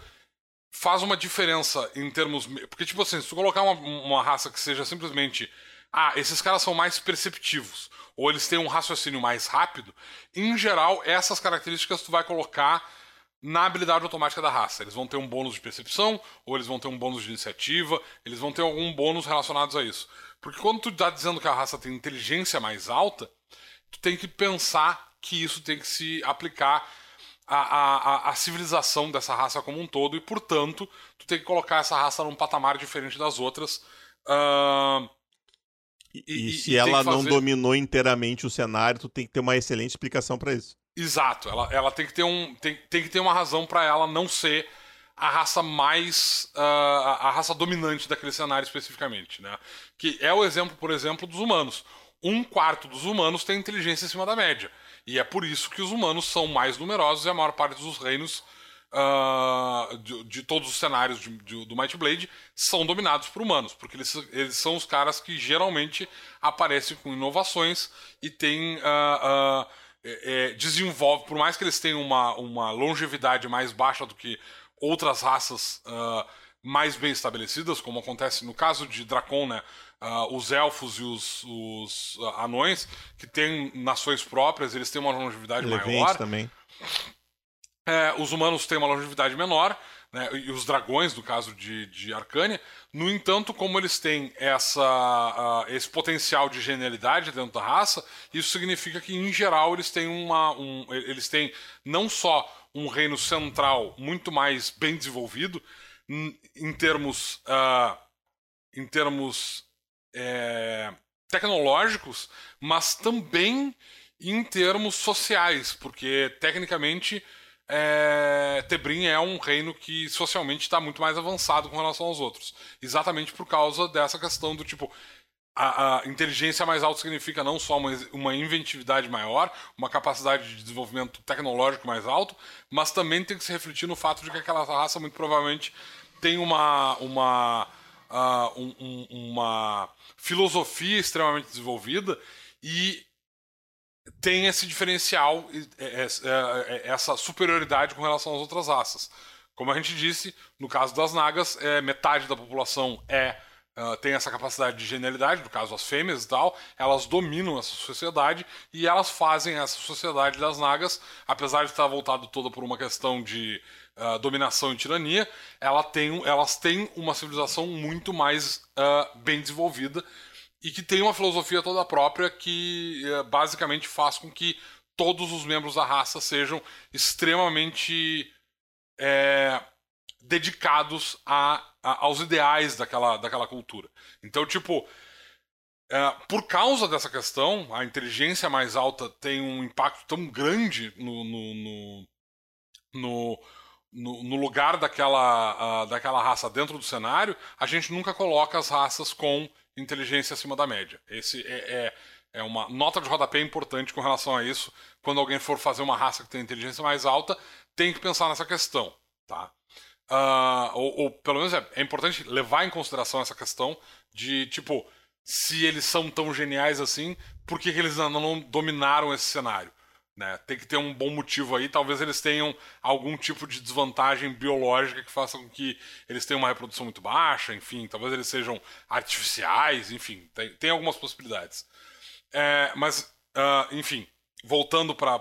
faz uma diferença em termos. Porque, tipo assim, se tu colocar uma, uma raça que seja simplesmente. Ah, esses caras são mais perceptivos, ou eles têm um raciocínio mais rápido, em geral, essas características tu vai colocar na habilidade automática da raça. Eles vão ter um bônus de percepção, ou eles vão ter um bônus de iniciativa, eles vão ter algum bônus relacionados a isso. Porque quando tu está dizendo que a raça tem inteligência mais alta, tu tem que pensar que isso tem que se aplicar à, à, à civilização dessa raça como um todo, e portanto, tu tem que colocar essa raça num patamar diferente das outras. Uh... E, e, e, se ela fazer... não dominou inteiramente o cenário, tu tem que ter uma excelente explicação para isso. Exato, ela, ela tem que ter um tem, tem que ter uma razão para ela não ser a raça mais uh, a raça dominante daquele cenário especificamente, né? Que é o exemplo, por exemplo, dos humanos. Um quarto dos humanos tem inteligência acima da média e é por isso que os humanos são mais numerosos e a maior parte dos reinos uh, de, de, todos os cenários de, de, do Might Blade são dominados por humanos, porque eles, eles são os caras que geralmente aparecem com inovações e têm uh, é, é, desenvolve, por mais que eles tenham uma, uma longevidade mais baixa do que outras raças uh, mais bem estabelecidas, como acontece no caso de Dracon, né? Uh, os elfos e os, os uh, anões, que têm nações próprias, eles têm uma longevidade Levente maior. também. É, os humanos têm uma longevidade menor, né, e os dragões, no caso de, de Arcânia. No entanto, como eles têm essa, uh, esse potencial de genialidade dentro da raça, isso significa que, em geral, eles têm uma. Um, eles têm não só um reino central muito mais bem desenvolvido, em termos. Uh, em termos. É, tecnológicos, mas também em termos sociais, porque tecnicamente é, Tebrim é um reino que socialmente está muito mais avançado com relação aos outros. Exatamente por causa dessa questão do tipo. A, a inteligência mais alta significa não só uma, uma, inventividade maior, uma capacidade de desenvolvimento tecnológico mais alto, mas também tem que se refletir no fato de que aquela raça muito provavelmente tem uma, uma, uh, um, um, uma filosofia extremamente desenvolvida e tem esse diferencial, é, é, é, essa superioridade com relação às outras raças. Como a gente disse, no caso das nagas, é, metade da população é Uh, tem essa capacidade de genialidade, no caso as fêmeas e tal, elas dominam essa sociedade e elas fazem essa sociedade das nagas, apesar de estar voltado toda por uma questão de uh, dominação e tirania, ela tem, elas têm uma civilização muito mais uh, bem desenvolvida e que tem uma filosofia toda própria que eh, basicamente faz com que todos os membros da raça sejam extremamente é, dedicados a, a, aos ideais daquela, daquela cultura. Então, tipo, é, por causa dessa questão, a inteligência mais alta tem um impacto tão grande no, no, no no, no, lugar daquela, uh, daquela raça dentro do cenário, a gente nunca coloca as raças com inteligência acima da média. Esse é, é, é uma nota de rodapé importante com relação a isso. Quando alguém for fazer uma raça que tem inteligência mais alta, tem que pensar nessa questão. Tá? Uh, ou, ou, pelo menos é, é importante levar em consideração essa questão de, tipo, se eles são tão geniais assim, por que, que eles ainda não dominaram esse cenário? Né? Tem que ter um bom motivo aí. Talvez eles tenham algum tipo de desvantagem biológica que faça com que eles tenham uma reprodução muito baixa, enfim, talvez eles sejam artificiais, enfim, tem, tem algumas possibilidades. É, mas, uh, enfim, voltando para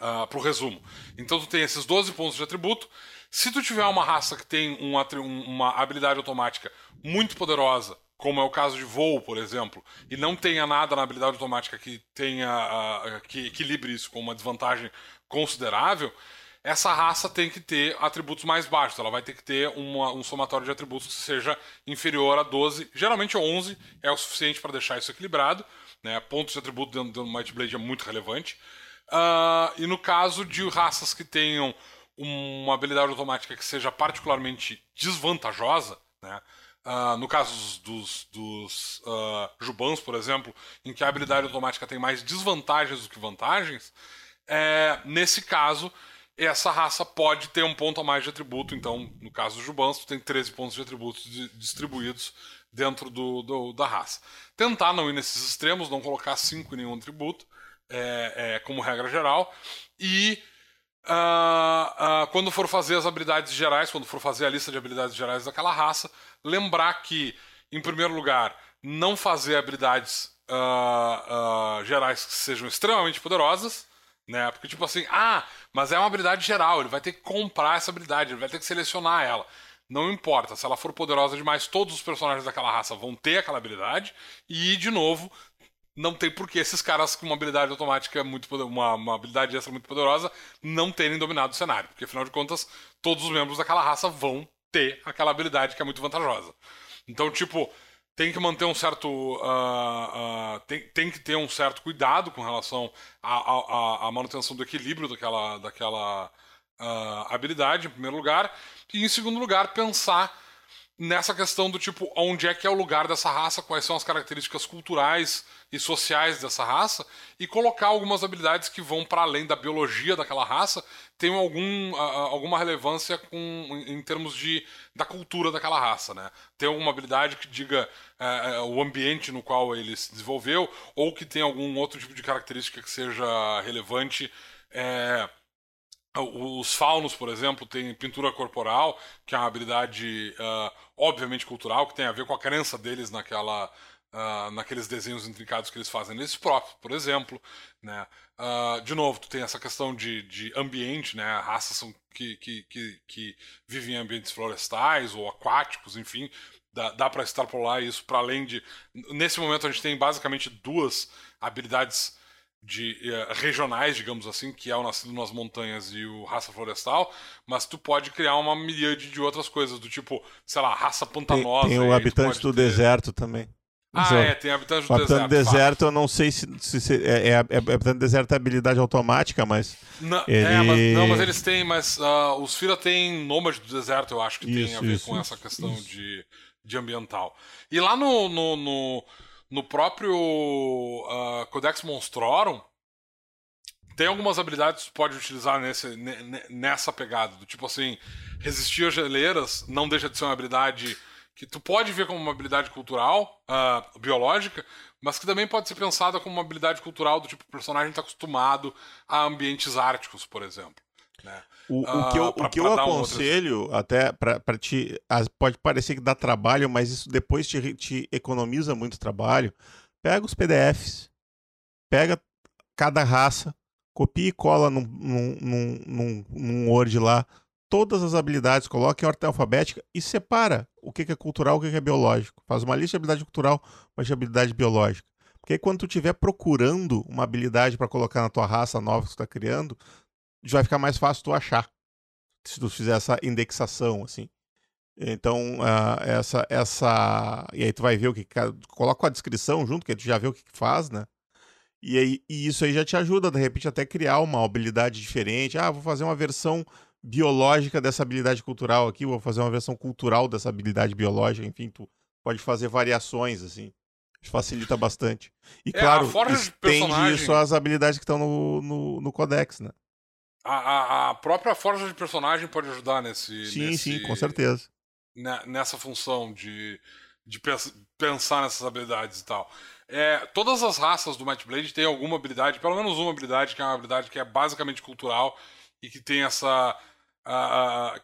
uh, o resumo. Então tu tem esses 12 pontos de atributo. Se tu tiver uma raça que tem um, uma habilidade automática muito poderosa como é o caso de voo, por exemplo, e não tenha nada na habilidade automática que tenha uh, que equilibre isso com uma desvantagem considerável, essa raça tem que ter atributos mais baixos. Ela vai ter que ter uma, um somatório de atributos que seja inferior a 12. Geralmente 11 é o suficiente para deixar isso equilibrado. Né? Pontos de atributo dentro do Might Blade é muito relevante. Uh, e no caso de raças que tenham uma habilidade automática que seja particularmente desvantajosa, né? Uh, no caso dos, dos uh, Jubans, por exemplo, em que a habilidade automática tem mais desvantagens do que vantagens, é, nesse caso, essa raça pode ter um ponto a mais de atributo. Então, no caso dos Jubans, tu tem 13 pontos de atributos de, distribuídos dentro do, do, da raça. Tentar não ir nesses extremos, não colocar 5 em nenhum atributo, é, é, como regra geral. E uh, uh, quando for fazer as habilidades gerais, quando for fazer a lista de habilidades gerais daquela raça, lembrar que, em primeiro lugar, não fazer habilidades uh, gerais que sejam extremamente poderosas, né? Porque, tipo assim, ah, mas é uma habilidade geral, ele vai ter que comprar essa habilidade, ele vai ter que selecionar ela. Não importa, se ela for poderosa demais, todos os personagens daquela raça vão ter aquela habilidade, e, de novo, não tem por que esses caras com uma habilidade automática muito uma, uma habilidade extra muito poderosa não terem dominado o cenário, porque afinal de contas todos os membros daquela raça vão ter aquela habilidade que é muito vantajosa. Então, tipo, tem que manter um certo. Uh, uh, tem, tem que ter um certo cuidado com relação à, manutenção do equilíbrio daquela, daquela uh, habilidade, em primeiro lugar. E, em segundo lugar, pensar nessa questão do tipo, onde é que é o lugar dessa raça, quais são as características culturais e sociais dessa raça, e colocar algumas habilidades que vão para além da biologia daquela raça, tenham algum, alguma relevância com, em, termos de, da cultura daquela raça. Né? Ter alguma habilidade que diga uh, uh, o ambiente no qual ele se desenvolveu, ou que tenha algum outro tipo de característica que seja relevante. É, os faunos, por exemplo, têm pintura corporal, que é uma habilidade uh, obviamente cultural, que tem a ver com a crença deles naquela, uh, naqueles desenhos intricados que eles fazem neles próprios, por exemplo. Né? Uh, de novo, tu tem essa questão de, de ambiente, né? raças são, que, que, que, que vivem em ambientes florestais ou aquáticos, enfim. Dá, dá para extrapolar isso para além de. Nesse momento, a gente tem basicamente duas habilidades de uh, regionais, digamos assim, que é o Nascido nas Montanhas e o Raça Florestal, mas tu pode criar uma miríade de outras coisas, do tipo, sei lá, raça pantanosa. Tem, tem o habitante do ter... deserto também. Ah, é, tem habitante do habitante deserto. Habitante do deserto, eu não sei se, se, se é, é, é, habitante do deserto é habilidade automática, mas. Não, ele... é, mas, não, mas eles têm, mas uh, os Fira têm nômade do deserto, eu acho que isso, tem a ver isso, com isso, essa questão de, de ambiental. E lá no, no, no no próprio uh, Codex Monstrorum, tem algumas habilidades que tu pode utilizar nesse, nessa pegada. Do tipo assim, resistir a geleiras não deixa de ser uma habilidade que tu pode ver como uma habilidade cultural, uh, biológica, mas que também pode ser pensada como uma habilidade cultural do tipo o personagem está acostumado a ambientes árticos, por exemplo. Né? O, o, que eu, pra, o que eu aconselho, até para ti, pode parecer que dá trabalho, mas isso depois te, te economiza muito trabalho. Pega os PDFs, pega cada raça, copia e cola num, num, num, num Word lá todas as habilidades, coloca em ordem alfabética e separa o que é cultural e o que é biológico. Faz uma lista de habilidade cultural, uma de habilidade biológica. Porque aí, quando tu estiver procurando uma habilidade para colocar na tua raça nova que tu está criando, vai ficar mais fácil tu achar. Se tu fizer essa indexação, assim. Então, uh, essa, essa. E aí tu vai ver o que. Coloca a descrição junto, que tu já vê o que faz, né? E, aí, e isso aí já te ajuda, de repente, até criar uma habilidade diferente. Ah, vou fazer uma versão biológica dessa habilidade cultural aqui, vou fazer uma versão cultural dessa habilidade biológica, enfim, tu pode fazer variações, assim. Facilita bastante. E É, claro, estende personagem- isso às habilidades que estão no, no, no Codex, né? A, a, a própria forja de personagem pode ajudar nesse. Sim, nesse- sim, com certeza. ne- nessa função de, de pens- pensar nessas habilidades e tal. É, todas as raças do Might Blade têm alguma habilidade, pelo menos uma habilidade, que é uma habilidade que é basicamente cultural e que tem essa.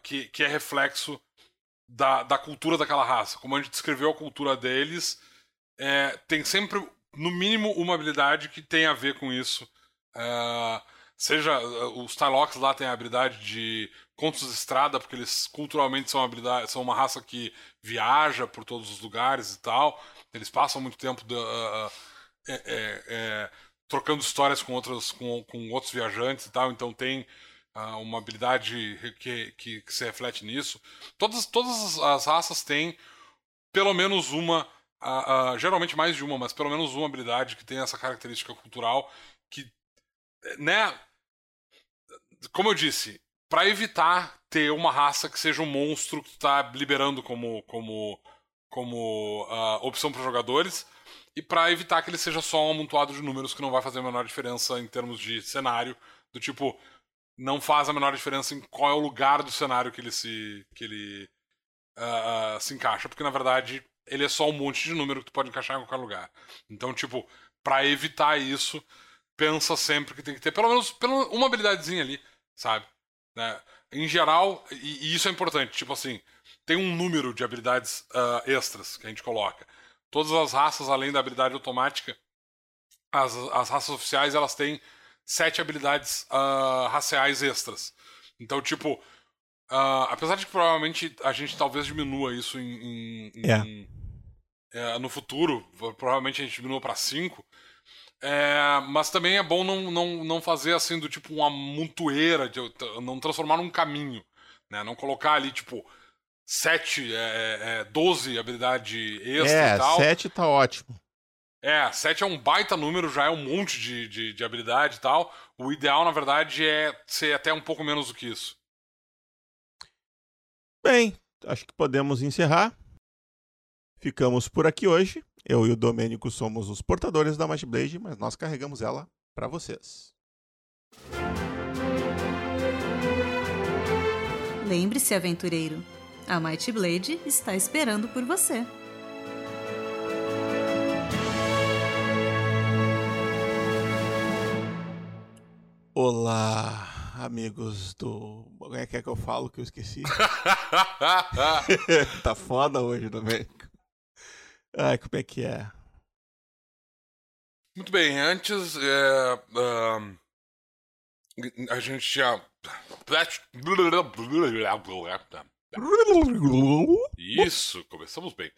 que, que é reflexo da, da cultura daquela raça. Como a gente descreveu a cultura deles, é, tem sempre, no mínimo, uma habilidade que tem a ver com isso. Ah, seja ah, os Tylocks lá têm a habilidade de contos de estrada, porque eles culturalmente são, habilidade, são uma raça que viaja por todos os lugares e tal. Eles passam muito tempo ah, ah, é, é, é, trocando histórias com outros, com, com outros viajantes e tal, então tem ah, uma habilidade que, que, que se reflete nisso. Todas, todas as raças têm pelo menos uma, geralmente mais de uma, mas pelo menos uma habilidade que tem essa característica cultural que, né, como eu disse, para evitar ter uma raça que seja um monstro que está liberando como como como ah, opção para jogadores e para evitar que ele seja só um amontoado de números que não vai fazer a menor diferença em termos de cenário, do tipo não faz a menor diferença em qual é o lugar do cenário que ele se que ele ah, se encaixa, porque na verdade ele é só um monte de número que tu pode encaixar em qualquer lugar. Então, tipo, para evitar isso, pensa sempre que tem que ter pelo menos pelo- uma habilidadezinha ali, sabe? Né? Em geral, e, e isso é importante, tipo assim, tem um número de habilidades ah, extras que a gente coloca. Todas as raças, além da habilidade automática, as, as raças oficiais, elas têm sete habilidades ah, raciais extras. Então, tipo, ah, apesar de que provavelmente a gente talvez diminua isso em, em- em- é, no futuro, provavelmente a gente diminua para 5. mas também é bom não, não, não fazer assim do tipo uma montoeira, de, não transformar num caminho. Né? Não colocar ali, tipo, 7, é, é, 12 habilidade extra é, e tal. 7 tá ótimo. É, 7 é um baita número, já é um monte de, de, de habilidade e tal. O ideal, na verdade, é ser até um pouco menos do que isso. Bem, acho que podemos encerrar. Ficamos por aqui hoje. Eu e o Domênico somos os portadores da Might Blade, mas nós carregamos ela para vocês. Lembre-se, aventureiro, a Might Blade está esperando por você. Olá, amigos do. Como é que é que eu falo que eu esqueci? tá foda hoje, Domênico. Ai, como é que é? Muito bem, antes é, a gente já. Isso, começamos bem.